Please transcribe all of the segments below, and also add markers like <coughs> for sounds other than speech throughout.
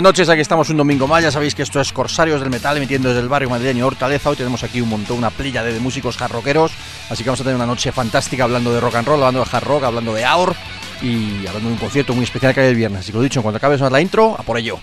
Buenas noches, aquí estamos un domingo más. Ya sabéis que esto es Corsarios del Metal, emitiendo desde el barrio madrileño Hortaleza. Hoy tenemos aquí un montón, una playa de, músicos jarroqueros. Así que vamos a tener una noche fantástica hablando de rock and roll, hablando de hard rock, hablando de AOR y hablando de un concierto muy especial que hay el viernes. Así que lo dicho, en cuanto acabe de la intro, a por ello.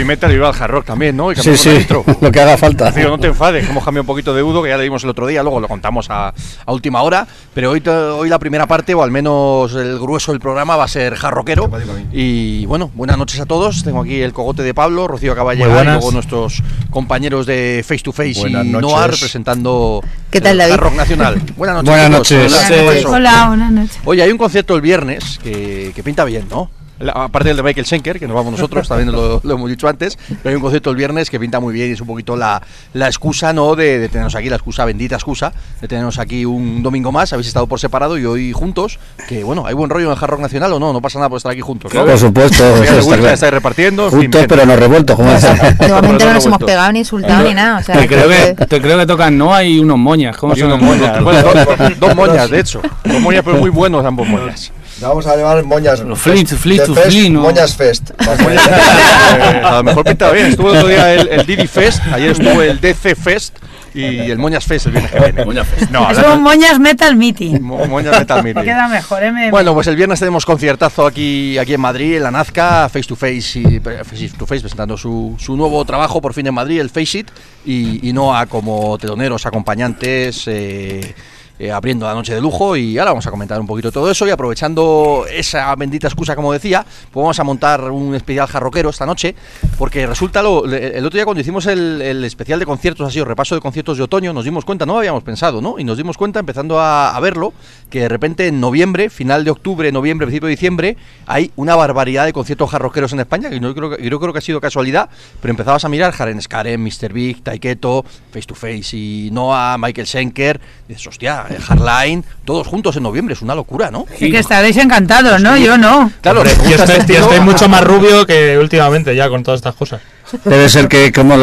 Heavy metal y iba al hard rock también, ¿no? Y sí, sí, <laughs> lo que haga falta. no te enfades, hemos cambiado un poquito de Udo, que ya le dimos el otro día, luego lo contamos a, última hora, pero hoy, hoy la primera parte, o al menos el grueso del programa, va a ser jarroquero. Y bueno, buenas noches a todos. Tengo aquí el cogote de Pablo, Rocío acaba de llegar, y luego nuestros compañeros de Face to Face y Noah representando ¿Qué tal, David? Rock Nacional. <laughs> Buenas noches. Buenas noches. Hola, buenas noches. Oye, hay un concierto el viernes que, que pinta bien, ¿no? Aparte del de Michael Schenker, que nos vamos nosotros, también lo, hemos dicho antes, pero hay un concepto el viernes que pinta muy bien y es un poquito la, la excusa, ¿no? De, tenernos aquí, la excusa, bendita excusa, de tenernos aquí un domingo más, habéis estado por separado y hoy juntos, que bueno, hay buen rollo en el Hard Rock Nacional o no, no pasa nada por estar aquí juntos, Por supuesto, estáis repartiendo. Juntos, pero no revueltos, como De momento no nos hemos pegado ni insultado ni nada. O sea, te, creo que, te creo que tocan no hay unos moñas, ¿cómo son unos moñas? <laughs> dos, moñas, de hecho. Dos moñas, pero muy buenos ambos moñas vamos a llevar moñas. Flint, Flint, Flint, Moñas Fest. <laughs> a lo mejor pinta bien. Estuvo el otro día el, el Didi Fest, ayer estuvo el DC Fest y el Moñas Fest el viernes que viene. Moñas Fest. No, es un Moñas Metal Meeting. Moñas Metal <laughs> Meeting. Queda mejor, ¿eh? Bueno, pues el viernes tenemos conciertazo aquí, aquí en Madrid, en la Nazca, Face to Face, y, face, to face presentando su, su nuevo trabajo por fin en Madrid, el Face It, y, y no a como teloneros, acompañantes. Eh, eh, abriendo la noche de lujo y ahora vamos a comentar un poquito todo eso y aprovechando esa bendita excusa como decía, pues vamos a montar un especial jarroquero esta noche porque resulta lo, el otro día cuando hicimos el, especial de conciertos así o repaso de conciertos de otoño nos dimos cuenta, no habíamos pensado, ¿no? Y nos dimos cuenta empezando a, verlo que de repente en noviembre, final de octubre, noviembre, principio de diciembre hay una barbaridad de conciertos jarroqueros en España que yo creo, que ha sido casualidad, pero empezabas a mirar Jaren Skaren, Mr. Big, Taiketo, Face to Face y Noah, Michael Schenker, dices, hostia, Hardline, todos juntos en noviembre, es una locura, ¿no? Sí, que estaréis encantados, ¿no? Yo no. Claro, yo, estoy, mucho más rubio que últimamente ya con todas estas cosas. Debe ser que como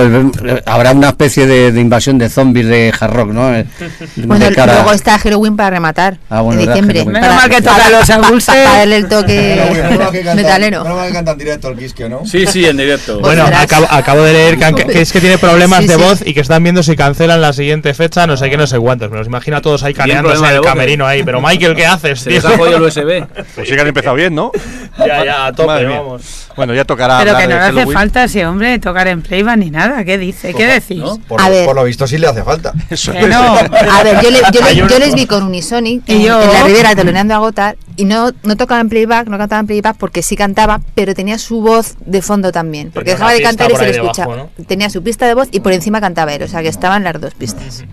habrá una especie de, de invasión de zombies de hard rock, ¿no? Eh, Bueno, de cara- luego está Halloween para rematar Ah, bueno, en diciembre. Halloween. Para, Menos mal que toca <laughs> para- los pa- pa- Agulse. para darle el toque Menos metalero. menos mal que cantan directo el Quisque, ¿no? Sí, sí, en directo. Pues Bueno, verás. acabo, acabo de leer que, que es que tiene problemas Sí, de sí. voz y que están viendo si cancelan la siguiente fecha, no sé qué, no sé cuántos. Me los imagino a todos ahí problema en el camerino ahí. Pero Michael, ¿qué haces, Se tío? les ha jodido el USB. <laughs> Pues sí que han empezado bien, ¿no? ya, ya, a tope, vamos. Bueno, ya tocará Pero que no hace falta ese hombre tocar en playback ni nada. ¿Qué dice? ¿Qué decís? ¿no? Por, A ver. por lo visto sí le hace falta. <laughs> Eso Que es. no. A ver, yo, le- yo, le- Hay un- yo les vi con Unisonic Y en, yo- en la Ribera teloneando a Gotar y no, no tocaba en playback, no cantaba en playback porque sí cantaba, pero tenía su voz de fondo también. Porque Tenía dejaba de cantar y se le escuchaba. Tenía su pista de voz y por encima cantaba él, o sea que estaban las dos pistas.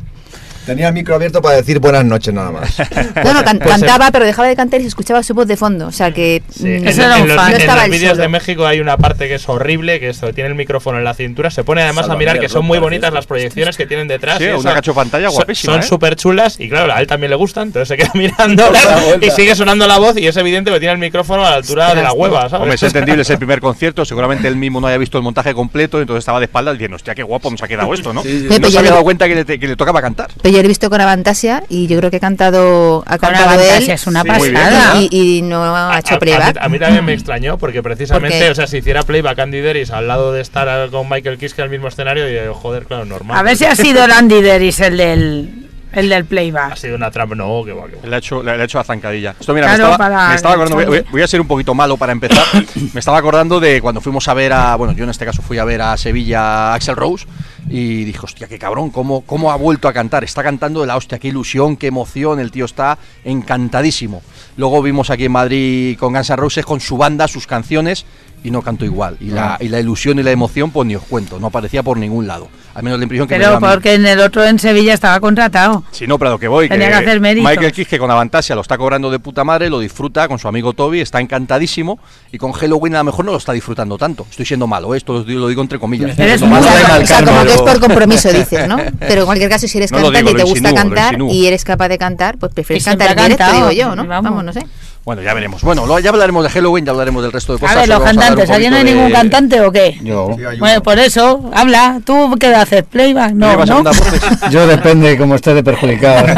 Tenía el micro abierto para decir buenas noches nada más. <laughs> No, no, can- cantaba, pero dejaba de cantar y se escuchaba su voz de fondo. O sea que mm, En, Eso era en un los, fan. en No los vídeos de México hay una parte que es horrible, que esto tiene el micrófono en la cintura. Se pone además a mirar que son muy bonitas esto. las proyecciones que tienen detrás. Sí, y una eso- cacho pantalla son- guapísima, Son ¿eh? súper chulas y claro, a él también le gustan, entonces se queda <laughs> mirando <laughs> y sigue sonando la voz y es evidente que tiene el micrófono a la altura de la hueva, ¿sabes? Hombre, es entendible, es el primer concierto, seguramente él mismo no haya visto el montaje completo, entonces estaba de espaldas diciendo, hostia, qué guapo nos ha quedado esto, ¿no? Sí, sí. Sí, No se había dado cuenta que le, que le tocaba cantar. Pero yo lo he visto con Avantasia y yo creo que ha cantado, ha Con cantado él es una Sí, muy bien, pasada. y, y no ha A- hecho a- playback. A, mí, a mí también me extrañó porque precisamente, o sea, si hiciera playback Andy Deris al lado de estar con Michael Kiske al mismo escenario, y joder, claro, normal. A ver si ha sido Randy Deris el del, el del ha playback. sido una trampa. No, que va, que va. Le ha hecho, le, le ha hecho a zancadilla. Esto, mira, Claro, me estaba, para me estaba acordando, voy, a ser un poquito malo para empezar. <coughs> me estaba acordando de cuando fuimos a ver a, bueno, yo en este caso fui a ver a Sevilla a Axel Rose y dije, hostia, qué cabrón, cómo, cómo ha vuelto a cantar. Está cantando de la hostia, qué ilusión, qué emoción, el tío está encantadísimo. Luego vimos aquí en Madrid con Guns N' Roses con su banda, sus canciones y no canto igual. Y la, y la ilusión y la emoción, pues ni os cuento, no aparecía por ningún lado. Al menos la impresión que me Pero mí. porque en el otro en Sevilla estaba contratado. Si no, pero lo que voy, Tenía que hacer méritos. Michael Kiske con Avantasia lo está cobrando de puta madre, lo disfruta con su amigo Toby, está encantadísimo y con Halloween a lo mejor no lo está disfrutando tanto. Estoy siendo malo, ¿eh? esto lo digo, entre comillas. Eres Lo malo. O sea, Malcarmo, como que es por compromiso, dices, ¿no? <laughs> Pero en cualquier caso, si eres No cantante digo, y te gusta insinúo, cantar y eres capaz de cantar, pues prefieres cantar en directo, digo yo, ¿no? vamos. Vamos, no sé. Bueno, ya veremos. Bueno, lo- ya hablaremos de Halloween, ya hablaremos del resto de cosas. A ver, los cantantes, ¿allí no hay ningún cantante o qué? Yo, Sí, Bueno, por eso, habla. ¿Tú qué haces? ¿Playback? No, ¿Llevas ¿no? <laughs> yo depende de cómo esté de perjudicado. <laughs>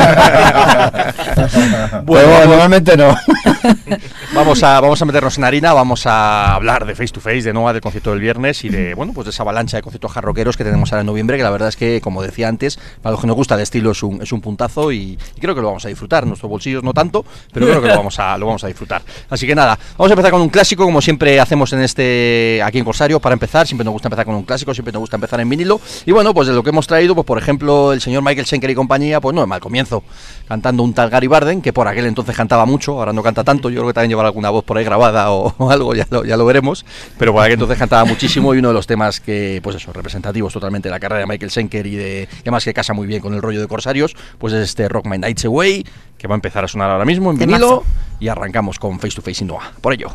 Bueno, vamos- normalmente no. Vamos a, vamos a meternos en harina, vamos a hablar de Face to Face, de Nova, del concierto del viernes y de bueno pues de esa avalancha de conciertos jarroqueros que tenemos ahora en noviembre, que la verdad es que, como decía antes, para los que nos gusta el estilo es un, es un puntazo y, y creo que lo vamos a disfrutar. Nuestros bolsillos no tanto, pero creo que lo vamos a, lo vamos a disfrutar. Así que nada, vamos a empezar con un clásico, como siempre hacemos en este aquí en Corsario, para empezar, siempre nos gusta empezar con un clásico, siempre nos gusta empezar en vinilo. Y bueno, pues de lo que hemos traído, pues por ejemplo, el señor Michael Schenker y compañía, pues no es mal comienzo, cantando un tal Gary Barden, que por aquel entonces cantaba mucho, ahora no canta tanto, yo creo que también llevará alguna voz por ahí grabada o, <laughs> o algo, ya lo, ya lo veremos, pero por aquel entonces cantaba muchísimo y uno de los temas que, pues eso, representativos totalmente de la carrera de Michael Schenker y de, y además que casa muy bien con el rollo de Corsarios, pues es este Rock My Nights Away, que va a empezar a sonar ahora mismo en vinilo y arrancamos con Face to Face in Noah. Por ello.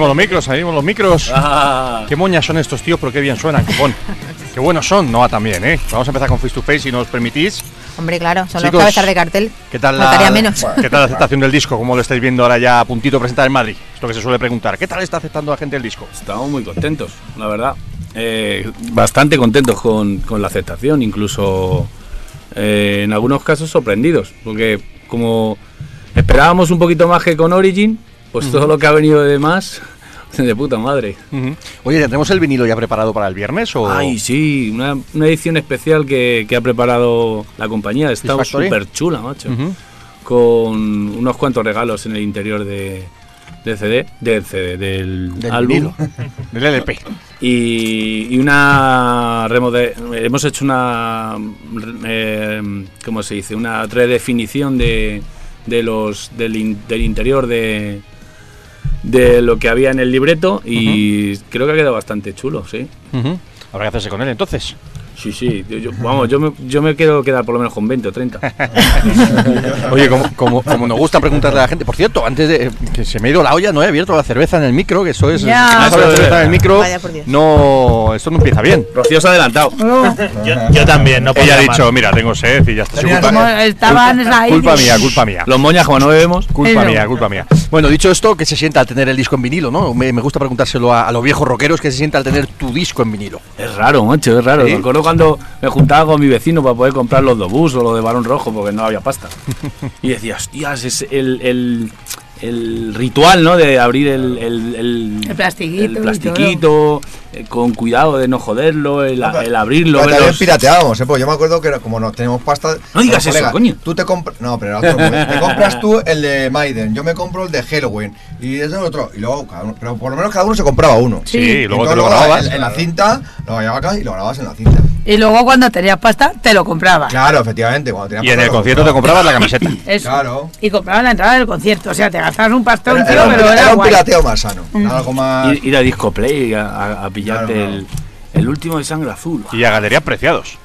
Abrimos los micros, abrimos los micros. Ah, Qué moñas son estos tíos, pero qué bien suenan, copón. <laughs> Qué buenos son, Noah también, ¿eh? Vamos a empezar con Face to Face si nos permitís. Hombre, claro, son Chicos, los cabezas de cartel. ¿Qué tal la, menos. ¿Qué tal la <laughs> aceptación del disco? ¿Cómo lo estáis viendo ahora ya a puntito de presentar en Madrid? Esto que se suele preguntar. ¿Qué tal está aceptando la gente el disco? estamos muy contentos, la verdad. Eh, bastante contentos con, con la aceptación, incluso eh, en algunos casos sorprendidos, porque como esperábamos un poquito más que con Origin, pues todo lo que ha venido de más, de puta madre. Oye, ¿tendremos el vinilo ya preparado para el viernes? O... Ay, sí, una, una edición especial que, que ha preparado la compañía. Está súper chula, macho. Con unos cuantos regalos en el interior de, del CD, del CD, del, Del álbum. vinilo. Del LP. Y, y una hemos hecho una eh, ¿cómo se dice? una redefinición de, de los del, in- del interior de de lo que había en el libreto y creo que ha quedado bastante chulo, sí. Ujú. Habrá que hacerse con él entonces. Sí, sí, yo- yo- vamos, yo me, yo me quiero quedar por lo menos con 20 o 30. <laughs> Oye, como, como, como nos gusta preguntarle a la gente, por cierto, antes de que se me ha ido la olla, no he abierto la cerveza en el micro, que eso es. Ya. si no la cerveza en el micro, Vaya por Dios. no, esto no empieza bien. Rocío se ha adelantado. <laughs> Yo, yo también, no Ella ha dicho, mira, tengo sed y ya está. Culpa, Como estaban ahí. culpa mía, culpa mía. Los moñas, como no bebemos, Culpa mía, culpa mía. Bueno, dicho esto, ¿qué se siente al tener el disco en vinilo, no? Me, me gusta preguntárselo a, a los viejos rockeros, ¿qué se siente al tener tu disco en vinilo? es raro, macho, es raro. ¿Sí? Me acuerdo cuando me juntaba con mi vecino para poder comprar los Dobús o los de Barón Rojo porque no había pasta. <laughs> Y decía, hostias, es el, el, el ritual, ¿no? De abrir el, el, el, El plastiquito plastiquito, eh, con cuidado de no joderlo, el, No, el abrirlo. Pero los- pirateábamos, ¿eh? Pues yo me acuerdo que era- como no tenemos pasta. No digas eso, coño. Tú te compras. No, pero era otro. Te compras tú el de Maiden, yo me compro el de Halloween. Y ese otro. Y luego, cada uno- pero por lo menos cada uno se compraba uno. Sí, y luego te lo grababas. En, en la cinta, lo llevabas acá y lo grababas en la cinta. Y luego cuando tenías pasta, te lo comprabas. Claro, efectivamente. Cuando tenías Y en pasta, el concierto te comprabas. la camiseta. <clears throat> Eso. Claro. Y comprabas la entrada del concierto. O sea, te gastabas un pastón, Era, tío, era un, pero era, era un pirateo más sano. Era algo más. ir, ir a Disco Play a, a- a pillarte Claro, el, el último de sangre azul. Y a Galerías Preciados.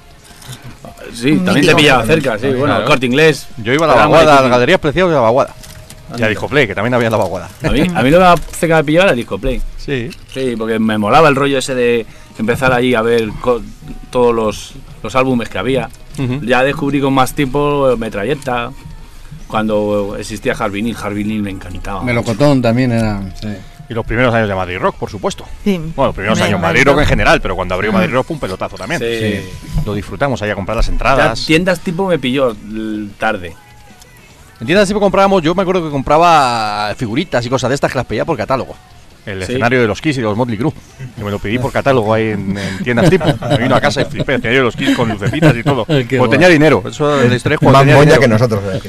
Sí, también te pillaba cerca, sí. También, Bueno, claro. corte inglés. Yo iba a la vaguada, a difícil. Galerías Preciados y a la vaguada. Y a Anda. Discoplay, que también había la vaguada. A mí, a mí lo que más cerca me pillaba era Disco Play. Sí. Sí, porque me molaba el rollo ese de empezar allí a ver todos los, los álbumes que había. Ya descubrí con más tiempo eh, Metralleta, cuando existía Harvinil. Harvinil me encantaba. Melocotón también era. sí. Y los primeros años de Madrid Rock, por supuesto. Sí. Bueno, los primeros años Madrid Rock en general, pero cuando abrió Madrid Rock fue un pelotazo también. Sí. Lo disfrutamos ahí a comprar las Ya entradas. tiendas tipo me pilló tarde. En tiendas siempre comprábamos, yo me acuerdo que compraba figuritas y cosas de estas que las pedía por catálogo. El Sí. escenario de los Kiss y de los Motley Crue. Que me lo pedí por catálogo ahí en, en tiendas tipo. Me vino a casa y flipé. El escenario de los Kiss con lucecitas y todo. <laughs> Cuando guay. tenía dinero. Eso de la historia es más tenía moña dinero. que nosotros. eh.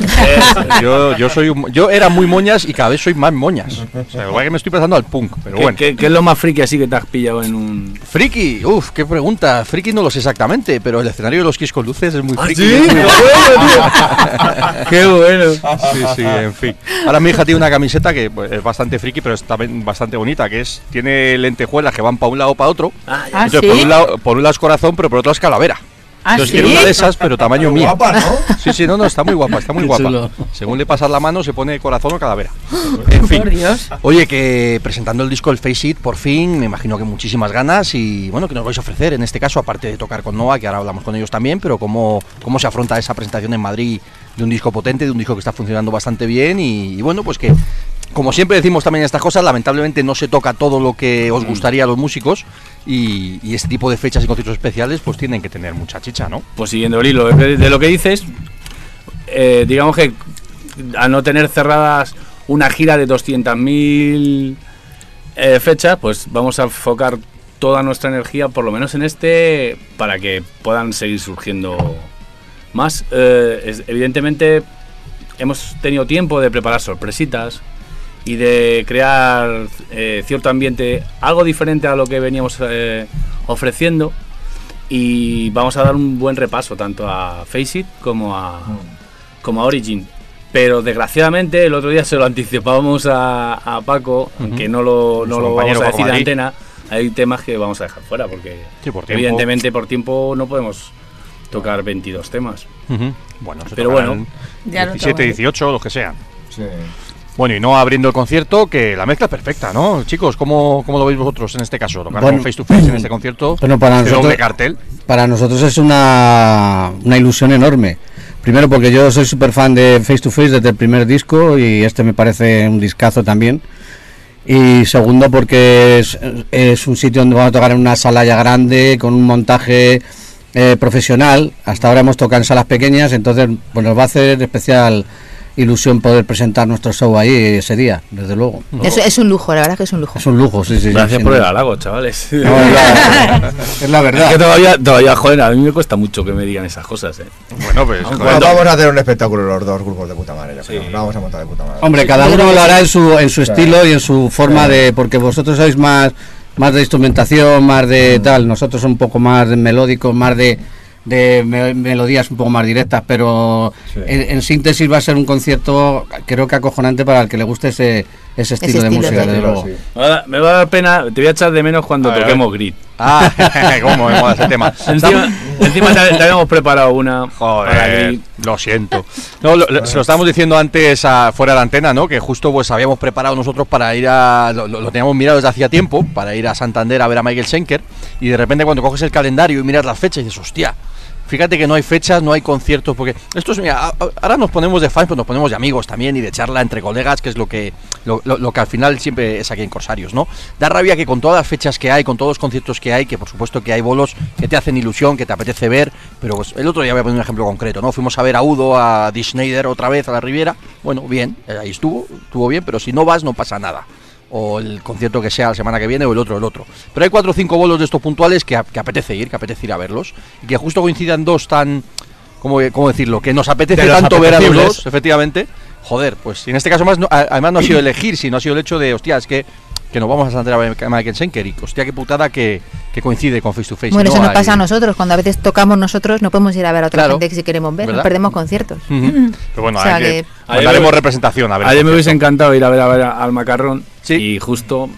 Yo, yo soy un- yo era muy moñas y cada vez soy más moñas. O sea, igual que me estoy pasando al punk, pero ¿Qué, bueno. qué- qué es lo más friki así que te has pillado en un. Friki, uff, qué pregunta. Friki no lo sé exactamente, pero el escenario de los Kiss con luces es muy friki. ¿sí? es muy- <laughs> ¡Qué bueno! Sí, sí, en fin. Ahora mi hija tiene una camiseta que pues, es bastante friki, pero es también bastante bonita, que es tiene lentejuelas que van para un lado o para otro. Ah, Entonces, ¿sí? por, un lado, por un lado es corazón, pero por otro lado es calavera. Ah, Entonces ¿sí? tiene una de esas, pero tamaño <laughs> mío. Guapa, ¿no? Sí, sí, no, no, está muy guapa, está muy <laughs> Qué guapa. chulo. Según le pasas la mano, se pone corazón o calavera. <gasps> En fin. Por Dios. Oye, que presentando el disco El Face It, por fin, me imagino que muchísimas ganas y bueno, que nos vais a ofrecer en este caso, aparte de tocar con Noah, que ahora hablamos con ellos también, pero cómo, cómo se afronta esa presentación en Madrid de un disco potente, de un disco que está funcionando bastante bien y, y bueno, pues que como siempre decimos también estas cosas, lamentablemente no se toca todo lo que os gustaría a los músicos y, y este tipo de fechas y conciertos especiales pues tienen que tener mucha chicha, ¿no? Pues siguiendo el hilo de, lo que dices, eh, digamos que al no tener cerradas una gira de 200.000 eh, fechas, pues vamos a enfocar toda nuestra energía, por lo menos en este, para que puedan seguir surgiendo más. Eh, es- evidentemente, hemos tenido tiempo de preparar sorpresitas y de crear eh, cierto ambiente algo diferente a lo que veníamos eh, ofreciendo y vamos a dar un buen repaso tanto a Face It como a, como a Origin. Pero desgraciadamente el otro día se lo anticipábamos a, a Paco, aunque no lo, no lo vamos a decir en antena, hay temas que vamos a dejar fuera porque Sí, por tiempo. evidentemente por tiempo no podemos tocar 22 temas. Bueno, se Pero bueno, Ya lo 17, tomaré. 18, los que sean. Sí. Bueno, y no abriendo el concierto, que la mezcla es perfecta, ¿no? Chicos, ¿cómo, cómo lo veis vosotros en este caso? Tocar Bueno, face to face en este <clears throat> concierto. Bueno, para nosotros- doble cartel. Para nosotros es una, una ilusión enorme. Primero porque yo soy súper fan de Face to Face desde el primer disco y este me parece un discazo también. Y segundo porque es, es un sitio donde vamos a tocar en una sala ya grande, con un montaje eh, profesional. Hasta ahora hemos tocado en salas pequeñas, entonces pues nos va a hacer especial ilusión poder presentar nuestro show ahí ese día, desde luego. Es, es un lujo, la verdad es que es un lujo. Es un lujo, sí, sí. sí, Gracias por el halago, chavales. <laughs> No, es la- es la Es verdad. que todavía, todavía, joder, a mí me cuesta mucho que me digan esas cosas, eh. Bueno, pues. Bueno, vamos a hacer un espectáculo los dos grupos de puta madre. yo creo. Lo vamos a montar de puta madre. Hombre, cada uno lo hará sí. en su, en su estilo y en su forma de. Porque vosotros sois más, más de instrumentación, más de tal. Nosotros un poco más de melódicos, más de, de me- melodías un poco más directas. Pero en, en síntesis va a ser un concierto, creo que acojonante para el que le guste ese, ese estilo de estilo, música, desde luego. Sí. Me va, a dar, pena, te voy a echar de menos cuando A toquemos Grid. Ah, <laughs> cómo me mola ese tema. Encima, encima te, te habíamos preparado una Joder, lo siento. No, lo- lo- se lo estábamos diciendo antes a- fuera de la antena, ¿no? Que justo pues habíamos preparado nosotros para ir a. Lo, lo- lo teníamos mirado desde hacía tiempo, para ir a Santander a ver a Michael Schenker. Y de repente cuando coges el calendario y miras las fechas y dices, hostia. Fíjate que no hay fechas, no hay conciertos, porque esto es, mira, ahora nos ponemos de fans, pero nos ponemos de amigos también y de charla entre colegas, que es lo que, lo, lo- lo que al final siempre es aquí en Corsarios, ¿no? Da rabia que con todas las fechas que hay, con todos los conciertos que hay, que por supuesto que hay bolos que te hacen ilusión, que te apetece ver, pero pues, el otro día voy a poner un ejemplo concreto, ¿no? Fuimos a ver a Udo, a Di Schneider otra vez a la Riviera, bueno, bien, eh, ahí estuvo, estuvo bien, pero si no vas no pasa nada o el concierto que sea la semana que viene o el otro el otro. Pero hay cuatro o cinco bolos de estos puntuales que, que apetece ir, que apetece ir a verlos y que justo coincidan dos tan ¿cómo, cómo decirlo? Que nos apetece tanto ver a los dos, efectivamente. Joder, pues y en este caso más no- además no ha sido <clears throat> elegir, sino ha sido el hecho de, hostia, es que que nos vamos a Santander a ver a Michael Schenker y hostia, qué putada que, que coincide con Face to Face. Bueno, ¿no? eso nos Ahí- pasa a nosotros. Cuando a veces tocamos nosotros, no podemos ir a ver a otra Claro. gente que si queremos ver. ¿Verdad? Nos perdemos conciertos. Ujú. Pero bueno, O sea que, que- mandaremos Ayer- representación a ver. Ayer me hubiese encantado ir a ver, a ver al macarrón Sí. y justo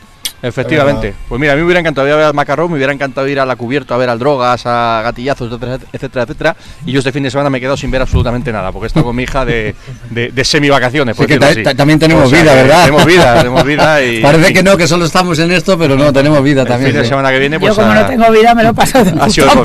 Efectivamente. Pues mira, a mí me hubiera encantado ir a ver al Macarrón, me hubiera encantado ir a la cubierta a ver al Drogas, a Gatillazos, etcétera, etcétera, etcétera. Y yo este fin de semana me he quedado sin ver absolutamente nada, porque he estado con mi hija de, de, de semi-vacaciones. Sí, que así. también tenemos O sea, vida, ¿verdad? Tenemos vida, tenemos vida. <laughs> Y, Parece y que no, que solo estamos en esto, pero no, tenemos vida El también. fin de sí. semana que viene, pues. Yo como a- no tengo vida me lo paso de Ha sido <laughs>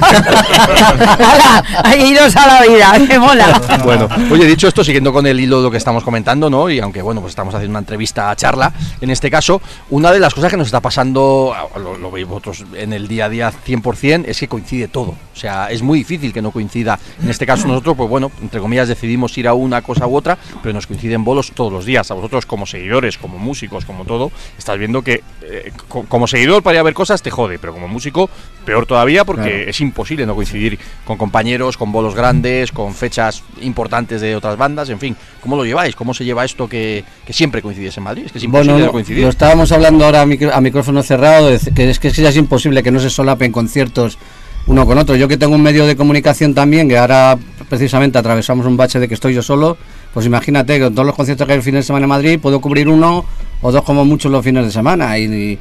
a la vida, <laughs> que mola. Bueno, oye, dicho esto, siguiendo con el hilo de lo que estamos comentando, ¿no? Y aunque, bueno, pues estamos haciendo una entrevista a charla, en este caso, una de las cosas que nos está pasando, ah, lo, veis vosotros en el día a día 100%, es que coincide todo. O sea, es muy difícil que no coincida. En este caso, nosotros, pues bueno, entre comillas, decidimos ir a una cosa u otra, pero nos coinciden bolos todos los días. A vosotros, como seguidores, como músicos, como todo, estás viendo que eh, co- como seguidor para ir a ver cosas te jode, pero como músico, peor todavía, porque Claro. es imposible no coincidir con compañeros, con bolos grandes, con fechas importantes de otras bandas, en fin. ¿Cómo lo lleváis? ¿Cómo se lleva esto que, que siempre coincides en Madrid? Es que es imposible Bueno, no coincidir. lo estábamos hablando ahora a, micro- a micrófono cerrado, de que es que ya es imposible que no se solapen conciertos uno con otro. Yo que tengo un medio de comunicación también, que ahora precisamente atravesamos un bache de que estoy yo solo, pues imagínate que todos los conciertos que hay el fin de semana en Madrid puedo cubrir uno o dos como mucho los fines de semana y, y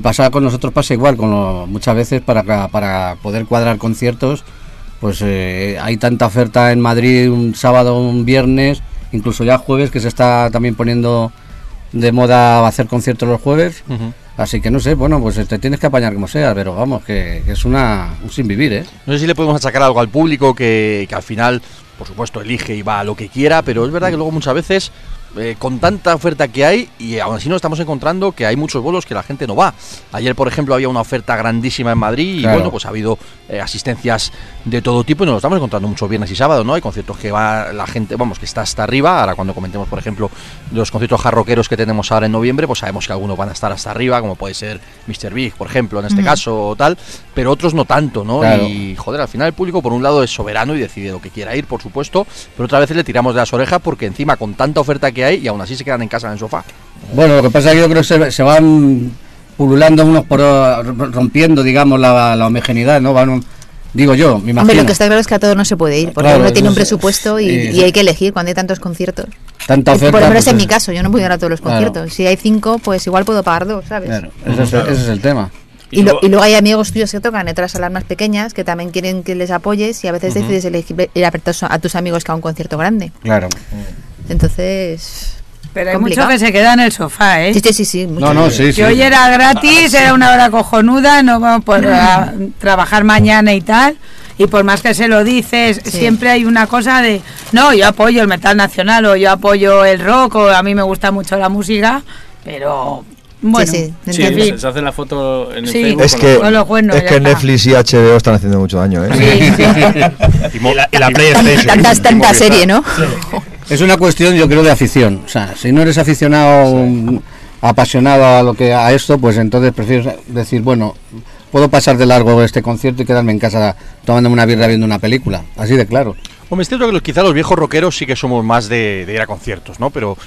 pasar con nosotros pasa igual, con lo- muchas veces para, para poder cuadrar conciertos, pues eh, hay tanta oferta en Madrid un sábado, un viernes, incluso ya jueves que se está también poniendo de moda hacer conciertos los jueves. Así que no sé, bueno, pues te tienes que apañar como sea, pero vamos, que, que es una, un sin vivir, ¿eh? No sé si le podemos achacar algo al público que, que al final, por supuesto, elige y va a lo que quiera, pero es verdad que luego muchas veces, eh, con tanta oferta que hay, y aún así nos estamos encontrando que hay muchos bolos que la gente no va. Ayer, por ejemplo, había una oferta grandísima en Madrid y Claro. bueno, pues ha habido eh, asistencias de todo tipo y nos lo estamos encontrando muchos viernes y sábados, ¿no? Hay conciertos que va la gente, vamos, que está hasta arriba. Ahora cuando comentemos, por ejemplo, los conciertos jarroqueros que tenemos ahora en noviembre, pues sabemos que algunos van a estar hasta arriba, como puede ser Mr. Big, por ejemplo, en este caso o tal, pero otros no tanto, ¿no? Claro. Y joder, al final el público por un lado es soberano y decide lo que quiera ir, por supuesto, pero otra vez le tiramos de las orejas porque encima con tanta oferta que hay y aún así se quedan en casa en el sofá. Bueno, lo que pasa es que yo creo que se, se van pululando unos por rompiendo, digamos, la, la homogeneidad, ¿no? Van, un- digo yo, me imagino. Hombre, lo que está claro es que a todos no se puede ir, porque Claro, uno tiene un es- presupuesto y, hay que elegir cuando hay tantos conciertos. Tanta oferta. Por lo menos pues, en mi caso, yo no puedo ir a todos los Claro. conciertos. Si hay cinco, pues igual puedo pagar dos, ¿sabes? Claro, ese, es, ese es el tema. Y, lo- y luego hay amigos tuyos que tocan en otras salas más pequeñas que también quieren que les apoyes y a veces decides elegir ir a a tus amigos que a un concierto grande. Claro. Entonces, Pero hay complicado. muchos que se quedan en el sofá, ¿eh? Sí, sí, sí, sí, mucho. No, no, sí, sí. Que hoy era gratis, era una hora cojonuda, no vamos por <clears throat> a trabajar mañana y tal. Y por más que se lo dices, Sí. siempre hay una cosa de, no, yo apoyo el metal nacional o yo apoyo el rock o a mí me gusta mucho la música, pero bueno, sí, Sí, en fin. se, hacen la foto en el Sí. Facebook. Es que, los Con los es que. Netflix y HBO están haciendo mucho daño, ¿eh? Sí, sí. <laughs> Y la, y la PlayStation. Tantas, tanta serie, ¿no? Es una cuestión, yo creo, de afición. O sea, si no eres aficionado, apasionado a lo que a esto, pues entonces prefieres decir, bueno, puedo pasar de largo este concierto y quedarme en casa tomándome una birra viendo una película. Así de claro. Hombre, es cierto que los- quizá los viejos rockeros sí que somos más de, de ir a conciertos, ¿no? Pero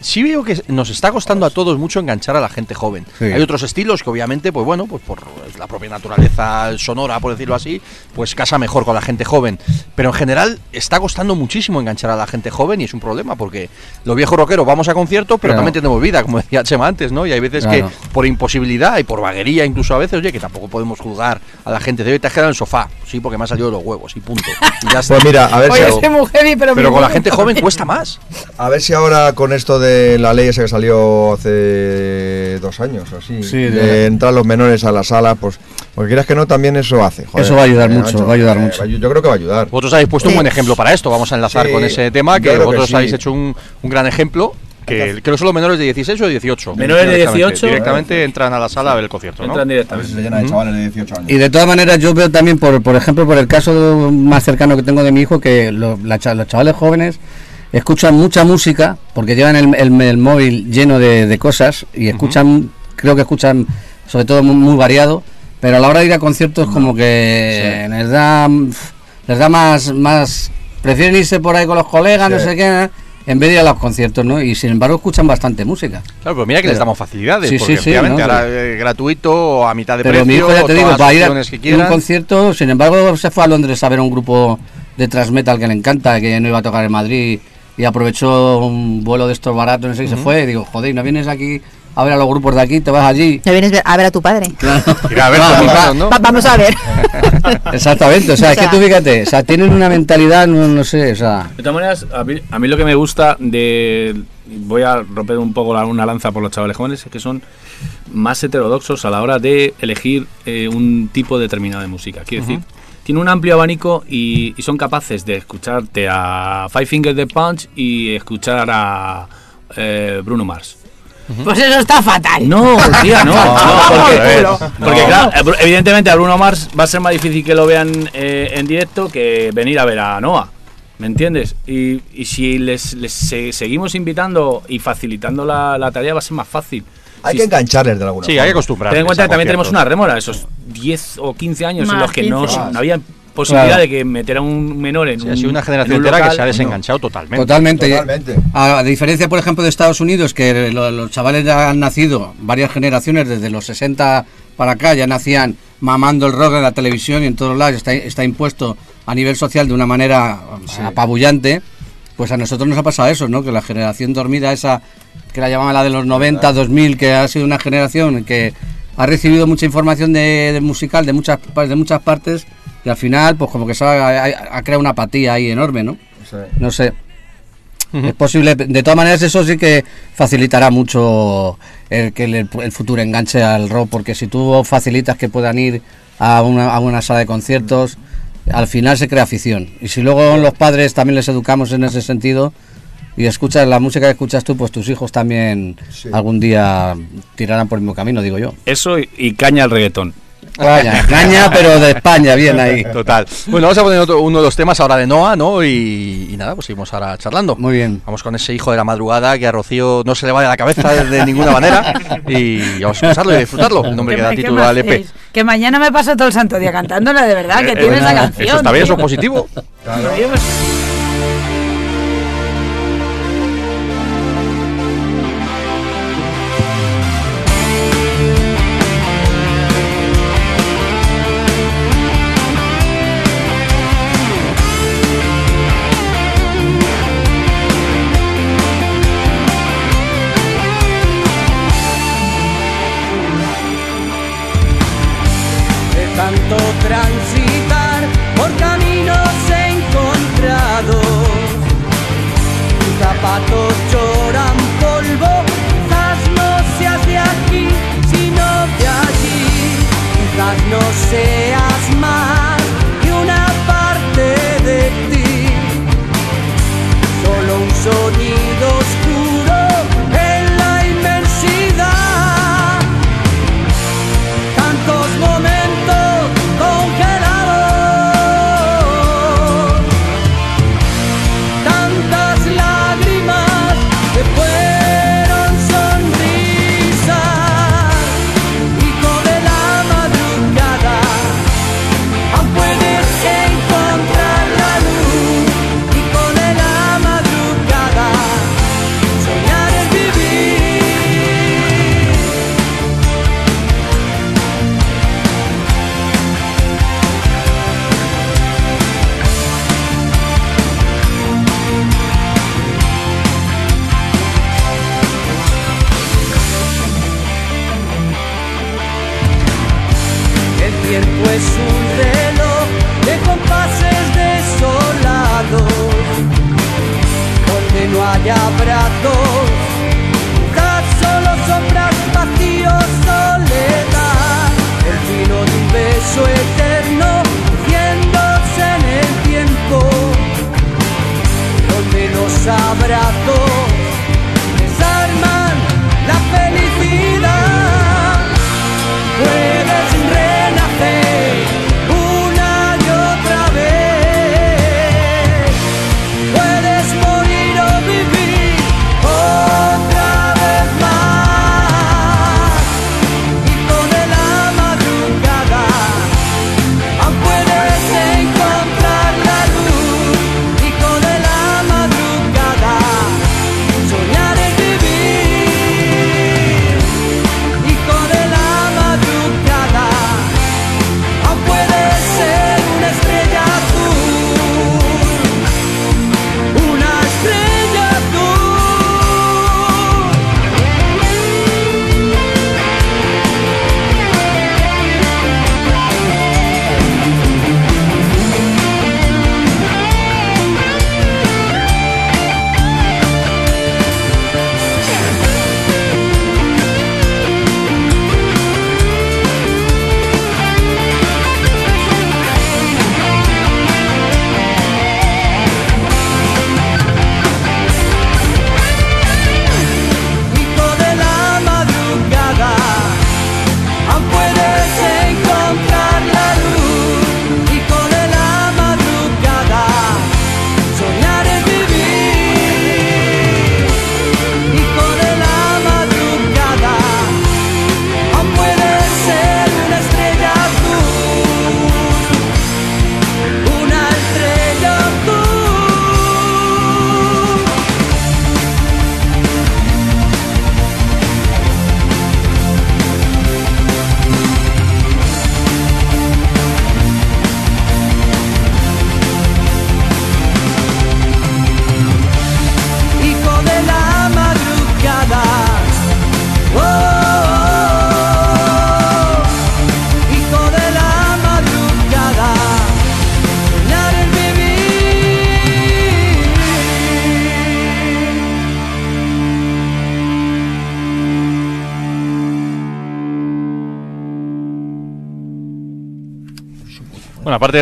sí veo que nos está costando a todos mucho enganchar a la gente joven. Sí. Hay otros estilos que obviamente, pues bueno, pues por la propia naturaleza sonora, por decirlo así, pues casa mejor con la gente joven. Pero en general está costando muchísimo enganchar a la gente joven y es un problema porque los viejos rockeros vamos a conciertos, pero Claro. también tenemos vida, como decía Chema antes, ¿no? Y hay veces Claro. que por imposibilidad y por vaguería incluso a veces, oye, que tampoco podemos juzgar a la gente de hoy te has quedado en el sofá, sí, porque me ha salido de los huevos y punto. Y ya <laughs> está. Pues mira, a ver si Oye, hago- soy mujer y pero, Pero con la gente joven cuesta más. A ver si ahora con esto de la ley esa que salió hace dos años o así, Sí, de, de- entrar los menores a la sala, pues, porque quieras que no, también eso hace. joder. Eso va a ayudar Eh, mucho, va a ayudar eh, mucho. Yo creo que va a ayudar. Vosotros habéis puesto un Sí. buen ejemplo para esto. Vamos a enlazar Sí, con ese tema, que que vosotros sí. habéis hecho un, un gran ejemplo. Que creo que son los menores de 16 o 18. Menores de Directamente- 18. Directamente entran a la sala a ver el concierto, ¿no? Entran directamente. se llena de chavales de 18 años. Y de todas maneras yo veo también, por, por ejemplo, por el caso más cercano que tengo de mi hijo, que lo- la los chavales jóvenes escuchan mucha música porque llevan el, el- el móvil lleno de, de cosas y escuchan, creo que escuchan sobre todo muy, muy variado, pero a la hora de ir a conciertos como que les da les da más, más, prefieren irse por ahí con los colegas, no sé qué, en vez de ir a los conciertos, ¿no? Y sin embargo escuchan bastante música. Claro, pero mira que les Pero- damos facilidades. Sí, porque efectivamente no, ahora eh, gratuito o a mitad de Pero precio. mi hijo, ya te digo, todas va a las ir a un concierto, sin embargo, se fue a Londres a ver un grupo de thrash metal que le encanta, que no iba a tocar en Madrid, y aprovechó un vuelo de estos baratos, no sé, y se fue, y digo, joder, ¿no vienes aquí a ver a los grupos de aquí, te vas allí? ¿No vienes a ver a tu padre? <laughs> A ver Claro, ¿no? Va- vamos a ver. <laughs> Exactamente, o sea, es O sea- que tú fíjate, o sea, tienen una mentalidad, no, no sé, o sea, De todas maneras, a mí, a mí lo que me gusta de. Voy a romper un poco la- una lanza por los chavales jóvenes, es que son más heterodoxos a la hora de elegir eh, un tipo determinado de música. Quiero decir, tienen un amplio abanico y, y son capaces de escucharte a Five Fingers de Punch y escuchar a eh, Bruno Mars. Pues eso está fatal. No, tía, no. <laughs> no, porque, porque, claro, eh, evidentemente a Bruno Mars va a ser más difícil que lo vean eh, en directo que venir a ver a Noah. ¿Me entiendes? Y, y si les, les se- seguimos invitando y facilitando la, la tarea va a ser más fácil. Hay que engancharles de alguna Sí, hay que forma. acostumbrarse. Ten en cuenta que también tenemos una remora, esos 10 o 15 años en Más los que no, 15. no había posibilidad Claro. de que meter a un menor en Sí, un, ha sido una en generación entera que local. se ha desenganchado totalmente. totalmente. Totalmente. A, a diferencia, por ejemplo, de Estados Unidos, que lo- los chavales ya han nacido varias generaciones desde los 60 para acá, ya nacían mamando el rock en la televisión y en todos lados, está, está impuesto a nivel social de una manera apabullante, pues a nosotros nos ha pasado eso, ¿no? Que la generación dormida esa, que la llamaban la de los 90, 2000, que ha sido una generación que ha recibido mucha información de, de musical de muchas, de muchas partes y al final, pues como que se ha, ha- ha creado una apatía ahí enorme, ¿no? Sí. No sé. Es posible, de todas maneras eso sí que facilitará mucho el que el, el futuro enganche al rock, porque si tú facilitas que puedan ir a una, a una sala de conciertos, al final se crea afición. Y si luego los padres también les educamos en ese sentido y escuchas la música que escuchas tú, pues tus hijos también Sí. algún día tirarán por el mismo camino, digo yo. Eso y, y caña al reggaetón. Vaya, caña, pero de España, bien ahí. Total. Bueno, vamos a poner otro- uno de los temas ahora de Noah, ¿no? Y, y nada, pues seguimos ahora charlando. Muy bien. Vamos con ese hijo de la madrugada que a Rocío no se le va de la cabeza de ninguna manera. Y vamos a escucharlo y disfrutarlo. El nombre que da ¿Qué- qué título al EP. Que mañana me paso todo el santo día cantándola, de verdad, que Eh, tienes eh, la canción. Eso está bien, eso es positivo. Dios.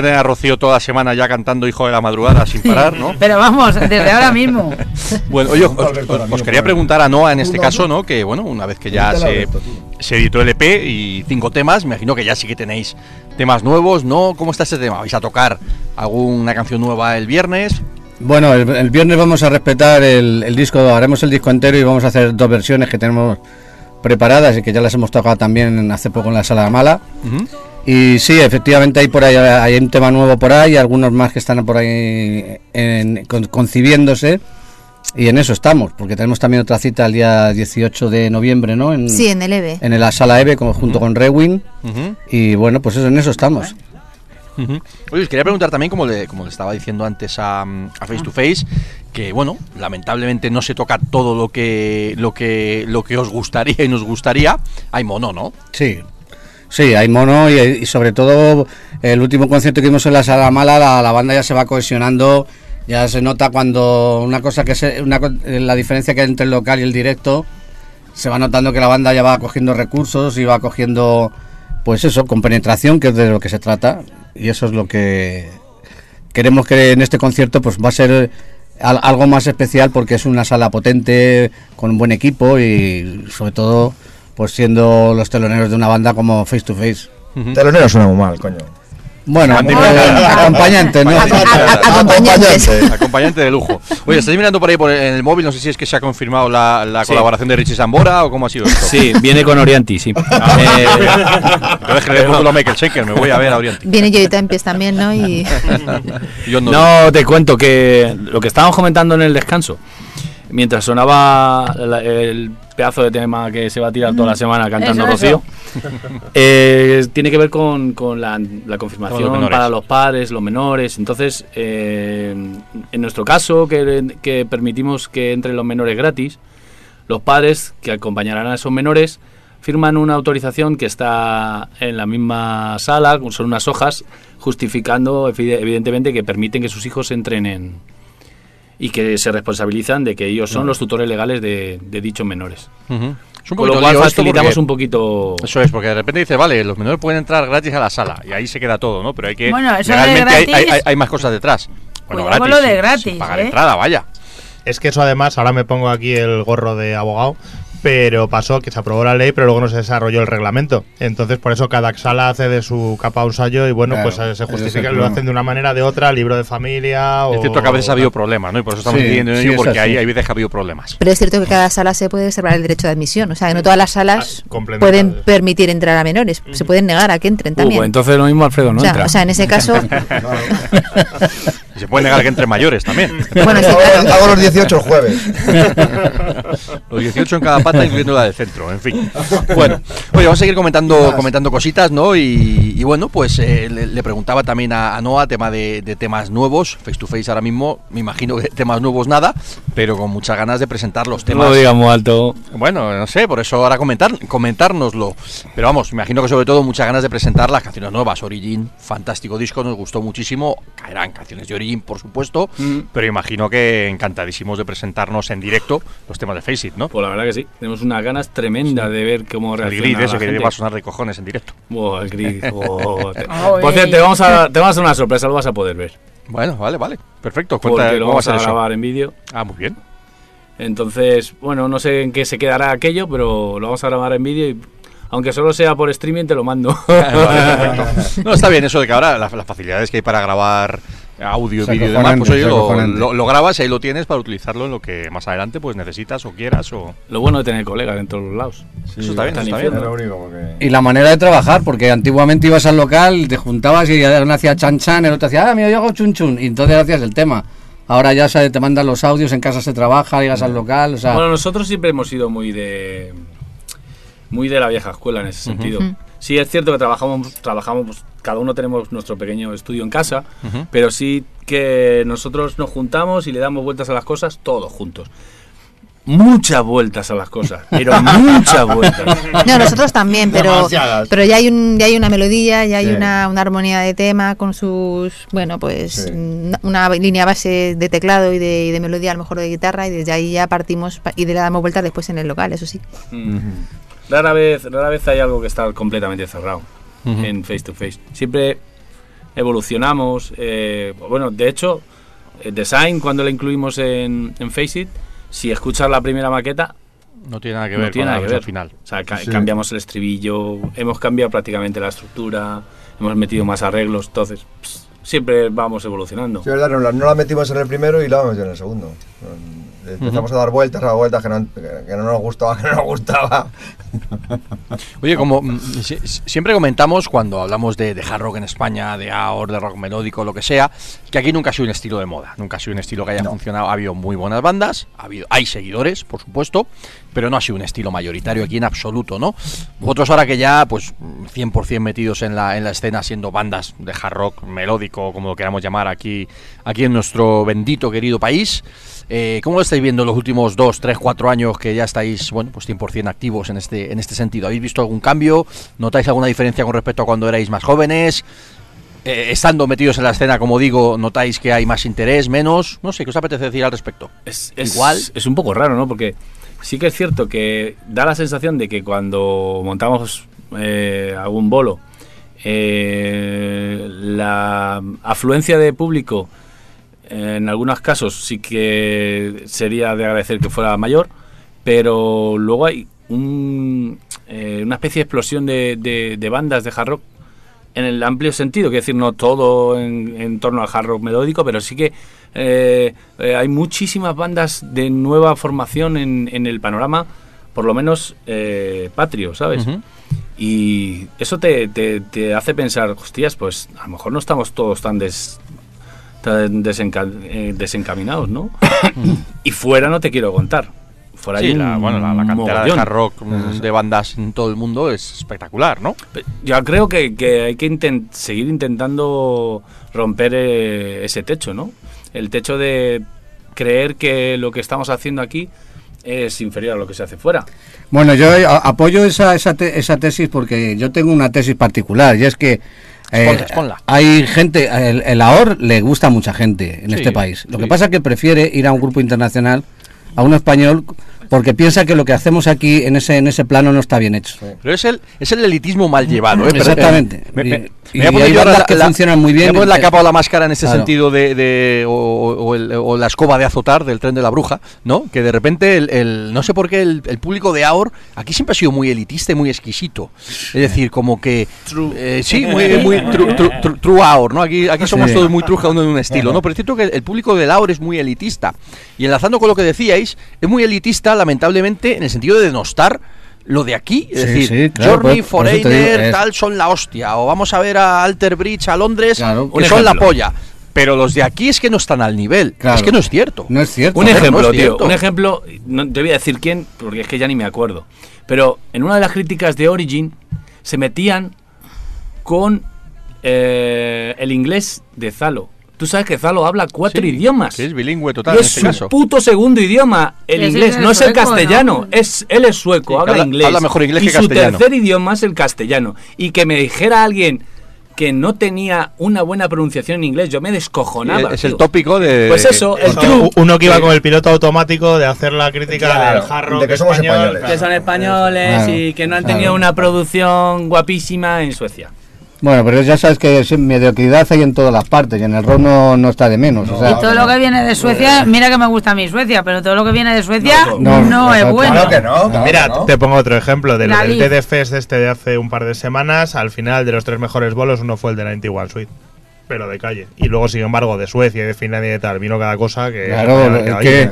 Tener a Rocío toda la semana ya cantando Hijo de la Madrugada sin parar, ¿no? Pero vamos, desde ahora mismo. <laughs> Bueno, oye, os, os- os quería preguntar a Noah en este caso, ¿no? Que bueno, una vez que ya se, se editó el EP y cinco temas, me imagino que ya sí que tenéis temas nuevos, ¿no? ¿Cómo está ese tema? ¿Vais a tocar alguna canción nueva el viernes? Bueno, el, el viernes vamos a respetar el, el disco, haremos el disco entero y vamos a hacer dos versiones que tenemos preparadas y que ya las hemos tocado también hace poco en la sala mala. Y sí, efectivamente hay por ahí hay un tema nuevo por ahí, algunos más que están por ahí en- con- concibiéndose y en eso estamos, porque tenemos también otra cita el día 18 de noviembre, ¿no? En, Sí, en el EVE. en la sala EVE como, junto con Rewin y bueno, pues eso, en eso estamos. Oye, os quería preguntar también, como le, como le estaba diciendo antes a, a Face to Face, que bueno, lamentablemente no se toca todo lo que, lo que, lo que os gustaría y nos gustaría. Hay mono, ¿no? Sí, sí, hay mono y, sobre todo el último concierto que vimos en la sala mala, la, la banda ya se va cohesionando, ya se nota cuando una cosa que se, una, eh, la diferencia que hay entre el local y el directo, se va notando que la banda ya va cogiendo recursos y va cogiendo, pues eso, con penetración, que es de lo que se trata, y eso es lo que queremos que en este concierto pues va a ser al- algo más especial porque es una sala potente, con un buen equipo y sobre todo pues siendo los teloneros de una banda como Face to Face. Telonero suena muy mal, coño. Bueno, Ante- acompañante, ¿no? A- a- acompañantes. Acompañante de lujo. Oye, estáis mirando por ahí por el- en el móvil, no sé si es que se ha confirmado la, la Sí. colaboración de Richie Zambora o cómo ha sido esto. Sí, viene con Orianti, sí. <laughs> Eh, Entonces que le pongo Michael Shaker, me voy a ver a Oriente. Viene Joyita en pies también, ¿no? Y <laughs> Yo no. No, te cuento que lo que estábamos comentando en el descanso, mientras sonaba la- el pedazo de tema que se va a tirar toda la semana cantando Eso, Rocío, <laughs> eh, tiene que ver con, con la, la Con confirmación los para los padres, los menores. Entonces, eh, en nuestro caso, que, que permitimos que entren los menores gratis, los padres que acompañarán a esos menores firman una autorización que está en la misma sala, son unas hojas justificando evi- evidentemente que permiten que sus hijos entrenen y que se responsabilizan de que ellos son los tutores legales de, de dichos menores. Ujú. Es un Con lo cual facilitamos porque- un poquito... Eso es, porque de repente dice, vale, los menores pueden entrar gratis a la sala y ahí se queda todo, ¿no? Pero hay que. Bueno, eso de gratis- hay- hay- hay más cosas detrás. Bueno, gratis. lo de sin- gratis, sin pagar ¿eh? entrada, vaya. Es que eso además, ahora me pongo aquí el gorro de abogado, pero pasó que se aprobó la ley, pero luego no se desarrolló el reglamento. Entonces, por eso cada sala hace de su capa un sallo y bueno, Claro, pues eh, se es justifica, lo hacen de una manera de otra, libro de familia o... Es cierto que a veces ha habido problemas, ¿no? Y por eso estamos Sí, incidiendo en sí, ello, es porque así. hay, hay veces que ha habido problemas. Pero es cierto que cada sala se puede reservar el derecho de admisión. O sea, que no todas las salas Ah, pueden permitir entrar a menores. Se pueden negar a que entren Uh, también. pues entonces lo mismo Alfredo no o, sea, entra. o sea, en ese caso, <laughs> <laughs> <laughs> Y se puede negar que entre mayores también. bueno, sí, Hago, claro. hago los 18 el jueves. <laughs> Los 18 en cada pata, incluyendo la del centro, en fin. Bueno, oye, vamos a seguir comentando, comentando cositas, ¿no? Y, y bueno, pues eh, le, le preguntaba también a, a Noah tema de, de temas nuevos, face to face ahora mismo, me imagino que temas nuevos nada, pero con muchas ganas de presentar los No temas. lo digamos alto. Bueno, no sé, por eso ahora comentar, comentárnoslo. Pero vamos, me imagino que sobre todo muchas ganas de presentar las canciones nuevas. Origin, fantástico disco, nos gustó muchísimo. Caerán canciones de Origin, por supuesto. Mm. Pero imagino que encantadísimos de presentarnos en directo los temas de Face It, ¿no? Pues la verdad que sí. Tenemos unas ganas tremendas de ver cómo El reacciona grid la ese que gente. va a sonar de cojones en directo. <laughs> Buah, el grid. <laughs> oh, te- Ay. Por cierto, te vamos, a, te vamos a hacer una sorpresa, lo vas a poder ver. Bueno, vale, vale. Perfecto. Cuenta Porque lo a vamos a eso. grabar en vídeo. Ah, muy bien. Entonces, bueno, no sé en qué se quedará aquello, pero lo vamos a grabar en vídeo y aunque solo sea por streaming te lo mando. <laughs> Vale. No, está bien eso de que ahora las, las facilidades que hay para grabar audio, vídeo y demás, pues oye, lo, acojonante. lo- lo grabas y ahí lo tienes para utilizarlo en lo que más adelante pues necesitas o quieras o... Lo bueno de tener colegas en todos los lados. eso está bien, está eso está bien. bien. Es lo único, porque. Y la manera de trabajar, porque antiguamente ibas al local, te juntabas y uno hacía chan chan, el otro hacía, ah, mira, yo hago chun chun, y entonces hacías el tema. Ahora ya se te mandan los audios, en casa se trabaja, llegas al local, o sea... Bueno, nosotros siempre hemos sido muy de muy de la vieja escuela en ese sentido. Sí es cierto que trabajamos trabajamos pues, cada uno tenemos nuestro pequeño estudio en casa, pero sí que nosotros nos juntamos y le damos vueltas a las cosas todos juntos. Muchas vueltas a las cosas, pero <laughs> muchas vueltas. No, nosotros también, pero, Demasiadas. pero ya hay un, ya hay una melodía, ya hay Sí. una, una armonía de tema con sus, bueno, pues Sí. una- línea base de teclado y de, y de melodía, a lo mejor de guitarra, y desde ahí ya partimos pa- y le damos vueltas después en el local, eso sí. Mm. Rara vez, rara vez hay algo que está completamente cerrado en face to face. Siempre evolucionamos. eh, bueno, de hecho, el design cuando lo incluimos en, en Faceit, si escuchas la primera maqueta, No tiene nada que no ver tiene con la nada que ver. final. O sea, ca- Sí. cambiamos el estribillo, hemos cambiado prácticamente la estructura, hemos metido más arreglos, entonces pss, siempre vamos evolucionando. Sí, verdad, no, la- no la metimos en el primero y la vamos en el segundo. Empezamos a dar vueltas, a dar vueltas que no, que no nos gustaba, <laughs> que no nos gustaba. Oye, como mm, si- si- siempre comentamos cuando hablamos de, de hard rock en España, de AOR, de rock melódico, lo que sea, que aquí nunca ha sido un estilo de moda, nunca ha sido un estilo que haya funcionado. Ha habido muy buenas bandas, ha habido, hay seguidores, por supuesto, pero no ha sido un estilo mayoritario aquí en absoluto, ¿no? Vosotros ahora que ya, pues, 100% metidos en la, en la escena, siendo bandas de hard rock melódico, como lo queramos llamar aquí, aquí en nuestro bendito querido país, eh, ¿Cómo lo estáis viendo en los últimos 2, 3, 4 años que ya estáis, bueno, pues 100% activos en este, en este sentido? ¿Habéis visto algún cambio? ¿Notáis alguna diferencia con respecto a cuando erais más jóvenes? Eh, estando metidos en la escena, como digo, ¿notáis que hay más interés, menos? No sé, ¿qué os apetece decir al respecto? Es, es- Igual. Es un poco raro, ¿no? Porque sí que es cierto que da la sensación de que cuando montamos eh, algún bolo, eh, la afluencia de público en algunos casos sí que sería de agradecer que fuera mayor, pero luego hay un, eh, una especie de explosión de, de- de bandas de hard rock en el amplio sentido, que decir, no todo en, en torno al hard rock melódico, pero sí que eh, eh, hay muchísimas bandas de nueva formación en, en el panorama, por lo menos eh, patrio, ¿sabes? Y eso te, te- te hace pensar, hostias, pues a lo mejor no estamos todos tan, des- desenca- eh, desencaminados, ¿no? <coughs> y fuera no te quiero contar. Fuera Sí, hay la, bueno, la, la cantera de hard rock mm, de bandas en todo el mundo es espectacular, ¿no? Yo creo que, que hay que seguir intentando romper eh, ese techo, ¿no? El techo de creer que lo que estamos haciendo aquí es inferior a lo que se hace fuera. Bueno, yo apoyo esa, esa, te- esa tesis porque yo tengo una tesis particular y es que eh, hay gente, el, el AOR le gusta a mucha gente en Sí, este país. Lo sí. que pasa es que prefiere ir a un grupo internacional, a uno español, porque piensa que lo que hacemos aquí en ese, en ese plano no está bien hecho. Pero es el, es el elitismo mal llevado, ¿eh? <laughs> Exactamente. me- Y- me- y me poner hay bandas que funcionan muy bien. Me poner la Eh, capa o la máscara en ese claro. sentido de, de- o, o el- o la escoba de azotar del tren de la bruja, ¿no? Que de repente el, el- no sé por qué el, el público de AOR aquí siempre ha sido muy elitista y muy exquisito. Es decir, como que eh, sí, muy, <laughs> muy true, true- true- true AOR, ¿no? Aquí, aquí somos Sí. todos muy true cada uno en un estilo, ¿no? Pero es cierto que el público del AOR es muy elitista. Y enlazando con lo que decíais, es muy elitista, lamentablemente, en el sentido de denostar lo de aquí, es Sí, decir, sí, claro, Journey, Foreigner, digo, tal, son la hostia. O vamos a ver a Alter Bridge, a Londres, Claro. que son la polla. Pero los de aquí es que no están al nivel. Claro. Es que no es cierto. No es cierto. Un ejemplo, no tío. Un ejemplo, no te voy a decir quién, porque es que ya ni me acuerdo. Pero en una de las críticas de Origin se metían con eh, el inglés de Zalo. Tú sabes que Zalo habla cuatro Sí, idiomas. Que es bilingüe total Y en es este su caso. puto segundo idioma, el Ese inglés, el no es el sueco, castellano, ¿no? es él es sueco, Sí, habla, habla- inglés. habla mejor inglés y que su castellano. tercer idioma es el castellano. Y que me dijera alguien que no tenía una buena pronunciación en inglés, yo me descojonaba. es el tópico de. Pues eso, el true. Uno que iba con el piloto automático de hacer la crítica Claro, del jarro. de que somos español, españoles. claro. que son españoles Claro, y que no han claro. tenido una producción guapísima en Suecia. Bueno, pero ya sabes que mediocridad hay en todas las partes y en el rock no, no está de menos. o sea, Y todo lo que viene de Suecia, mira que me gusta a mí Suecia, pero todo lo que viene de Suecia No, no, no, es no, bueno. Claro que no. claro Mira, que no. te pongo otro ejemplo del, del. TD Fest este de hace un par de semanas. Al final, de los tres mejores bolos, uno fue el de 91 Suite. Pero de calle. Y luego, sin embargo, de Suecia y de Finlandia y tal, vino cada cosa que. Claro, que es caballo. que-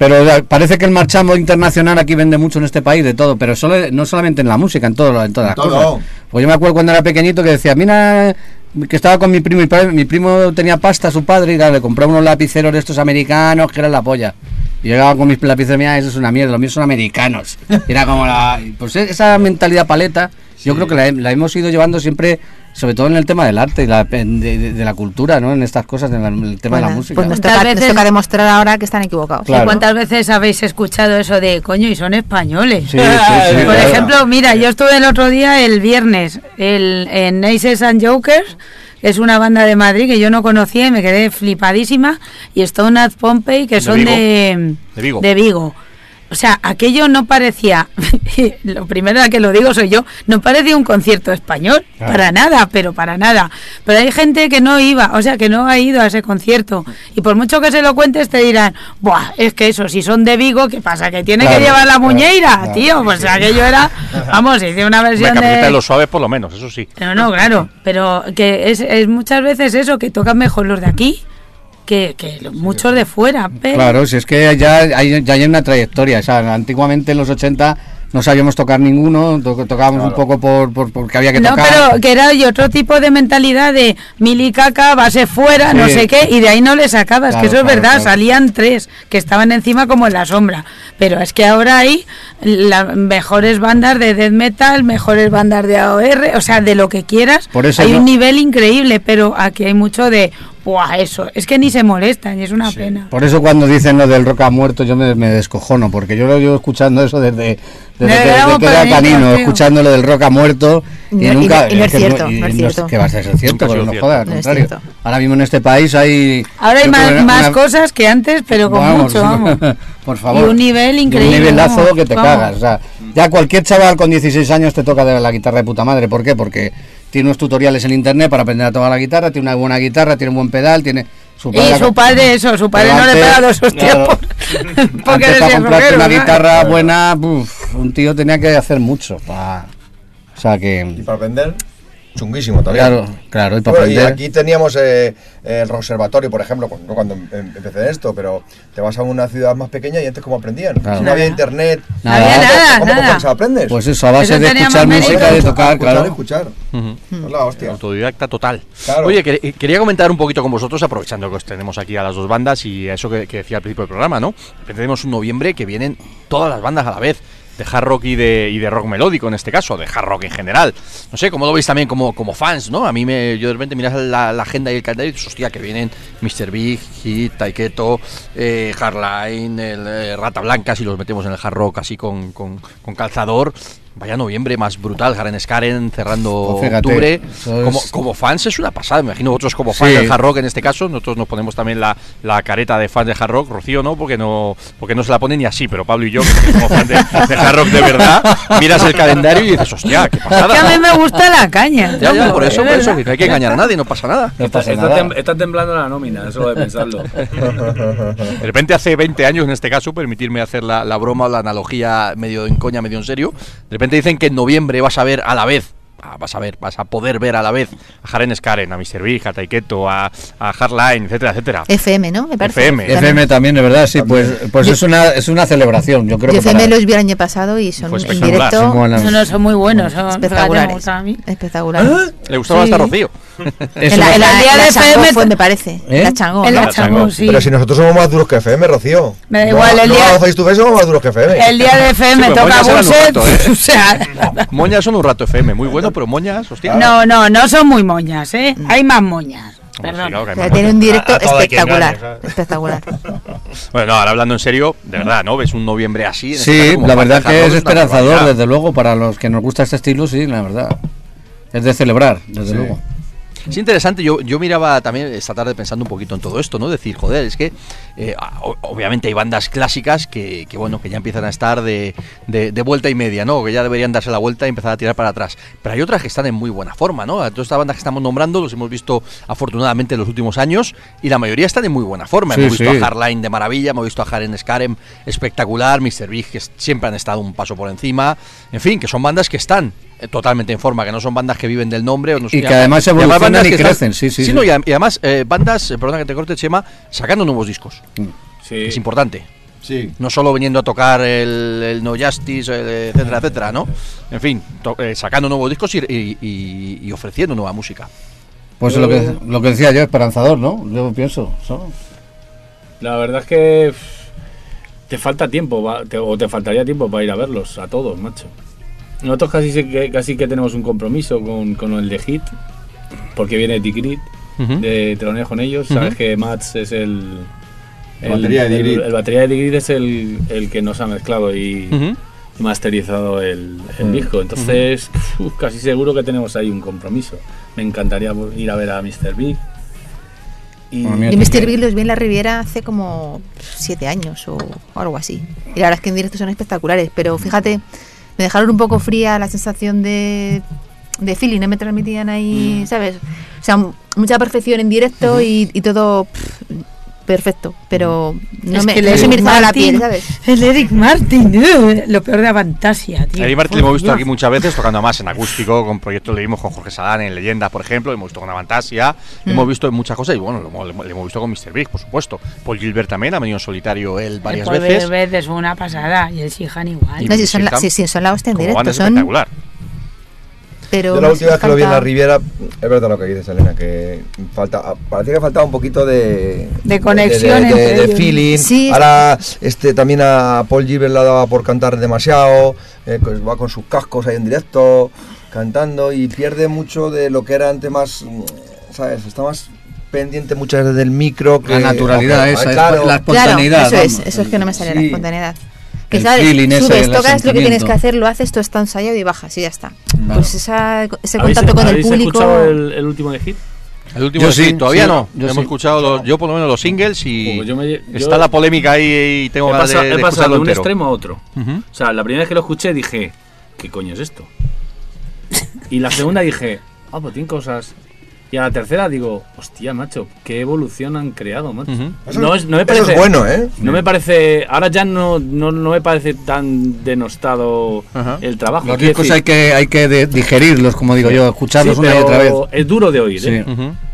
pero parece que el marchamo internacional aquí vende mucho en este país de todo, pero solo, no solamente en la música, en, todo, en todas En las todo. cosas. Pues yo me acuerdo cuando era pequeñito que decía, mira, que estaba con mi primo y mi primo tenía pasta, su padre, y claro, le compraba unos lapiceros de estos americanos que eran la polla. Y llegaba con mis lapiceros, mira, eso es una mierda, los míos son americanos. Y era como la... Pues esa mentalidad paleta, yo creo que la hemos ido llevando siempre, sobre todo en el tema del arte y la, de, de- de la cultura, ¿no? En estas cosas, en la- en el tema de la música. Pues nos ¿Cuántas toca, nos veces- toca demostrar ahora que están equivocados. Claro. ¿Cuántas veces habéis escuchado eso de coño y son españoles? Sí, sí, sí, <laughs> Por claro. ejemplo, mira, yo estuve el otro día, el viernes, el, en Aces and Jokers, que es una banda de Madrid que yo no conocía y me quedé flipadísima, y Stone at Pompey, que son Vigo. de, De Vigo. de Vigo. O sea, aquello no parecía, <laughs> lo primero que lo digo soy yo, no parecía un concierto español, Claro. para nada, pero para nada. Pero hay gente que no iba, o sea, que no ha ido a ese concierto. Y por mucho que se lo cuentes, te dirán, Buah, es que eso, si son de Vigo, ¿qué pasa? ¿Que tiene Claro, que llevar la claro, muñeira, tío? Pues aquello era, <laughs> vamos, hice una versión de... los suaves, por lo menos, eso sí. No, no, claro, pero que es, es muchas veces eso, que tocan mejor los de aquí que, que los- muchos de fuera. Pero... Claro, si es que ya hay, ya hay una trayectoria. O sea, antiguamente en los 80 no sabíamos tocar ninguno, to- tocábamos un poco por, por- porque había que No, tocar. pero que era y otro tipo de mentalidad de mili caca, base fuera, no sé qué, y de ahí no le sacabas, Claro, que eso es verdad, claro. salían tres que estaban encima como en la sombra. Pero es que ahora hay las mejores bandas de death metal, mejores bandas de AOR, o sea, de lo que quieras. Por eso hay no- un nivel increíble, pero aquí hay mucho de, ¡buah! Eso, es que ni se molestan y es una pena. Por eso cuando dicen lo del rock ha muerto yo me, me descojono, porque yo lo llevo escuchando eso desde, desde Desde que, desde que era canino, escuchando lo del rock ha muerto y, nunca... no- y no es que cierto, y no es cierto. que va a ser cierto, pero no jodas, al contrario. Ahora mismo en este país hay... Ahora hay más, una- más una- cosas que antes, pero con Vamos, mucho, vamos. <laughs> por favor. Y un nivel Y increíble, Un nivelazo vamos, que te vamos. cagas. O sea, ya cualquier chaval con 16 años te toca de la guitarra de puta madre. ¿Por qué? Porque tiene unos tutoriales en internet para aprender a tocar la guitarra, tiene una buena guitarra, tiene un buen pedal, tiene... Su Y su padre, eso, su padre no le pega dos hostias claro. por- <laughs> porque Antes para comprarte rockero, una ¿no? guitarra buena, uf, un tío tenía que hacer mucho. pa- O sea Y que... para aprender, chunguísimo también. Claro, claro, y para Bueno, y aquí teníamos eh, el observatorio, por ejemplo, cuando, cuando em- empecé en esto, pero te vas a una ciudad más pequeña y antes cómo aprendían. Claro. Si no había internet, No había ¿cómo- nada, ¿cómo nada. aprendes? Pues eso, a base Eso de escuchar música, de Escuchar, tocar, escuchar, claro. escuchar. Ujú. Es la hostia. Autodidacta total. Claro. Oye, que- quería comentar un poquito con vosotros, aprovechando que os tenemos aquí a las dos bandas y a eso que, que decía al principio del programa, ¿no? Tenemos un noviembre que vienen todas las bandas a la vez. De hard rock y de, y de rock melódico en este caso, de hard rock en general. No sé, ¿cómo lo veis también como, como fans, no? A mí me, yo de repente miras la, agenda y el calendario y dices, hostia, que vienen Mr. Big, Hit, Taiketo, eh, Hardline, el, eh, Rata Blanca, si los metemos en el hard rock así con, con, con calzador. Vaya noviembre más brutal, Garen Skaren cerrando Pues fíjate, octubre. Como, es- como fans es una pasada, me imagino vosotros como fans Sí. del hard rock en este caso, nosotros nos ponemos también la, la careta de fans de hard rock, Rocío no, porque no porque no se la pone ni así, pero Pablo y yo, que somos fans de, de hard rock de verdad, miras el calendario y dices, hostia, qué Es que a mí pasada. me gusta la caña. Ya, ya, por Es eso, por eso, que no hay que engañar a nadie, no pasa nada. No pasa está, nada. tem- está temblando la nómina, eso de pensarlo. <laughs> De repente hace 20 años en este caso, permitirme hacer la, la broma o la analogía medio en coña, medio en serio, de repente dicen que en noviembre vas a ver a la vez, vas a ver, vas a poder ver a la vez a Jaren Skaren, a Mr. Big, a Taiketo, a, a Hardline, etcétera, etcétera. FM, ¿no? Me parece. FM. También. FM también, de verdad, sí, pues, pues es una es una celebración, yo creo Yo que FM para- los vi el año pasado y son en directo son buenas. No, no, son muy buenos. Son, espectaculares. gustan a mí. Espectaculares. Le gustaba Sí. hasta Rocío. <laughs> Es En la, en la- la de FM fue, me parece. ¿Eh? La Changó. La Changó, sí. Pero si nosotros somos más duros que FM, Rocío. Me da igual, el no, día- no, face to face somos más duros que FM. El día de FM Sí, toca Buset. ¿eh? <laughs> O sea, Moñas son un rato FM, muy bueno, pero Moñas, hostia. no, no, no son muy moñas, ¿eh? Hay más moñas. Sí, claro tiene un directo espectacular. Espectacular. <laughs> Bueno, no, ahora hablando en serio, de verdad, ¿no? Ves un noviembre así. en Sí, la verdad que es esperanzador, desde luego, para los que nos gusta este estilo, sí, la verdad. Es de celebrar, desde luego. Es interesante, yo, yo miraba también esta tarde pensando un poquito en todo esto, ¿no? Decir, joder, es que eh, obviamente hay bandas clásicas que, que, bueno, que ya empiezan a estar de, de- de vuelta y media, ¿no? Que ya deberían darse la vuelta y empezar a tirar para atrás. Pero hay otras que están en muy buena forma, ¿no? A todas estas bandas que estamos nombrando los hemos visto afortunadamente en los últimos años y la mayoría están en muy buena forma. Sí, hemos visto sí. a Hardline de maravilla, hemos visto a Haren Skarem espectacular, Mr. Big que siempre han estado un paso por encima. En fin, que son bandas que están totalmente en forma, que no son bandas que viven del nombre. O no, Y que además evolucionan bandas y que están- crecen, sí, sí, sí. no, y, además eh, bandas, eh, perdona que te corte, Chema, sacando nuevos discos. Sí. Es importante. Sí. No solo viniendo a tocar el, el No Justice, el, etcétera, etcétera, ¿no? En fin, to- eh, sacando nuevos discos y, y- y- y ofreciendo nueva música. Pues lo que, lo que decía yo, esperanzador, ¿no? Yo pienso. La verdad es que te falta tiempo, va- te- o te faltaría tiempo para ir a verlos, a todos, macho. Nosotros casi, casi que tenemos un compromiso con, con el de Hit, porque viene Digrid Ujú. de Teloneo con ellos. Sabes que Mats es el. El batería de el, Digrid. el batería de Digrid es el, el que nos ha mezclado y, masterizado el, el disco. Entonces, uf, casi seguro que tenemos ahí un compromiso. Me encantaría ir a ver a Mr. Big. Y, Y Mr. Big los vi en la Riviera hace como siete años o algo así. Y la verdad es que en directo son espectaculares. Pero fíjate, me dejaron un poco fría la sensación de, de feeling. No me transmitían ahí, ¿sabes? O sea, mucha perfección en directo y, y todo pff, perfecto. Pero no, Es me, que el no se Eric me la piel, ¿sabes? El Eric Martin, uh, <laughs> lo peor de Avantasia, tío. Eddie Martin lo hemos visto Dios. aquí muchas veces, tocando más en acústico, con proyectos le vimos con Jorge Sadán en Leyendas, por ejemplo, hemos visto con Avantasia, le hemos visto en muchas cosas y bueno, lo hemos, visto con Mr. Big, por supuesto. Paul Gilbert también ha venido en solitario él varias El veces. Paul veces fue una pasada y el Sihan igual. Y No, si son, la, Tam- sí, sí, son la hostia en Como directo. banda es Son, espectacular. Pero Yo la última vez que lo vi en la Riviera, es verdad lo que dices, Elena, que falta, parecía que faltaba un poquito de, De conexión de, feeling. Sí. Ahora, este, también a Paul Gilbert le daba por cantar demasiado, eh, pues va con sus cascos ahí en directo, cantando y pierde mucho de lo que era antes más, mm, ¿sabes? Está más pendiente muchas veces del micro. Que, La naturalidad esa, claro, la Claro, espontaneidad. eso es, eso es que no me sale la espontaneidad. Que El sabes, feeling ese, subes, el tocas lo que tienes que hacer, lo haces, todo está ensayado y bajas y ya está. Claro. Pues esa, ese ¿Habéis, contacto con el público. escuchado el, el último de Hit? El último Yo sí, todavía sí, no. yo Hemos sí. escuchado los- yo por lo menos los singles y Pues yo me- yo- está la polémica ahí y tengo He ganas pasado, de, he de pasado escucharlo de un entero. extremo a otro. O sea, la primera vez que lo escuché dije, ¿qué coño es esto? <laughs> Y la segunda dije, ah, pues tiene cosas. Y a la tercera digo, hostia, macho, qué evolución han creado, macho. Eso, No, es, no me eso parece, es bueno, ¿eh? No me parece. Ahora ya no, no, no me parece tan denostado el trabajo. Los discos decir, hay que, hay que de- digerirlos, como digo yo, escucharlos sí, una y otra vez. Es duro de oír, Sí. ¿eh?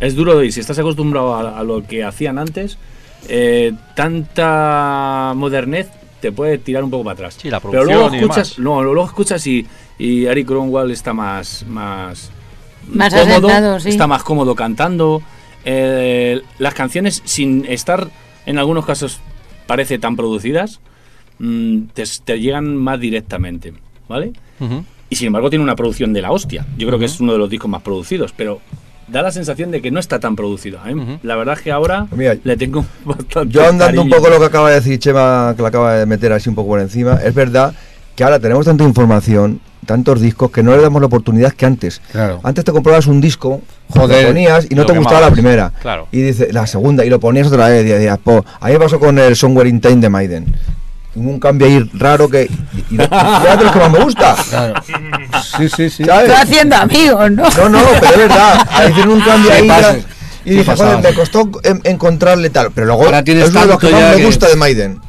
Es duro de oír. Si estás acostumbrado a, a lo que hacían antes, eh, tanta modernez te puede tirar un poco para atrás. Sí, la Pero luego y escuchas, demás. no, luego escuchas y, y Eric Cromwell está más, más, Más cómodo, asentado, sí. está más cómodo cantando. eh, las canciones, sin estar en algunos casos, parece tan producidas. mm, te, te llegan más directamente, ¿vale? Y sin embargo tiene una producción de la hostia. Yo creo que es uno de los discos más producidos, pero da la sensación de que no está tan producido. Ujú. La verdad es que ahora Mira, le tengo <laughs> bastante Yo andando un poco lo que acaba de decir Chema, que lo acaba de meter así un poco por encima, es verdad que ahora tenemos tanta información, tantos discos, que no le damos la oportunidad que antes. Claro. Antes te comprabas un disco, Joder, lo ponías y no te gustaba la primera. Claro. Y dice la segunda y lo ponías otra vez y decías, po, a mí me pasó con el Somewhere in Time de Maiden. Hubo un cambio ahí raro que y, y, y era de los que más me gusta. Claro. Sí, sí, sí. ¿sabes? Estoy haciendo amigos, ¿no? No, no, pero es verdad. Ahí hicieron un cambio ahí. y dije, joder, me costó en- encontrarle tal. Pero luego Ahora tienes es uno de los que más me que- gusta de Maiden.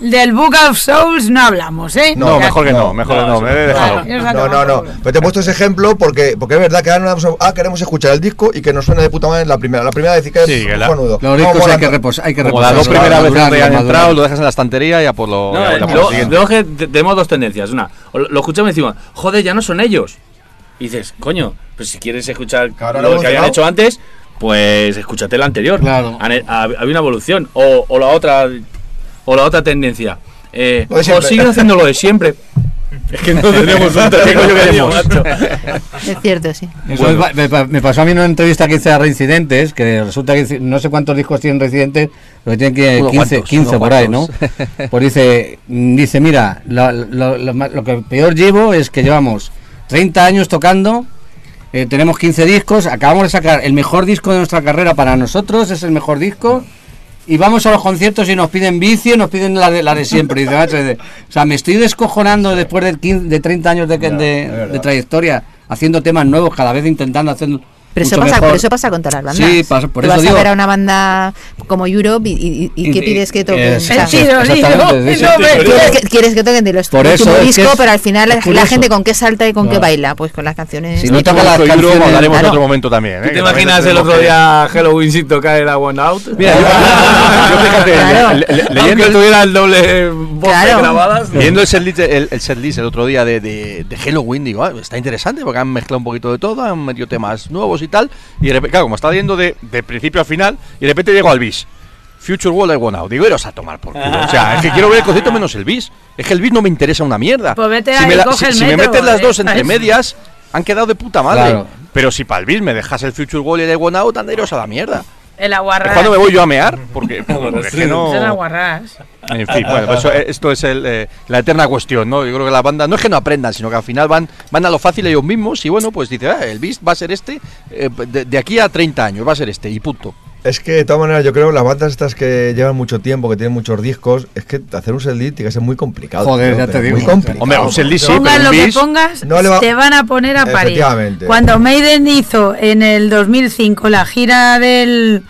Del Book of Souls no hablamos, ¿eh? No, mejor que no, No, mejor que no, no, me he no. dejado. Claro, No, no, no. todo. Pero te he puesto ese ejemplo porque, porque es verdad que ahora no vamos a- ah, queremos escuchar el disco y que nos suene de puta madre la primera. La primera decir que Sí, es que la- cojonudo. Los No, discos hay que reposar. Hay que Como las dos reposar, primeras veces que han entrado, lo dejas en la estantería y ya por lo. No, eh, lo que te- tenemos dos tendencias. Una, lo escuchamos y decimos, joder, ya no son ellos. Y dices, coño, pues si quieres escuchar Claro, lo que habían hecho antes, pues escúchate la anterior. Claro. Ha- Había una evolución. O, o la otra o la otra tendencia. Eh, o siguen haciendo lo de siempre. <laughs> Es que no tenemos un <laughs> ¿Qué coño queremos? Es cierto, sí. Va- me, me pasó a mí en una entrevista que hice a Reincidentes, que resulta que no sé cuántos discos tienen Reincidentes, pero tienen que Unos 15, cuantos, 15 unos por ahí, ¿no? Pues dice, dice mira, lo, lo- lo lo que peor llevo es que llevamos 30 años tocando, eh, tenemos 15 discos, acabamos de sacar el mejor disco de nuestra carrera para nosotros, es el mejor disco. Y vamos a los conciertos y nos piden vicio, nos piden la de, la de siempre. Y dice, o sea, me estoy descojonando después de, 15 de 30 años de, de trayectoria, haciendo temas nuevos, cada vez intentando hacer. Pero eso, pasa, pero eso pasa con todas las bandas. Sí, pasa- por Tú eso vas digo- a ver a una banda como Europe y, y- y- y ¿qué pides que toquen? Me- sí. ¿Quieres que, quieres que toquen de los Por eso es disco, que es- pero al final es la, curioso. gente con qué salta y con qué baila, pues con las canciones. Si no toca las Con Europe canciones- hablaremos en Claro. otro momento también. ¿eh? ¿Tú que te imaginas el otro que- día Halloween sin tocar era One Out? Mira, yo, <laughs> fíjate, leyendo tuviera el doble Claro. grabadas. Leyendo el setlist, el, otro día de, de, de Halloween, digo, ah, está interesante porque han mezclado un poquito de todo, han metido temas nuevos y tal. Y de repente, claro, como estaba leyendo de, de principio a final, y de repente llego al bis. Future World I Want Out. Digo, iros a tomar por culo. O sea, es que quiero ver el concierto menos el bis. Es que el bis no me interesa una mierda. Pues vete si ahí, me, la- coge si- el si me metro, metes las eh, dos entre medias, han quedado de puta madre. Claro. Pero si para el bis me dejas el Future World y el I Want Out, anda iros a la mierda. El aguarrás. cuando me voy yo a mear, porque, <laughs> porque es que no... Es el aguarrás. En fin, bueno, pues eso- esto es el, eh, la eterna cuestión, ¿no? Yo creo que la banda no es que no aprendan, sino que al final van, van a lo fácil ellos mismos y bueno, pues dice, ah, el Beast va a ser este, eh, de, de aquí a 30 años va a ser este y punto. Es que de todas maneras yo creo las bandas estas que llevan mucho tiempo, que tienen muchos discos, es que hacer un set list tiene que ser muy complicado. Joder, tío, ya te digo. Muy complicado. Hombre, un set list sí, Pongas pero lo que pongas, no va- te van a poner a parir. Efectivamente. Cuando Maiden hizo en el 2005 la gira del.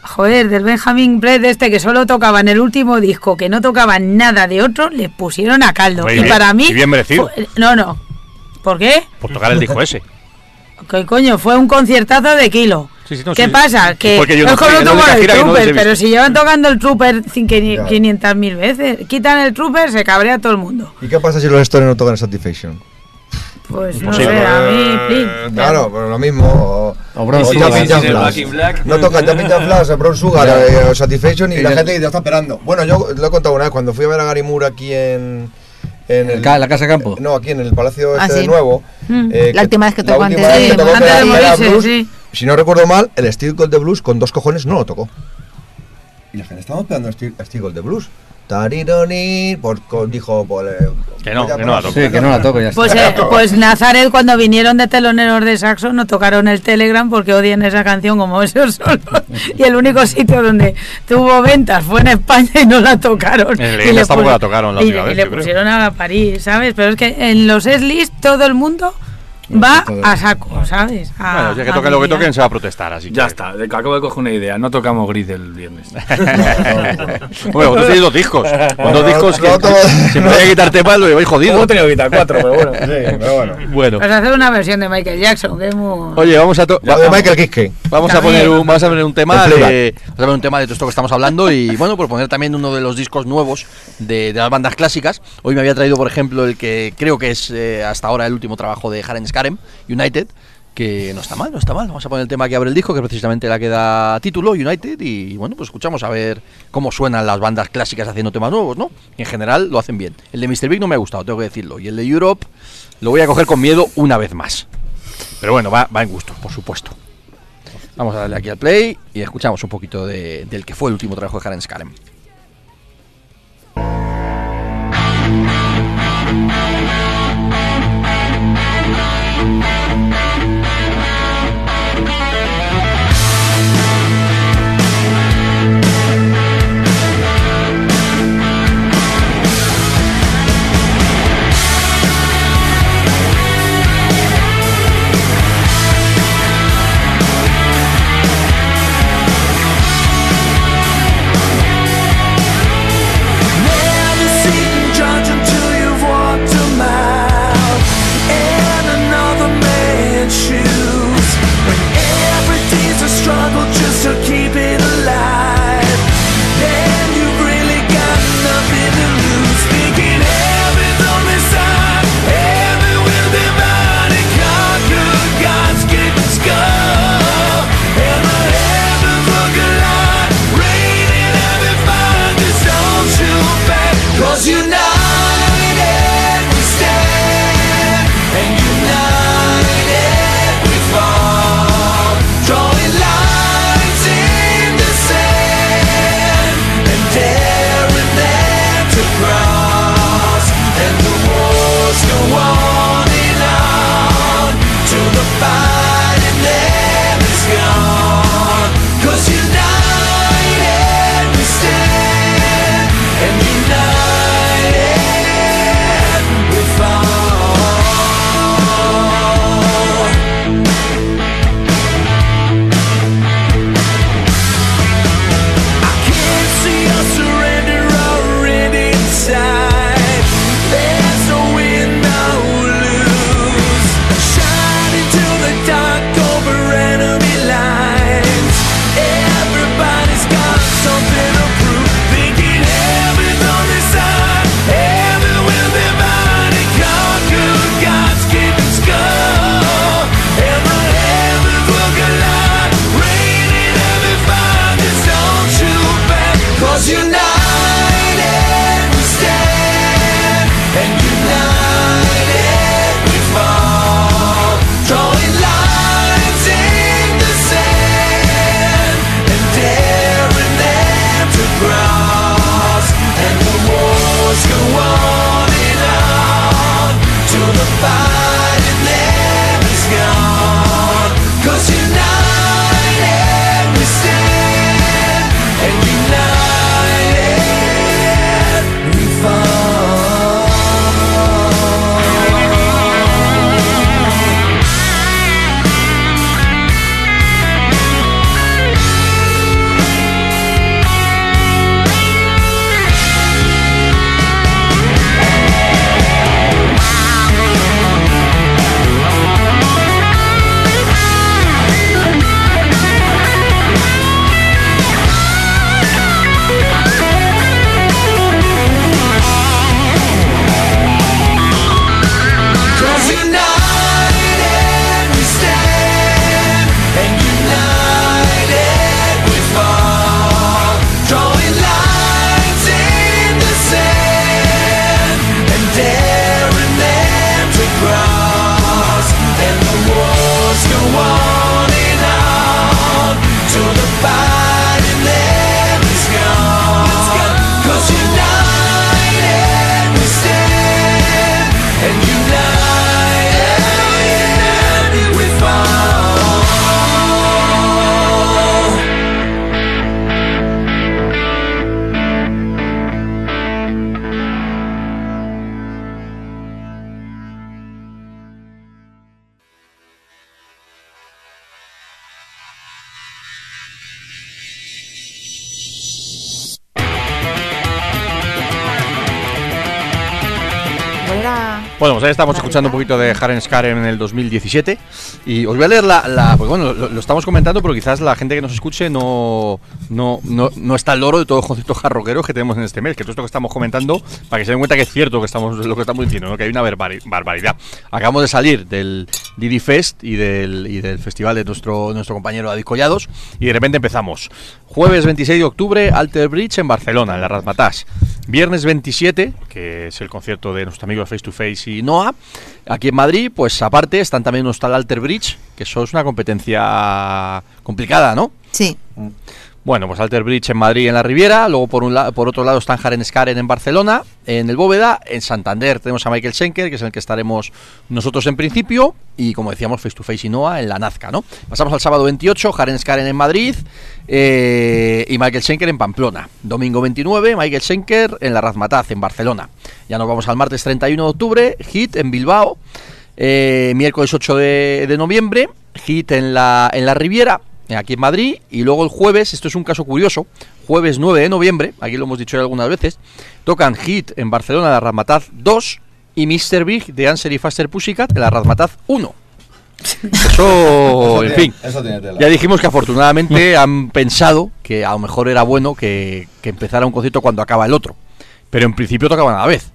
Joder, del Benjamin Brett este que solo tocaba en el último disco, que no tocaba nada de otro, le pusieron a caldo. Muy y bien, para mí. y bien merecido. fue- no, no. ¿Por qué? por tocar el disco ese. <laughs> ¿Qué coño? Fue un conciertazo de kilo. Sí, sí, no, ¿Qué sí. pasa? Que yo es no el no les he Trooper, pero si llevan tocando el Trooper cin- Ya. 500 mil veces, quitan el Trooper, se cabrea todo el mundo. ¿Y qué pasa si los Stones no tocan Satisfaction? Pues no sé, a mí, Eh, plin. Claro, pero lo mismo. O, O Bron o Sugar. Jumping Sí, Jack sí, Flash. Black. No toca Jumping Jack Flash, Bron Sugar eh, o Satisfaction y Y la ya- gente dice, está esperando. Bueno, yo lo he contado una vez cuando fui a ver a Gary Moore aquí en. En ¿En ca- la Casa Campo? No, aquí en el Palacio Ah, este de nuevo. Mm. eh, La última vez que tocó antes de- morirse, sí. Si no recuerdo mal, el Steel Gold de Blues con dos cojones no lo tocó. Y la gente estaba esperando Steel, Steel Gold de Blues. Tarironi, por, dijo por, eh, Que no, que no la toco. Sí, que no la toco ya está. Pues, eh, pues Nazaret cuando vinieron de teloneros de Saxo no tocaron el Telegram porque odian esa canción como esos solos. Y el único sitio donde tuvo ventas fue en España y no la tocaron. En y Leyendas tampoco pus- la tocaron la y, y le creo. pusieron a París, ¿sabes? Pero es que en los S-List todo el mundo va a saco, ¿sabes? A- Bueno, ya que a toquen lo que toquen se va a protestar, así que... Ya está, de- acabo de coger una idea. No tocamos gris el viernes. <laughs> bueno, vosotros tenéis dos discos. Con dos No, discos que no, si me voy a quitar temas lo vais jodido. Hemos tenido que quitar cuatro, pero bueno. Sí, <laughs> pero bueno. Bueno. Pues hacer una versión de Michael Jackson, que es muy... Oye, vamos a... de Michael Kiske. Vamos a poner un, vamos a poner un tema de, vamos a poner un tema de todo esto que estamos hablando y <laughs> bueno, por poner también uno de los discos nuevos de, de las bandas clásicas. Hoy me había traído, por ejemplo, el que creo que es eh, hasta ahora el último trabajo de Haren United. que no está mal, no está mal. Vamos a poner el tema que abre el disco, que precisamente la que da título, United, y bueno, pues escuchamos a ver cómo suenan las bandas clásicas haciendo temas nuevos, ¿no? En general lo hacen bien. El de Mr. Big no me ha gustado, tengo que decirlo, y el de Europe lo voy a coger con miedo una vez más. Pero bueno, va, va en gusto, por supuesto. Vamos a darle aquí al play y escuchamos un poquito de- del que fue el último trabajo de Haren Skarem. Ahí estamos escuchando un poquito de Haren Skarem en el 2017 y os voy a leer la, la- pues bueno, lo, lo estamos comentando, pero quizás la gente que nos escuche no, no, no, no está al loro de todos los conceptos jarroqueros que tenemos en este mes, que todo esto que estamos comentando, para que se den cuenta que es cierto que estamos, lo que estamos diciendo, ¿no? que hay una barbari- barbaridad. Acabamos de salir del, Didi Fest y del, y del festival de nuestro, nuestro compañero David Collados. Y de repente empezamos. Jueves 26 de octubre, Alter Bridge en Barcelona, en la Razmataz. Viernes 27, que es el concierto de nuestros amigos Face to Face y Noah. Aquí en Madrid, pues aparte están también está el Alter Bridge, que eso es una competencia complicada, ¿no? Sí. Bueno, pues Alter Bridge en Madrid, en la Riviera. Luego, por, un por otro lado, están Jaren Skaren en Barcelona. En el Bóveda, en Santander, tenemos a Michael Schenker, que es el que estaremos nosotros en principio. Y como decíamos, Face to Face y Noah en la Nazca, ¿no? Pasamos al sábado 28, Jaren Skaren en Madrid. eh, y Michael Schenker en Pamplona. Domingo 29, Michael Schenker en la Razmataz, en Barcelona. Ya nos vamos al martes 31 de octubre, Hit en Bilbao. Eh, miércoles 8 de, de noviembre, Hit en la, en la Riviera, aquí en Madrid. Y luego el jueves, esto es un caso curioso, jueves 9 de noviembre, aquí lo hemos dicho ya algunas veces, tocan Hit en Barcelona, la Razmataz 2 y Mr. Big de Answer y Faster Pussycat en la Razmataz 1. <laughs> Eso, en tiene- fin. eso tiene tela. Ya dijimos que afortunadamente han pensado que a lo mejor era bueno que, que empezara un concierto cuando acaba el otro. Pero en principio tocaban a la vez.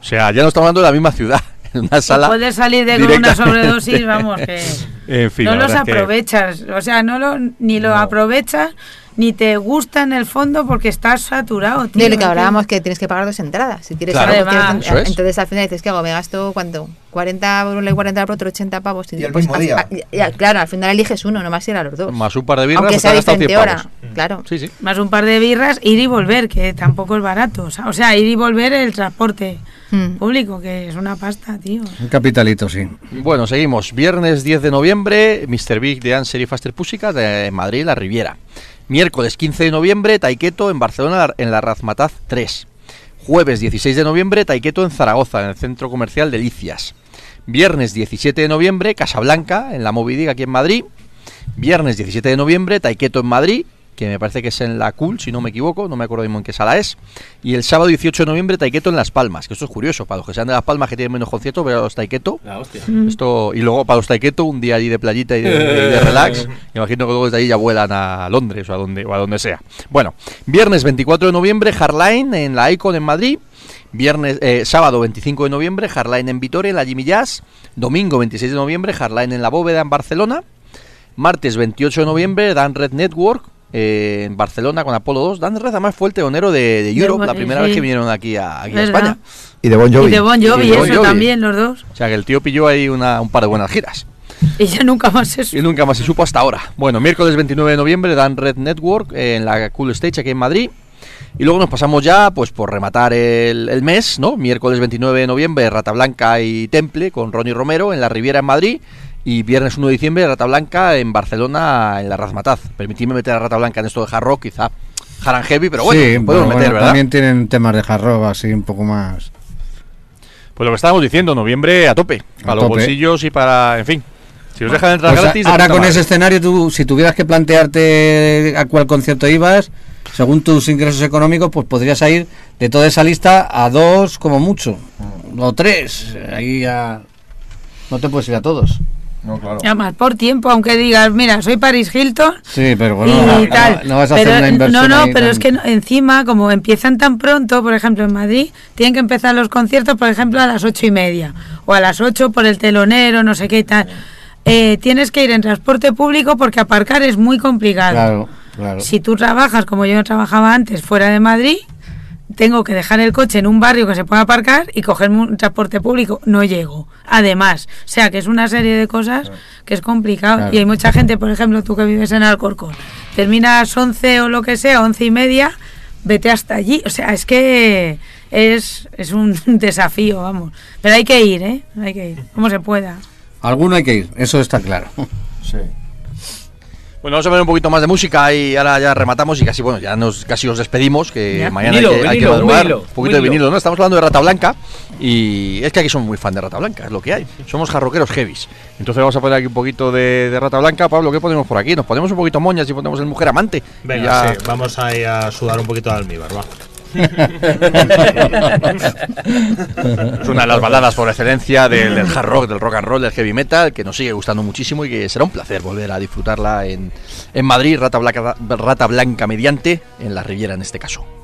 O sea, ya no estamos hablando de la misma ciudad. En una sala. Puedes salir de con una sobredosis, vamos, que <laughs> En fin, no los es que- aprovechas. O sea, no lo, ni lo aprovechas, ni te gusta en el fondo porque estás saturado. Tío, De lo que hablábamos que tienes que pagar dos entradas. Si quieres Claro, algo, además, quieres- eso es. entonces al final dices, ¿qué hago? Me gasto cuánto? 40 por un lado y 40 por otro, 80 pavos. Y el pues, mismo día. a- ya, claro, al final eliges uno, no más ir a los dos. Más un par de birras, Aunque sea has gastado 100 diferente hora. pavos. Claro. Sí, sí. Más un par de birras, ir y volver, que tampoco es barato. O sea, o sea, ir y volver el transporte Mm. público, que es una pasta, tío. Un capitalito, sí. Bueno, seguimos. Viernes 10 de noviembre, Mr. Big de Answer y Faster Pussycat en Madrid, La Riviera. Miércoles 15 de noviembre, Taiketo en Barcelona, en la Razmataz 3. Jueves 16 de noviembre, Taiketo en Zaragoza, en el centro comercial Delicias. Viernes 17 de noviembre, Casablanca, en la Movidig aquí en Madrid. Viernes 17 de noviembre, Taiketo en Madrid, que me parece que es en la Cool, si no me equivoco, no me acuerdo mismo en qué sala es. Y el sábado 18 de noviembre, Taiketo en Las Palmas, que esto es curioso, para los que sean de Las Palmas que tienen menos conciertos, pero los Taiketo La hostia. esto, y luego para los Taiketo, un día allí de playita y de, de- de <laughs> relax. Imagino que luego desde ahí ya vuelan a Londres o a donde, o a donde sea. Bueno, viernes 24 de noviembre, Hardline en la Icon en Madrid. Viernes, eh, sábado 25 de noviembre, Hardline en Vitoria, en la Jimmy Jazz. Domingo 26 de noviembre, Hardline en la Bóveda en Barcelona. Martes 28 de noviembre, Dan Red Network eh, en Barcelona con Apolo 2. Dan Red además fue el teonero de, de Europe, la sí. primera vez que vinieron aquí a, aquí a. España. Y de Bon Jovi. Y de Bon Jovi, Y de Bon eso también, los dos. O sea que el tío pilló ahí una, un par de buenas giras. Y ya nunca más eso. Y nunca más se supo hasta ahora. Bueno, miércoles 29 de noviembre dan Red Network eh, en la Cool Stage aquí en Madrid. Y luego nos pasamos ya, pues por rematar el, el mes, ¿no? Miércoles 29 de noviembre, Rata Blanca y Temple con Ronnie Romero en la Riviera en Madrid. Y viernes 1 de diciembre, Rata Blanca en Barcelona en la Razmataz. Permitidme meter a Rata Blanca en esto de hard rock, quizá hard and heavy, pero bueno, sí, podemos meter, bueno, ¿verdad? también tienen temas de hard rock así un poco más. Pues lo que estábamos diciendo, noviembre a tope. Para los tope. bolsillos y para, en fin. Si os dejan entrar Pues gratis. de ahora con madre. ese escenario, tú, si tuvieras que plantearte a cuál concierto ibas, según tus ingresos económicos, pues podrías ir de toda esa lista a dos como mucho, o tres. Ahí ya no te puedes ir a todos. No, claro. Por tiempo, aunque digas, mira, soy Paris Hilton Sí, pero y bueno, no, tal. no vas a pero, hacer una inversión. No, no, pero tan- es que encima, como empiezan tan pronto, por ejemplo, en Madrid, tienen que empezar los conciertos, por ejemplo, a las ocho y media o a las ocho por el telonero, no sé qué y tal. Eh, tienes que ir en transporte público porque aparcar es muy complicado. Claro, claro. Si tú trabajas como yo trabajaba antes fuera de Madrid, tengo que dejar el coche en un barrio que se pueda aparcar y cogerme un transporte público. No llego. Además, o sea que es una serie de cosas que es complicado. Claro. Y hay mucha gente, por ejemplo, tú que vives en Alcorcón, terminas 11 o lo que sea, 11 y media, vete hasta allí. O sea, es que es, es un <laughs> desafío, vamos. Pero hay que ir, ¿eh? Hay que ir, como se pueda. Alguno hay que ir, eso está claro. Sí. Bueno, vamos a ver un poquito más de música y ahora ya rematamos y casi, bueno, ya nos casi os despedimos, que Ya. mañana Vinilo, hay, que, hay que madrugar. vinilo, un poquito de vinilo. ¿no? Estamos hablando de Rata Blanca y es que aquí somos muy fan de Rata Blanca, es lo que hay. Somos jarroqueros heavies. Entonces vamos a poner aquí un poquito de, de Rata Blanca. Pablo, ¿qué ponemos por aquí? Nos ponemos un poquito moñas y ponemos el Mujer Amante. Venga, ya- sí, vamos ahí a sudar un poquito de almíbar, va. Es una de las baladas por excelencia del, hard rock, del rock and roll, del heavy metal, que nos sigue gustando muchísimo y que será un placer volver a disfrutarla en, en Madrid, Rata Blanca mediante, en la Riviera en este caso.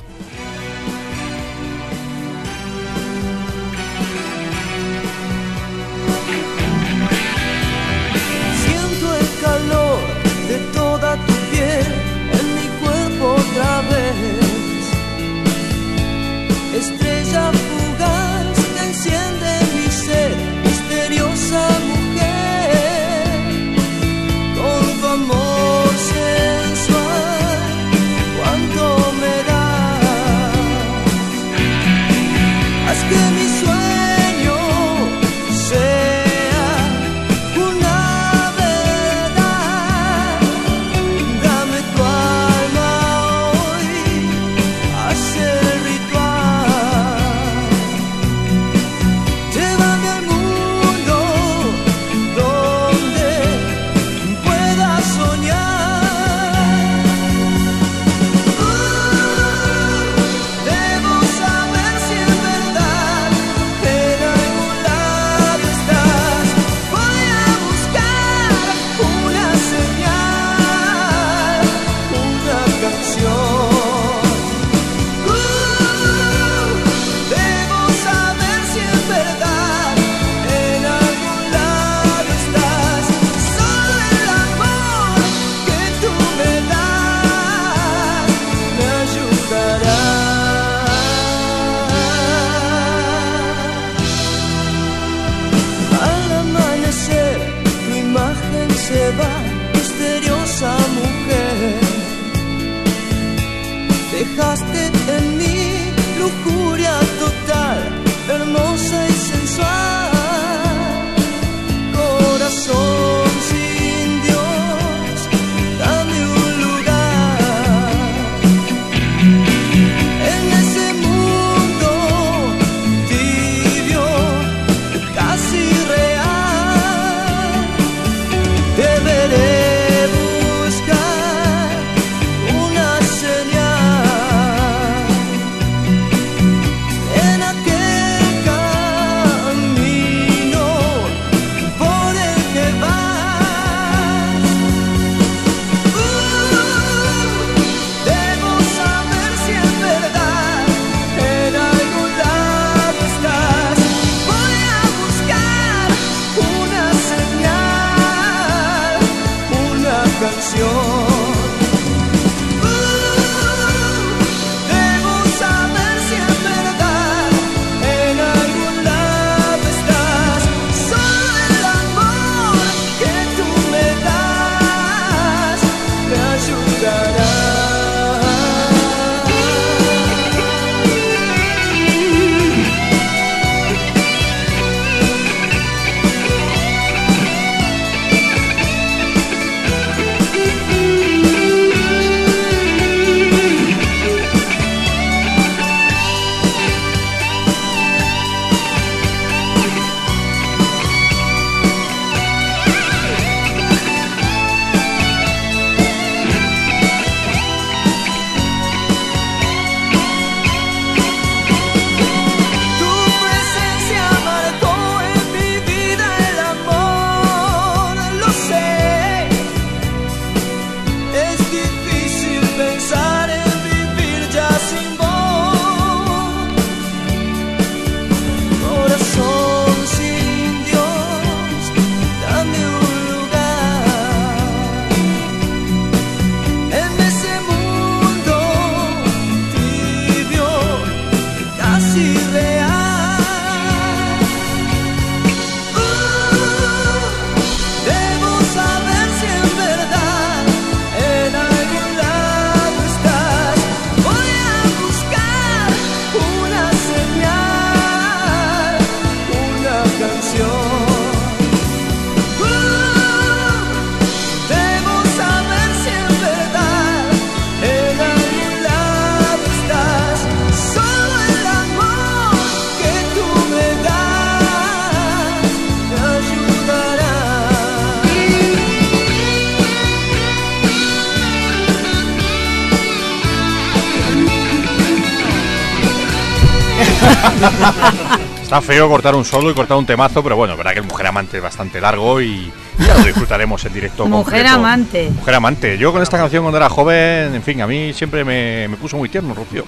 Está feo cortar un solo y cortar un temazo, pero bueno, verdad que el Mujer Amante es bastante largo y ya lo disfrutaremos en directo. Mujer amante. Mujer Amante. Yo con esta canción cuando era joven, en fin, a mí siempre me, me puso muy tierno, Rocío.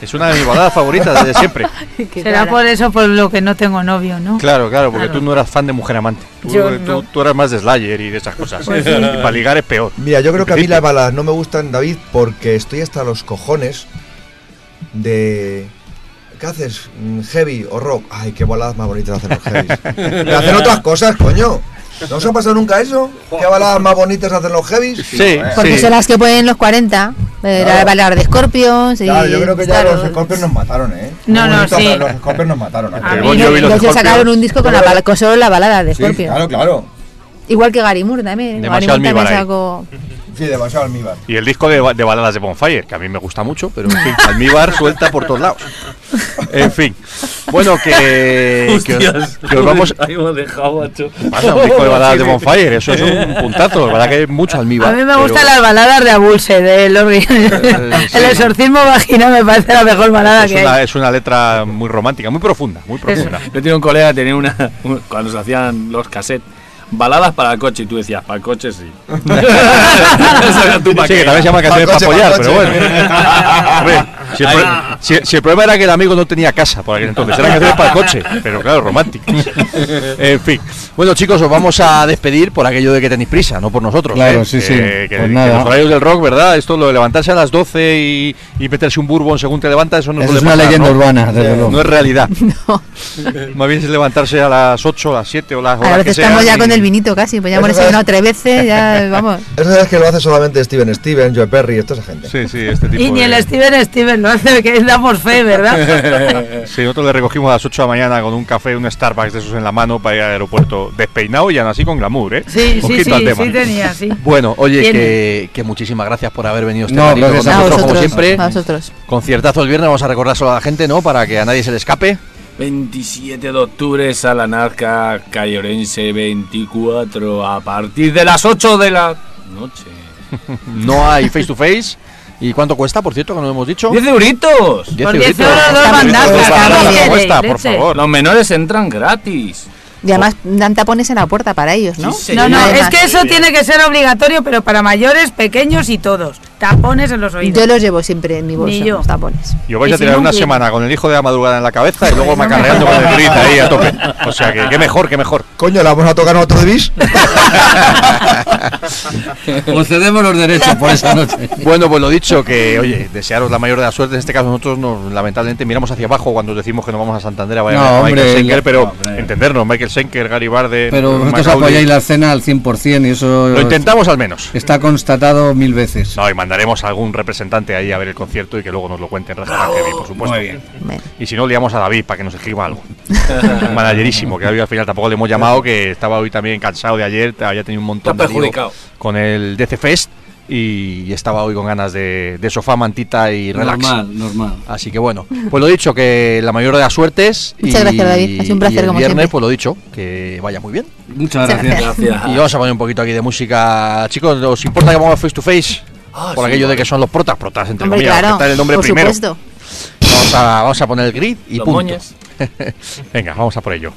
Es una de mis baladas favoritas desde siempre. <laughs> Será por eso por lo que no tengo novio, ¿no? Claro, claro, porque Claro. tú no eras fan de Mujer Amante. Tú, Yo tú- no. tú eras más de Slayer y de esas cosas. Pues sí. Y para ligar es peor. Mira, yo creo que a mí las baladas no me gustan, David, porque estoy hasta los cojones de. ¿Qué haces? Mm, ¿Heavy o rock? Ay, qué baladas más bonitas hacen los heavies. <laughs> Pero hacen otras cosas, coño. ¿No os ha pasado nunca eso? ¿Qué baladas más bonitas hacen los heavies? Sí, Porque son las que ponen los 40. Eh, Claro. La de Scorpions. y- Claro, yo creo que ya claro. los Scorpions nos mataron, ¿eh? No, no, sí. Los Scorpions nos mataron. ¿eh? A mí los sacaron un disco con, la bala- con solo la balada de Sí, Scorpions. claro, claro. Igual que Gary Moore también. Demasiado Gary Moore también sacó. Sí, demasiado almíbar. Y el disco de, ba- de baladas de Bonfire, que a mí me gusta mucho, pero en fin, almíbar suelta por todos lados. En fin. Bueno, que, que, os- que os vamos. Ahí hemos dejado, macho. Pasa, un disco de <laughs> baladas de Bonfire, eso es un puntazo, la verdad que hay mucho almíbar. A mí me pero- gustan las baladas de Abulse, de los sí. <laughs> El exorcismo vaginal me parece la mejor balada Es que una, hay. es una letra muy romántica, muy profunda, muy profunda. Yo tenía un colega tenía una. un- Cuando se hacían los cassettes. Baladas para el coche y tú decías, para el coche sí. <laughs> <laughs> Eso era tu Sí, que también se llama canciones para apoyar, pero bueno. <laughs> Hombre, si, el pro- si- si el problema era que el amigo no tenía casa por aquel entonces, eran canciones para el coche, pero claro, románticas. En fin. Bueno, chicos, os vamos a despedir por aquello de que tenéis prisa, no por nosotros. Claro, ¿eh? sí, sí. Que, que- Pues que nada. los horarios del rock, ¿verdad? Esto lo de levantarse a las 12 y, y meterse un bourbon según te levantas, eso no Eso es una pasar, leyenda ¿no? urbana, desde luego. No es realidad. Más bien es levantarse a las 8, a las 7 o las A horas veces que estamos ya con y- el vinito casi, pues ya Eso hemos desayunado tres veces, ya <laughs> vamos. Eso es que lo hace solamente Steven Steven, Joe Perry y toda esa gente. Sí, sí, este <laughs> tipo Y ni el Steven Steven lo hace, que damos fe, ¿verdad? <laughs> Sí, nosotros le recogimos a las 8 de la mañana con un café, un Starbucks de esos en la mano para ir al aeropuerto despeinado y aún así con glamour, ¿eh? Sí, sí, sí, al tema. sí tenía, sí. Bueno, oye, que, que muchísimas gracias por haber venido este No, con A nosotros, como siempre. a vosotros. Conciertazo el viernes, vamos a recordárselo a la gente, ¿no? Para que a nadie se le escape. 27 de octubre, Sala Nazca, Calle Orense 24, a partir de las 8 de la noche. <laughs> No hay face to face. ¿Y cuánto cuesta, por cierto, que no lo hemos dicho? ¡10 euritos! Diez Por 10 euritos. euros dos Está muy bandazos, bien. ¿qué Está más muy bien. queréis, Cuesta, por favor. Los menores entran gratis. Y además dan tapones en la puerta para ellos, ¿no? Sí, No, no, es que eso tiene que ser obligatorio, pero para mayores, pequeños y todos. Tapones en los oídos. Yo los llevo siempre en mi bolso, Ni yo. los tapones. Y os vais a si tirar una semana con el hijo de la madrugada en la cabeza y luego macarreando con el grit ahí a tope. O sea que, qué mejor, qué mejor. Coño, ¿la vamos a tocar nosotros de bis? Concedemos <laughs> los derechos por esa noche. Bueno, pues lo dicho, que oye, desearos la mayor de las suertes. En este caso, nosotros nos, lamentablemente miramos hacia abajo cuando decimos que nos vamos a Santander a, No, a Michael hombre, Schenker, la- pero hombre. entendernos, Michael Schenker, Gary Barde, Pero vosotros apoyáis la escena al 100% y eso Lo intentamos al menos. está constatado mil veces. No, y mandaremos a algún representante ahí a ver el concierto y que luego nos lo cuente en Restaurant Heavy, por supuesto. Muy bien. Y si no, liamos a David para que nos escriba algo. Un managerísimo, que David al final tampoco le hemos llamado, que estaba hoy también cansado de ayer, había tenido un montón Está de lío con el DC Fest y estaba hoy con ganas de, de sofá, mantita y relax. Normal, normal. Así que bueno, pues lo dicho, que la mayor de las suertes. Muchas y, gracias, David. Ha sido un placer, y el como viernes, siempre. pues lo dicho, que vaya muy bien. Muchas Muchas gracias. Gracias. Y vamos a poner un poquito aquí de música. Chicos, ¿os importa que vamos face to face? Ah, Por sí, aquello de que son los protas, protas entre hombre, comillas, claro. el nombre por primero. supuesto. Vamos a, vamos a poner el grid y Los punto. <laughs> Venga, vamos a por ello.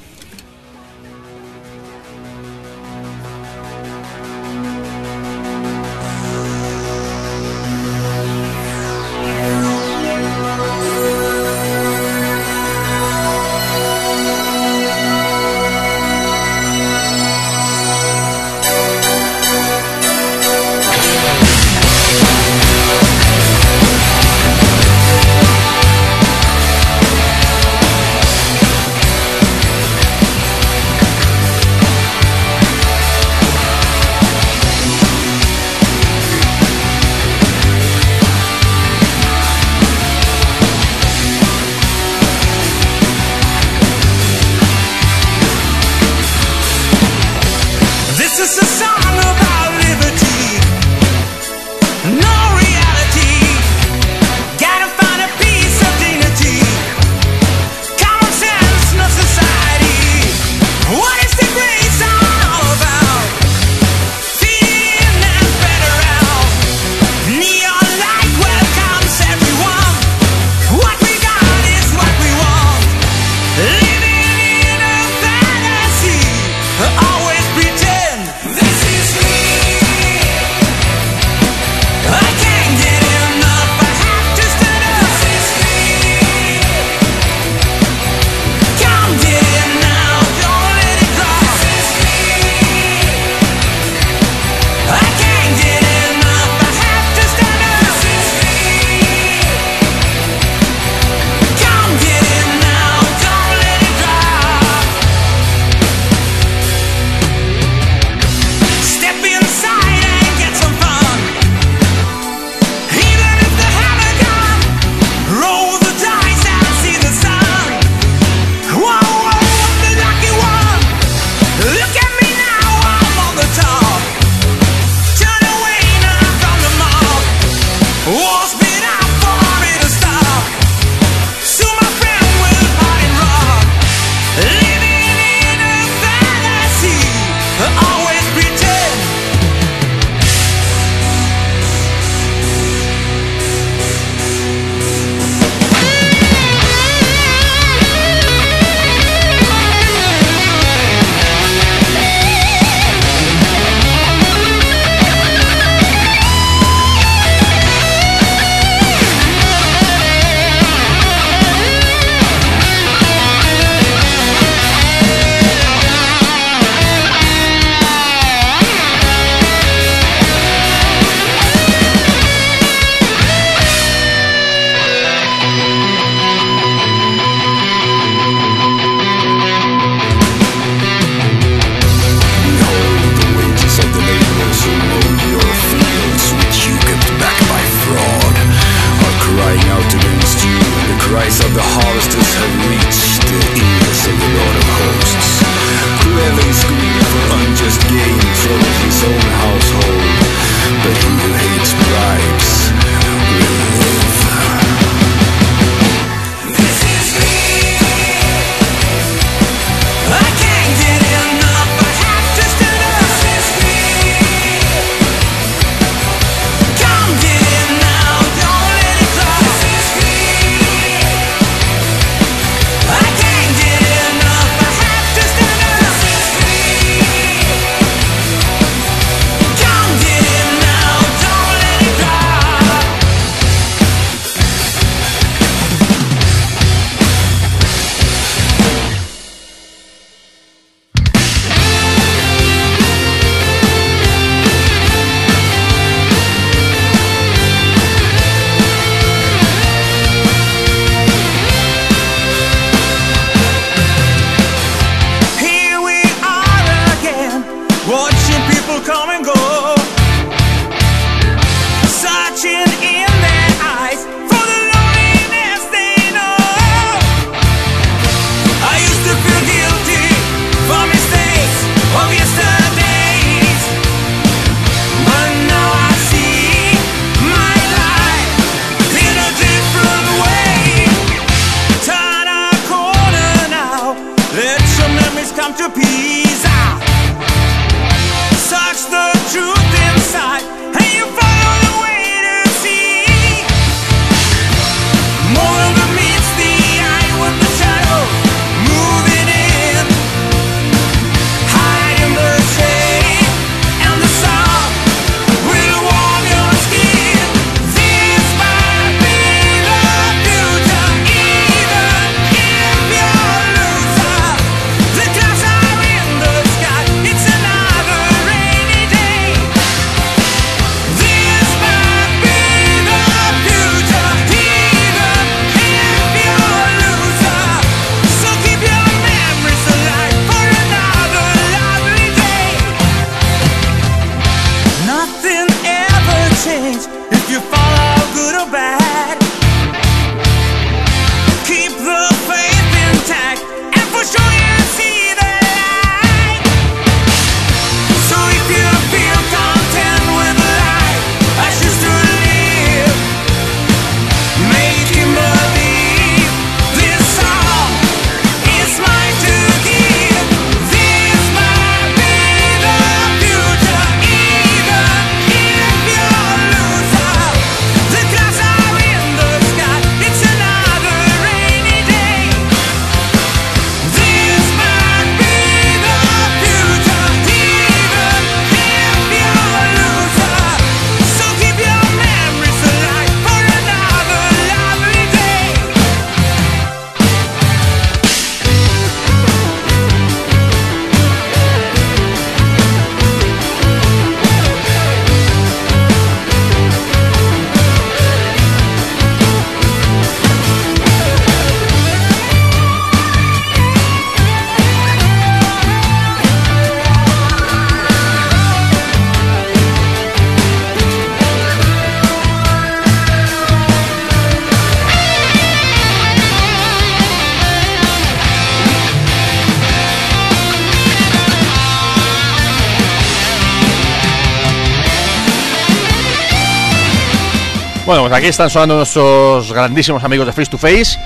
Aquí están sonando nuestros grandísimos amigos de Face to Face,